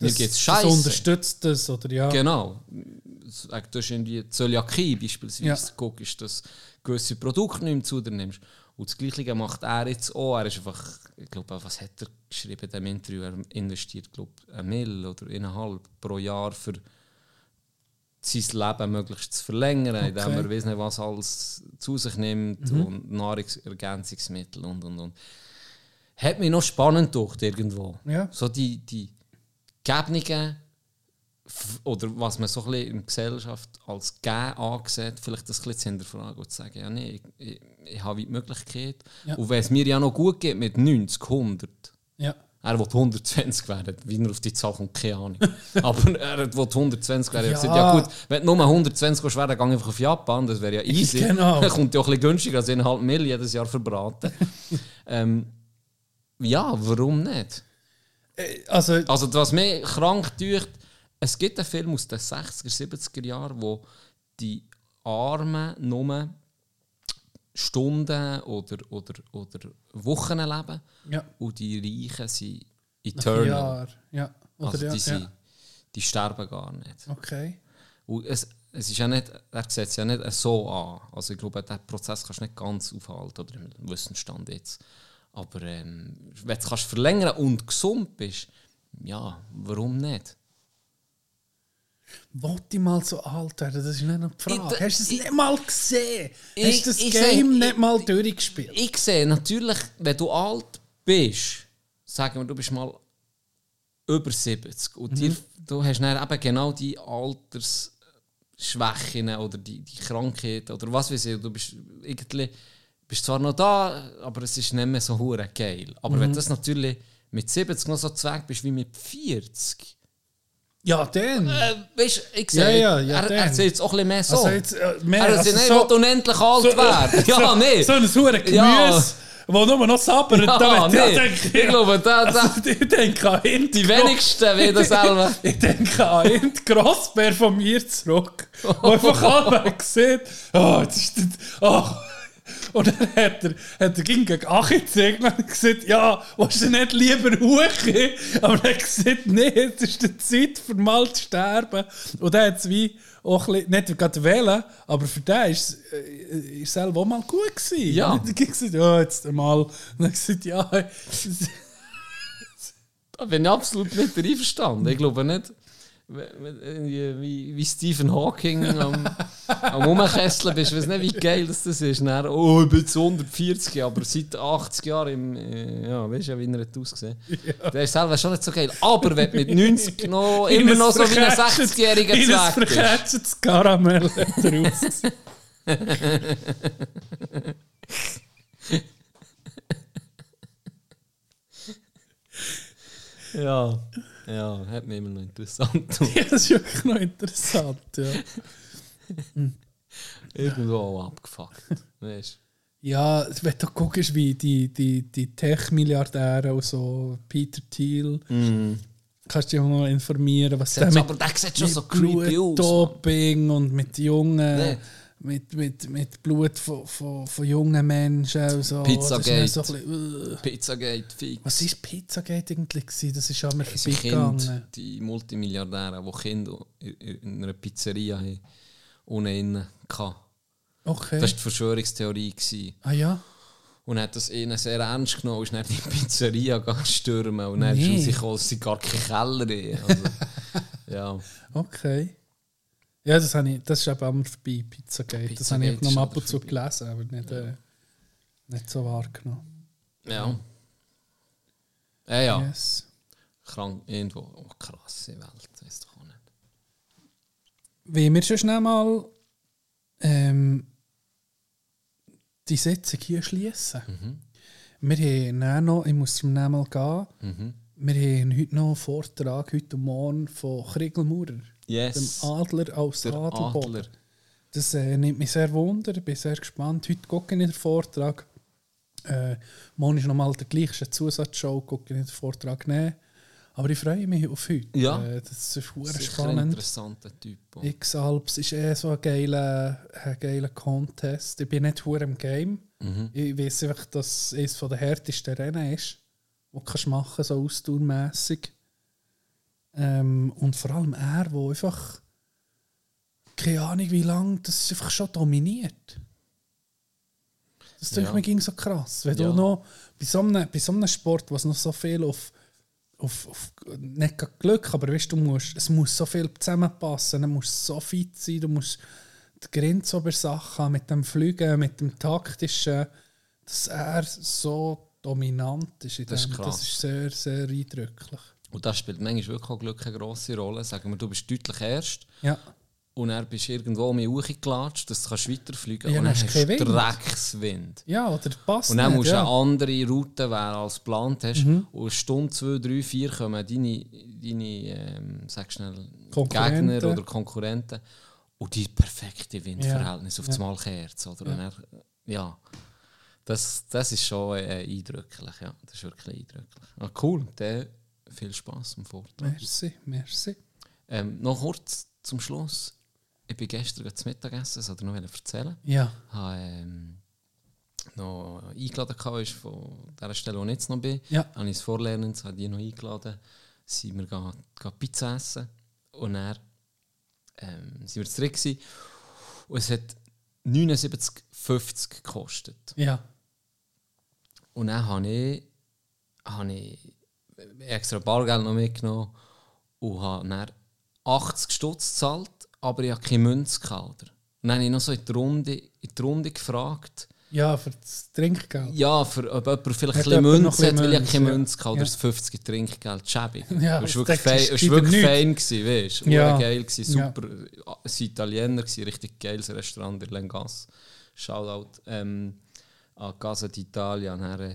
mir Das, geht es das scheiße. unterstützt das, oder ja. Genau. Du hast irgendwie Zöliakie beispielsweise. Ja. Guckst, dass du gewisse Produkte nicht mehr zu dir nimmst. Und das Gleiche macht er jetzt auch. Er ist einfach, ich glaube, was hat er geschrieben in diesem Interview? Er investiert, glaube ich, ein Mill oder eineinhalb pro Jahr für sein Leben möglichst zu verlängern, indem Okay. er weiss nicht, was alles zu sich nimmt und Nahrungsergänzungsmittel und und und. Hat mich noch spannend gedacht, irgendwo. Ja. So die, die Gebungen f- oder was man so ein bisschen in der Gesellschaft als gegeben ansieht, vielleicht das ein bisschen zu hinterfragen und zu sagen, ja nee, ich, ich, ich habe die Möglichkeit. Ja. Und wenn es mir ja noch gut geht mit 90, 100, Ja. er will 120 werden, wie er auf die Zahl kommt, keine Ahnung. Aber er will 120 werden. Ich Ja. gesagt, ja gut, wenn du nur 120 willst werden, dann geh einfach auf Japan, das wäre ja easy. Genau. Kommt ja auch ein bisschen günstiger als 1,5 Mill jedes Jahr verbraten. ähm, ja, warum nicht? Äh, Also, Also was mich krank tut, es gibt einen Film aus den 60er, 70er Jahren, wo die Armen nur Stunden oder, oder, oder Wochen leben ja. und die Reichen sind eternal. Jahr. Ja. Oder Also die, sind, ja. die sterben gar nicht. Okay. Und es, es ist ja nicht, er sieht es ja nicht so an. Also ich glaube, diesen Prozess kannst du nicht ganz aufhalten, oder im Wissensstand jetzt. Aber ähm, wenn du es kannst verlängern und gesund bist, ja, warum nicht? Wollte ich mal so alt werden? Das ist nicht die Frage. Ich- Hast du es ich- nicht mal gesehen? Ich- Hast du das ich Game sag- nicht mal durchgespielt? Ich sehe natürlich, wenn du alt bist, sagen wir, du bist mal über 70 und dir, du hast dann eben genau die Altersschwächen oder die, die Krankheit oder was weiß ich, du bist irgendwie bist zwar noch da, aber es ist nicht mehr so hure geil. Aber wenn du das natürlich mit 70 noch so zweck bist wie mit 40, Ja, dann. äh, weißt du, ich Ja, sehe, ja, ja, er, er sieht es auch ein bisschen mehr so. Also jetzt, äh, mehr, er also also nicht, so- will unendlich alt so- werden. Ja, so, nee. So ein hure Gemüse, Ja. wo nur noch sabbert. Ja, da nee. da denke Ich glaube, da, da, Also, ich denke an Hint. die wenigsten wieder selber. Ich denke an Hint Grossbär von mir zurück. Wo einfach allweg sieht, oh, jetzt ist das, oh. Und dann hat er, hat er ging gegen Achi gezeigt und hat gesagt, ja, willst du nicht lieber hoch? Aber er hat gesagt, nee, jetzt ist die Zeit für mal zu sterben. Und dann hat es wie auch ein bisschen, nicht gerade wählen, aber für den ist es äh, selber auch mal gut gewesen. Ja. Und dann hat er gesagt, ja, jetzt mal. Und dann hat er gesagt, ja, Da bin ich absolut nicht einverstanden. Ich glaube nicht, wie, wie Stephen Hawking am, am Rumkesseln bist. Ich weiß nicht, wie geil das, das ist. Dann, oh, ich bin jetzt 140, aber seit 80 Jahren im, äh, ja, weißt du ja, wie er hat ausgesehen. Der ist selber schon nicht so geil. Aber wenn du mit 90 noch immer noch so wie ein 60-jähriger In ein Zweck bist. verketschtes Karamell. Ja, ja, hat mich immer noch interessant gemacht. Ja, das ist wirklich noch interessant, ja. Irgendwo auch abgefuckt. Weißt Ja, wenn du guckst, wie die, die, die Tech-Milliardäre und so, Peter Thiel, kannst du dich auch noch informieren, was du? Aber der sieht schon so creepy aus. Blutdoping und mit jungen... Nee. Mit, mit, mit Blut von, von, von jungen Menschen so. Pizzagate. So bisschen. Pizzagate, fix. Was war Pizzagate eigentlich? gewesen? Das ist Das sind vorbeigegangen. Die Multimilliardäre, die Kinder in- in einer Pizzeria haben, ohne innen hatten. Okay. Das war die Verschwörungstheorie. Gewesen. ah ja? Und hat das ihnen sehr ernst genommen ist dann in die Pizzeria stürmen. Und dann Nee. ist rausgekommen, es sind gar keine Keller. Also, ja. Okay. Ja, das, habe ich, das ist eben mal vorbei, Pizzagate. Das habe ich Pizzagate noch ab und zu gelesen, aber nicht, äh, nicht so wahrgenommen. Ja. Ja, ja. Yes. Krank, irgendwo. Oh, krasse Welt. Weiss doch auch nicht. Wollen wir schon schnell mal ähm, die Sitzung hier schließen? Mhm. Wir haben noch, ich muss zum nächsten Mal gehen, wir haben heute noch einen Vortrag, heute Morgen, von Kriegelmaurer. Yes. Dem Adler aus Der Adelboden. Adler. Das äh, nimmt mich sehr wunder, ich bin sehr gespannt. Heute gucke ich in den Vortrag. Äh, morgen ist nochmal der gleiche Zusatzshow, gucke ich in den Vortrag nehmen. Aber ich freue mich auf heute. Ja. Äh, das ist verdammt Sicher ein spannend. interessanter Typ. X-Alps ist eh so ein geiler, ein geiler Contest. Ich bin nicht hure im Game. Mhm. Ich weiß einfach, dass es eines der härtesten Rennen ist, die du kannst machen so ausdauermässig. Ähm, und vor allem er, der einfach keine Ahnung wie lange, das ist einfach schon dominiert. Das denke Ja. mir ging so krass. Wenn Ja. du noch bei so, einem, bei so einem Sport, was noch so viel auf, auf, auf nicht Glück, aber weißt, du musst, es muss so viel zusammenpassen, du musst so fit sein, du musst die Grenze über Sachen haben, mit dem Fliegen, mit dem taktischen, dass er so dominant ist. In Das ist dem. krass. das ist sehr, sehr eindrücklich. Und das spielt manchmal wirklich auch Glück eine grosse Rolle. Sagen wir, du bist deutlich erst Ja, und dann bist irgendwo um mich hochgelatscht, dass du kannst weiterfliegen Ja, und dann hast du. Dreckswind. ja oder passt Und dann nicht, musst du ja. Mhm. eine andere Route wählen als geplant hast. Und eine Stunde, zwei, drei, vier kommen deine, deine ähm, sag schnell. Gegner oder Konkurrenten und die perfekte Windverhältnis auf das Ja. Malkerz. Oder? Und dann, ja, das, das ist schon äh, eindrücklich. Ja. Das ist wirklich eindrücklich. Ah, cool, dann viel Spaß am Vortrag. Merci, merci. Ähm, noch kurz zum Schluss. Ich bin gestern zu Mittagessen, das wollte ich noch erzählen. Ja, habe ähm, noch eingeladen ist von der Stelle, wo ich jetzt noch bin. Ja. Habe ich das Vorlernens, habe die noch eingeladen. Sind wir gehen, gehen Pizza essen. Und dann ähm, sind wir zurück gewesen. Und es hat 79,50 gekostet. ja. Und dann habe ich, habe ich extra Bargeld noch mitgenommen und habe dann 80 Stutz gezahlt, aber ich habe keine Münze gehabt. Und dann habe ich noch so in die Runde, in die Runde gefragt, Ja, für das Trinkgeld. ja, für, ob jemand vielleicht Hat ein bisschen Münze hat, weil ich keine Münze, hatte. Oder ja. das 50 Trinkgeld, schäbig. Ja, das war wirklich, fein, ist wirklich gewesen, weißt du? Ja. Ja. geil, gewesen, Ja. super. Es war Italiener, gewesen, richtig geiles Restaurant in Lengas. Shoutout ähm, an Casa d'Italia. Dann,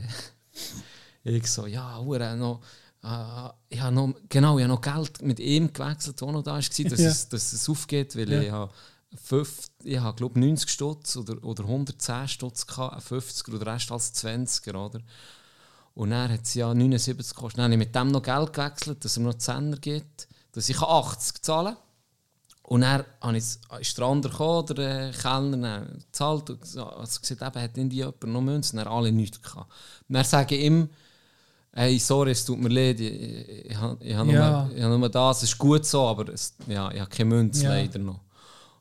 ich so, ja, hure noch. äh, ich habe noch, genau, ich habe noch Geld mit ihm gewechselt, der noch da war, dass, Ja. es, dass es aufgeht, weil Ja. ich habe fünf, ich habe glaube 90 Stutz oder, oder 110 Stutz gehabt, ein 50er und der Rest als 20er, oder? Und dann hat es ja 79 gekostet. Dann habe ich mit dem noch Geld gewechselt, dass er mir noch 10er gibt, dass ich 80 zahlen kann. Und dann ist der andere gekommen, der äh, Kellner, gezahlt und gesagt, also gesagt, eben, hat irgendwie jemand noch Münzen, dann alle nichts gehabt. Und dann sage ich ihm, hey, sorry, es tut mir leid, ich, ich, ich, habe- ich, habe Ja. nur, ich habe nur das, es ist gut so, aber es, ja, ich habe keine Münze Ja. leider noch.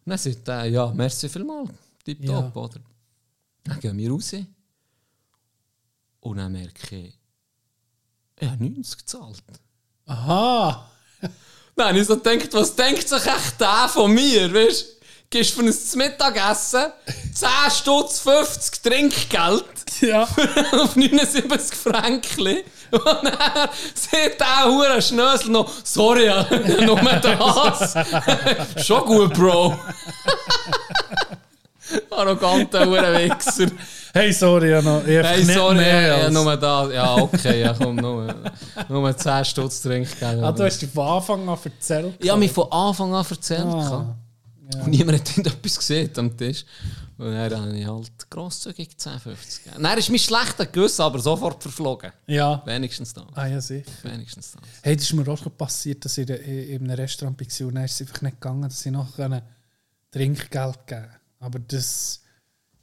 Und dann sagt er, ja, merci vielmals, tipptopp, Ja. oder? Dann gehen wir raus und dann merke ich, ich habe 90 gezahlt. Aha! Nein, ich so gedacht, was denkt sich echt der von mir, weißt du? Gehst für ein Mittagessen 10 Stutz 50 Trinkgeld Ja. auf 79 Franken. Und dann sieht der hure Schnösel noch, sorry, ja, nur das. Schon gut, Bro. Arroganter hure Wichser. Hey, sorry, ja noch. Ich Hey, sorry, mehr ja, als- nur das. Ja, okay, ja, komm, nur, nur 10 Stutz Trinkgeld. Ah, du hast dich von Anfang an erzählt. Ich habe mich von Anfang an erzählt. Ah, Und niemand hat etwas gesehen am Tisch. Und dann habe ich halt grosszügig 10, 50 gegeben. Dann ist mein schlechter Gewissen aber sofort verflogen. Ja. Wenigstens das. Ah, ja, sicher. Wenigstens das. Hey, das ist mir auch schon passiert, dass ich in in einem Restaurant war und dann ist es einfach nicht gegangen, dass ich noch Trinkgeld geben Aber das...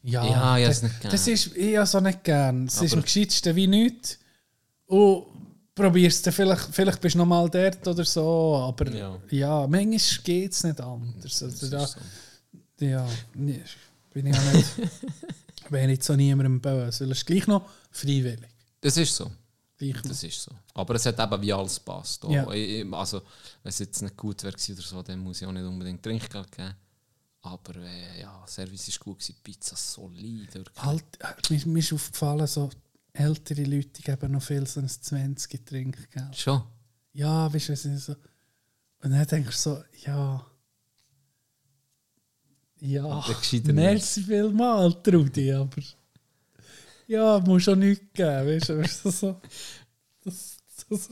Ja, Ja, ich das, nicht gern. das ist ich habe so nicht gern. Es ist am gescheitsten wie nichts. Und probierst du vielleicht, vielleicht bist du noch mal dort oder so, aber ja, Ja. manchmal geht es nicht anders. Also da, so. ja, bin ich auch nicht, bin ich so niemandem böse, weil es ist gleich noch freiwillig. Das ist so. Das ist so. Aber es hat eben wie alles passt. Ja. ich- Also, wenn es jetzt nicht gut wäre oder so, dann muss ich auch nicht unbedingt Trinkgeld geben. Aber äh, ja, Service ist gut gewesen, Pizza solid. wirklich. Halt, äh, mir, mir ist aufgefallen, so ältere Leute geben noch viel so ein 20 Trinkgeld. Schon. Ja, weißt du, so. Und dann denkst du so, ja. Ja, merci vielmals, Trudi, aber. Ja, muss schon nichts geben, weißt du, weißt du, so. Das, das,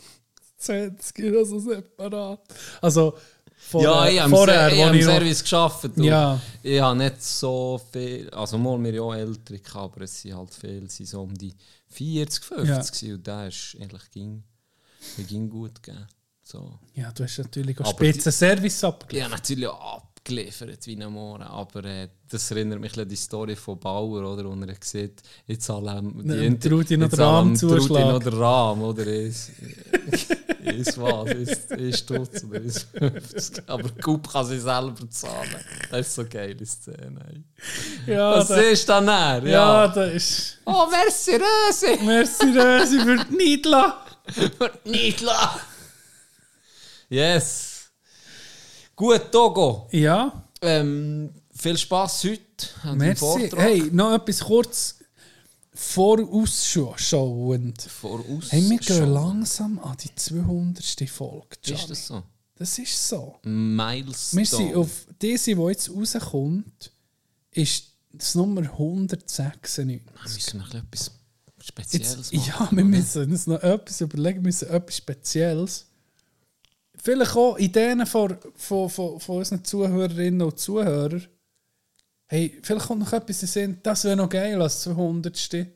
20 also separat. Also, vor, Ja, ich habe im, vorher, ich im noch- Service gearbeitet. und Ja. Ich habe nicht so viel, also mal wir ja älter, aber es sind halt viele, es sind so um die 40, 50 Ja. und der ist eigentlich ging, ging gut gegeben. So. Ja, du hast natürlich auch Aber spitzen Service Ich abgegeben. habe natürlich auch abgeliefert wie ein Mohren, aber äh, das erinnert mich an die Story von Bauer, oder, wo er sieht, jetzt allem die Ne, Inter- traut ihn noch ihn zuschlagen. noch den Rahmen, oder ist, ist was, ist, ist Stutz oder ist 50. Aber Coop kann sie selber zahlen. Das ist so eine geile Szene. Ja, Was da, ist dann er? ja, Ja. da ist. Oh, merci, Rösi! Merci, Rösi, für die Nidla. Nicht la! Yes! Gut, Togo. Ja, Ähm, viel Spaß heute an deinem. Vortrag. Hey, noch etwas kurz vorausschauend. Voraus. Hey, wir gehen langsam an die 200. Folge. Gianni. Ist das so? Das ist so. Milestone. Wir sind auf diese, die jetzt rauskommt, ist das Nummer 196. Da müssen wir ein bisschen etwas Spezielles Jetzt, machen. ja, wir müssen uns noch etwas überlegen, wir müssen etwas Spezielles. Vielleicht auch Ideen von, von, von, von unseren Zuhörerinnen und Zuhörern. Hey, vielleicht kommt noch etwas in Sinn, das wäre noch geil als 200.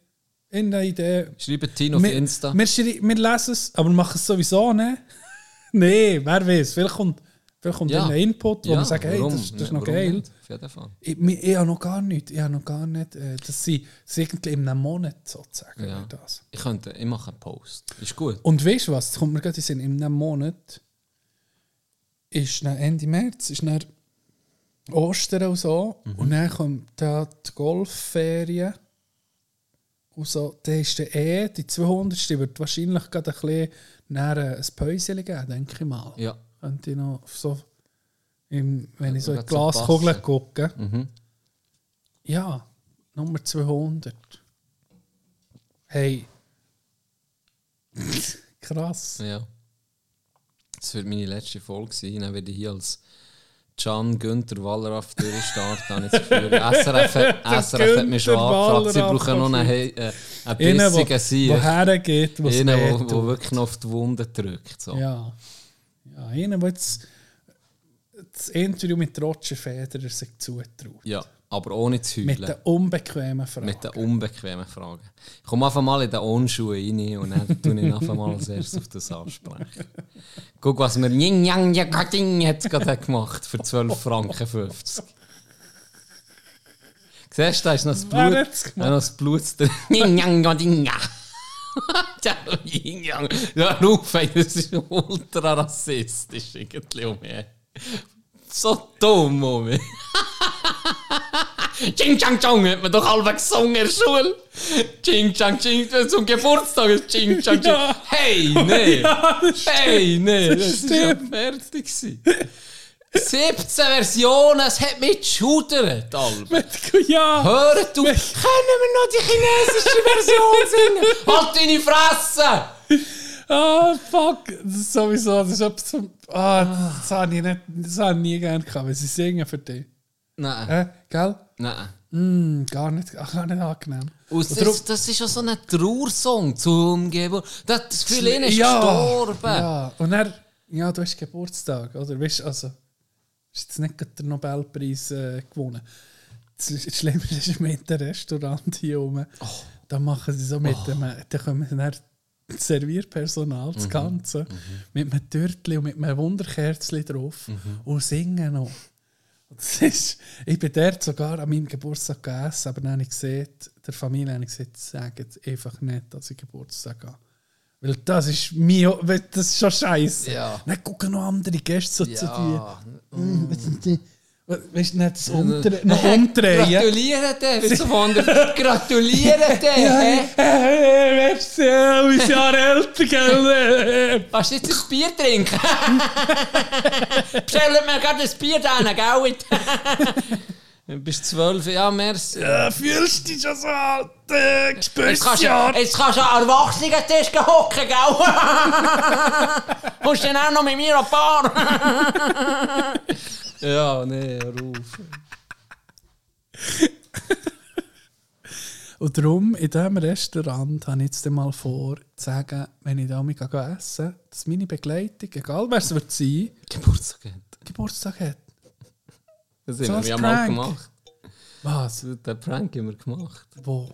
In der Idee. Schreibt Tino auf Wir, Insta. wir, wir lesen es, aber wir machen es sowieso nicht. nee, wer weiß. Vielleicht kommt, vielleicht kommt Ja. ein Input, wo Ja, wir sagen, hey, warum? das, das ist noch warum geil. nicht? Auf jeden Fall. Ich, mir- ich habe noch gar nicht, ich habe noch gar nicht, äh, das sind irgendwie in einem Monat sozusagen. Ja. Das. Ich könnte, ich mache einen Post. Ist gut. Und weißt du was, das kommt mir gerade in Sinn, in einem Monat ist dann Ende März, ist dann Ostern und so, Mhm. und dann kommt da die Golfferien und so, dann ist der eh, die 200. wird wahrscheinlich gerade ein bisschen näher ein Päuschen geben, denke ich mal. Ja. Könnte ich noch so, im, wenn ich so in die so Glaskugel passen. gucke. Mhm. Ja, Nummer 200. Hey. Krass. Ja. Das wird meine letzte Folge sein. Dann werde ich hier als Can Günther Wallraff durchstarten. Habe ich das Gefühl. SRF, hat- SRF hat mich schon angefragt. Sie brauchen noch einen, okay. äh, einen bissigen Sieg. woher geht, was Einen, der wo wirklich noch auf die Wunde drückt. So. Ja. Ja, einer, der jetzt das Interview mit Roger Federer sich zutraut. Ja, aber ohne zu Mit heulen. den unbequemen Fragen. Mit den unbequemen Fragen. Ich komme einfach mal in den Onschuhe rein und dann tue ich einfach mal als erstes auf das ansprechen. Guck, was mir Ying Yang Yang jetzt gerade gemacht für 12 Franken 50. Siehst du, da ist noch das Blut. Da noch das Blut drin. Ying Yang Yang Yang. Ja, ruf, ey, das ist ultra rassistisch irgendwie. So dumm um mich. Ching Chang Chong hat man doch alle gesungen in der Schule. Ching Chang Ching, zum Geburtstag ist Ching Chang Ching. Ja. Hey, nee. Ja, hey, nee. Das, ist ja fertig gewesen. 17 Versionen, es hat mich geschudert, Alba. Mit, ja, Hört du, können wir noch die chinesische Version singen? Halt deine Fresse! Ah, fuck. Das ist sowieso, das ist etwas zum, ah, das habe ich, nicht, das habe ich nie gerne gehabt, weil sie singen für dich. Nein, Äh, gell? nein. Mm, gar nicht, ach, gar nicht angenehm. Und Und darum- das, das ist ja so ein Trauersong zum Geburt. Das, das Gefühl, ist ja, gestorben. Ja, und er, ja, du hast Geburtstag, oder? Weißt, also, hast jetzt nicht den Nobelpreis äh, gewonnen. Das Sch- Schlimme ist mit dem Restaurant hier oben. Oh. Da machen sie so mit dem, da kommen dann das Servierpersonal, Mhm. das Ganze, mit einem Törtchen und mit einem Wunderkerzchen drauf Mhm. und singen noch. Das ist, ich bin dort sogar an meinem Geburtstag gegessen, aber dann habe ich gesehen, der Familie habe ich gesagt, sagt einfach nicht, dass ich Geburtstag habe. Weil das ist mir, das ist schon scheiße. Ja. Dann gucken noch andere Gäste so zu Ja. dir. Mm? Weißt du, nicht das Umdre noch umdrehen? Gratulieren dir, bist du von der Gratulieren dir, merci, ein Jahr älter, gell? Kannst du jetzt ein Bier trinken? Bestell mir gerade ein Bier da, gell? Du bist zwölf, ja, merci. Ja, fühlst du dich schon so alt? Äh, Jetzt spürst kannst, du ja. du, jetzt kannst du an Erwachsenen-Tisch hocken, gell? Musst dann auch noch mit mir ein Paar. Ja, nee, ruf. Und darum, in diesem Restaurant habe ich jetzt mal vor, zu sagen, wenn ich da mich essen gehe, dass meine Begleitung, egal wer es wird sein, Geburtstag hat. Geburtstag hat. Das So haben wir ja mal Prank. gemacht. Was? Den Prank haben wir gemacht. Wo?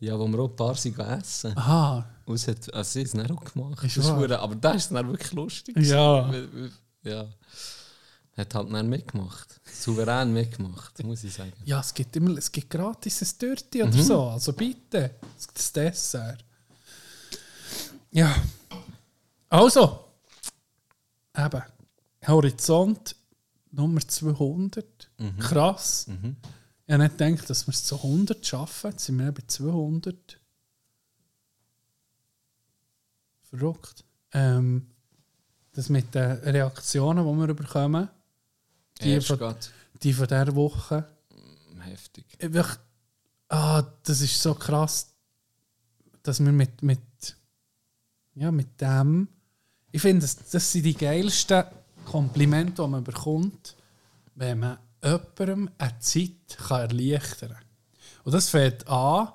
Ja, wo wir auch ein paar sind essen. Aha. Und es hat, also sie haben es dann auch gemacht. Ist Das wahr? hure- aber das ist dann wirklich lustig. Ja. Ja. Hat halt dann mitgemacht. Souverän mitgemacht, muss ich sagen. Ja, es gibt immer, es gibt gratis ein Dirty oder so. Also bitte, das Dessert. Ja. Also. Eben. Horizont Nummer 200. Krass. Ich habe nicht gedacht, dass wir es zu 100 schaffen. Jetzt sind wir bei 200. Verrückt. Ähm, das mit den Reaktionen, die wir bekommen, die von, grad die von dieser Woche. heftig. Wirklich, ah, das ist so krass, dass wir mit, mit, ja, mit dem. Ich finde, das, das sind die geilsten Komplimente, die man bekommt, wenn man jemandem eine Zeit kann erleichtern kann. Und das fängt an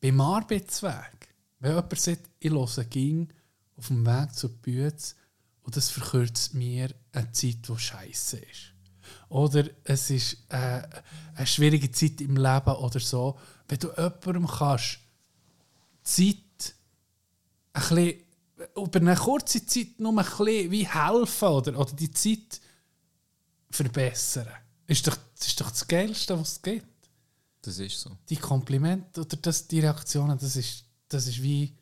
beim Arbeitsweg. Wenn jemand sagt, ich höre ging auf dem Weg zur Bütze und das verkürzt mir eine Zeit, die scheiße ist. Oder es ist äh, eine schwierige Zeit im Leben oder so. Wenn du jemandem kannst, Zeit ein bisschen, über eine kurze Zeit nur ein bisschen wie helfen oder, oder die Zeit verbessern, ist doch, das ist doch das Geilste, was es gibt. Das ist so. Die Komplimente oder das, die Reaktionen, das ist, das ist wie,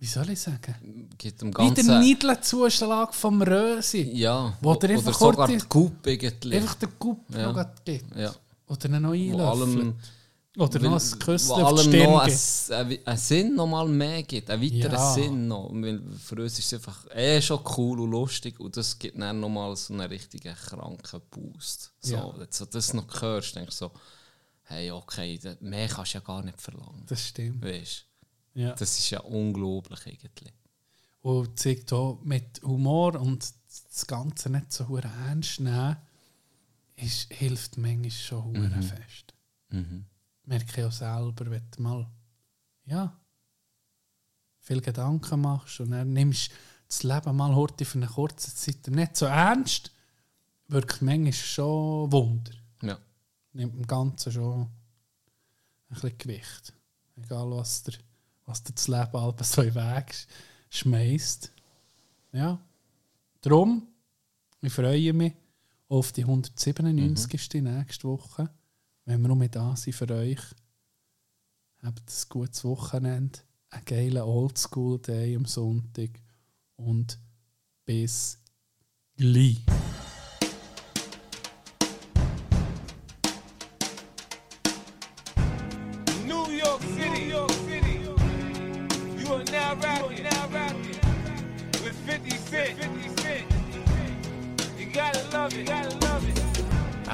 wie soll ich sagen? Geht um Wie der Niedelzuschlag vom Rösi. Ja. Wo der oder einfach sogar kurz- die Coupe irgendwie. Einfach der Coup, Ja. gerade gibt. Ja. Oder einen neuen Wo allem... Oder noch weil- ein Küsschen auf die allem Stirn noch gibt. einen, Sinn noch mal mehr gibt, einen weiteren Ja. Sinn noch. Weil für uns ist es einfach eh schon cool und lustig und das gibt dann noch mal so einen richtigen kranken Boost. So, Ja. Wenn du das noch hörst, denkst du so, hey, okay, mehr kannst du ja gar nicht verlangen. Das stimmt. Weißt Ja. Das ist ja unglaublich eigentlich. Und zeigt auch mit Humor und das Ganze nicht so ernst nehmen, ist, hilft manchmal schon hure fest. Mhm. Merke ich auch selber, wenn du mal ja, viel Gedanken machst und dann nimmst das Leben mal heute für eine kurze Zeit nicht so ernst, wirkt manchmal schon Wunder. Ja. nimmt im Ganzen schon ein bisschen Gewicht. Egal, was der, was dir das Leben halb so in den Weg sch- schmeißt. Ja. Darum, ich freue mich auf die 197. nächste Woche. Wenn wir noch mit da sind für euch. Habt ein gutes Wochenende, einen geilen Oldschool-Day am Sonntag und bis gleich.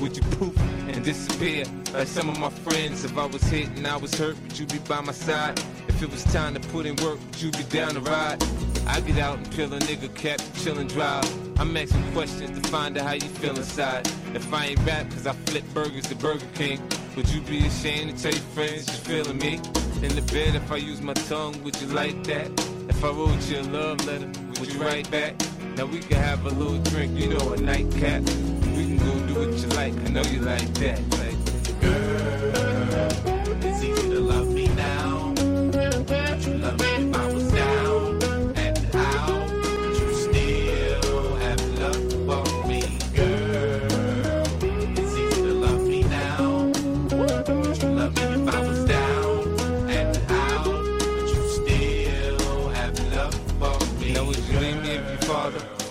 would you poof and disappear like some of my friends? If I was hit and I was hurt, would you be by my side? If it was time to put in work, would you be down to ride? I get out and peel a nigga cap chill and drive. I'm asking questions to find out how you feel inside. If I ain't rap, cause I flip burgers at Burger King, would you be ashamed to tell your friends you're feeling me? In the bed, if I use my tongue, would you like that? If I wrote you a love letter, would you write back? Now we can have a little drink, you know, a nightcap. We can go do what you like, I know you like that.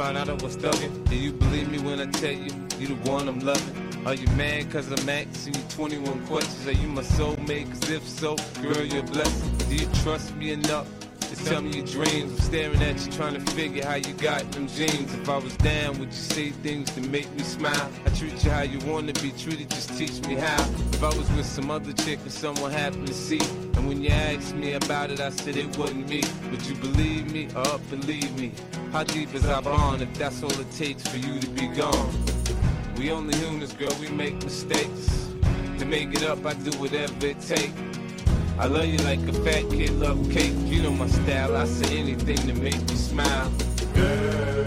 Out I was thugging. Do you believe me when I tell you, you the one I'm loving? Are you mad cause I'm asking you 21 questions? Are you my soulmate? Cause if so, girl, you're blessed. Do you trust me enough? To Tell me your dreams. I'm staring at you, trying to figure how you got them jeans. If I was down, would you say things to make me smile? I treat you how you wanna be treated, just teach me how. If I was with some other chick and someone happened to see, and when you asked me about it, I said it wasn't me. Would you believe me or believe me? How deep is our bond if that's all it takes for you to be gone? We only humans, girl, we make mistakes. To make it up, I do whatever it takes. I love you like a fat kid love cake. You know my style. I say anything to make you smile. Girl,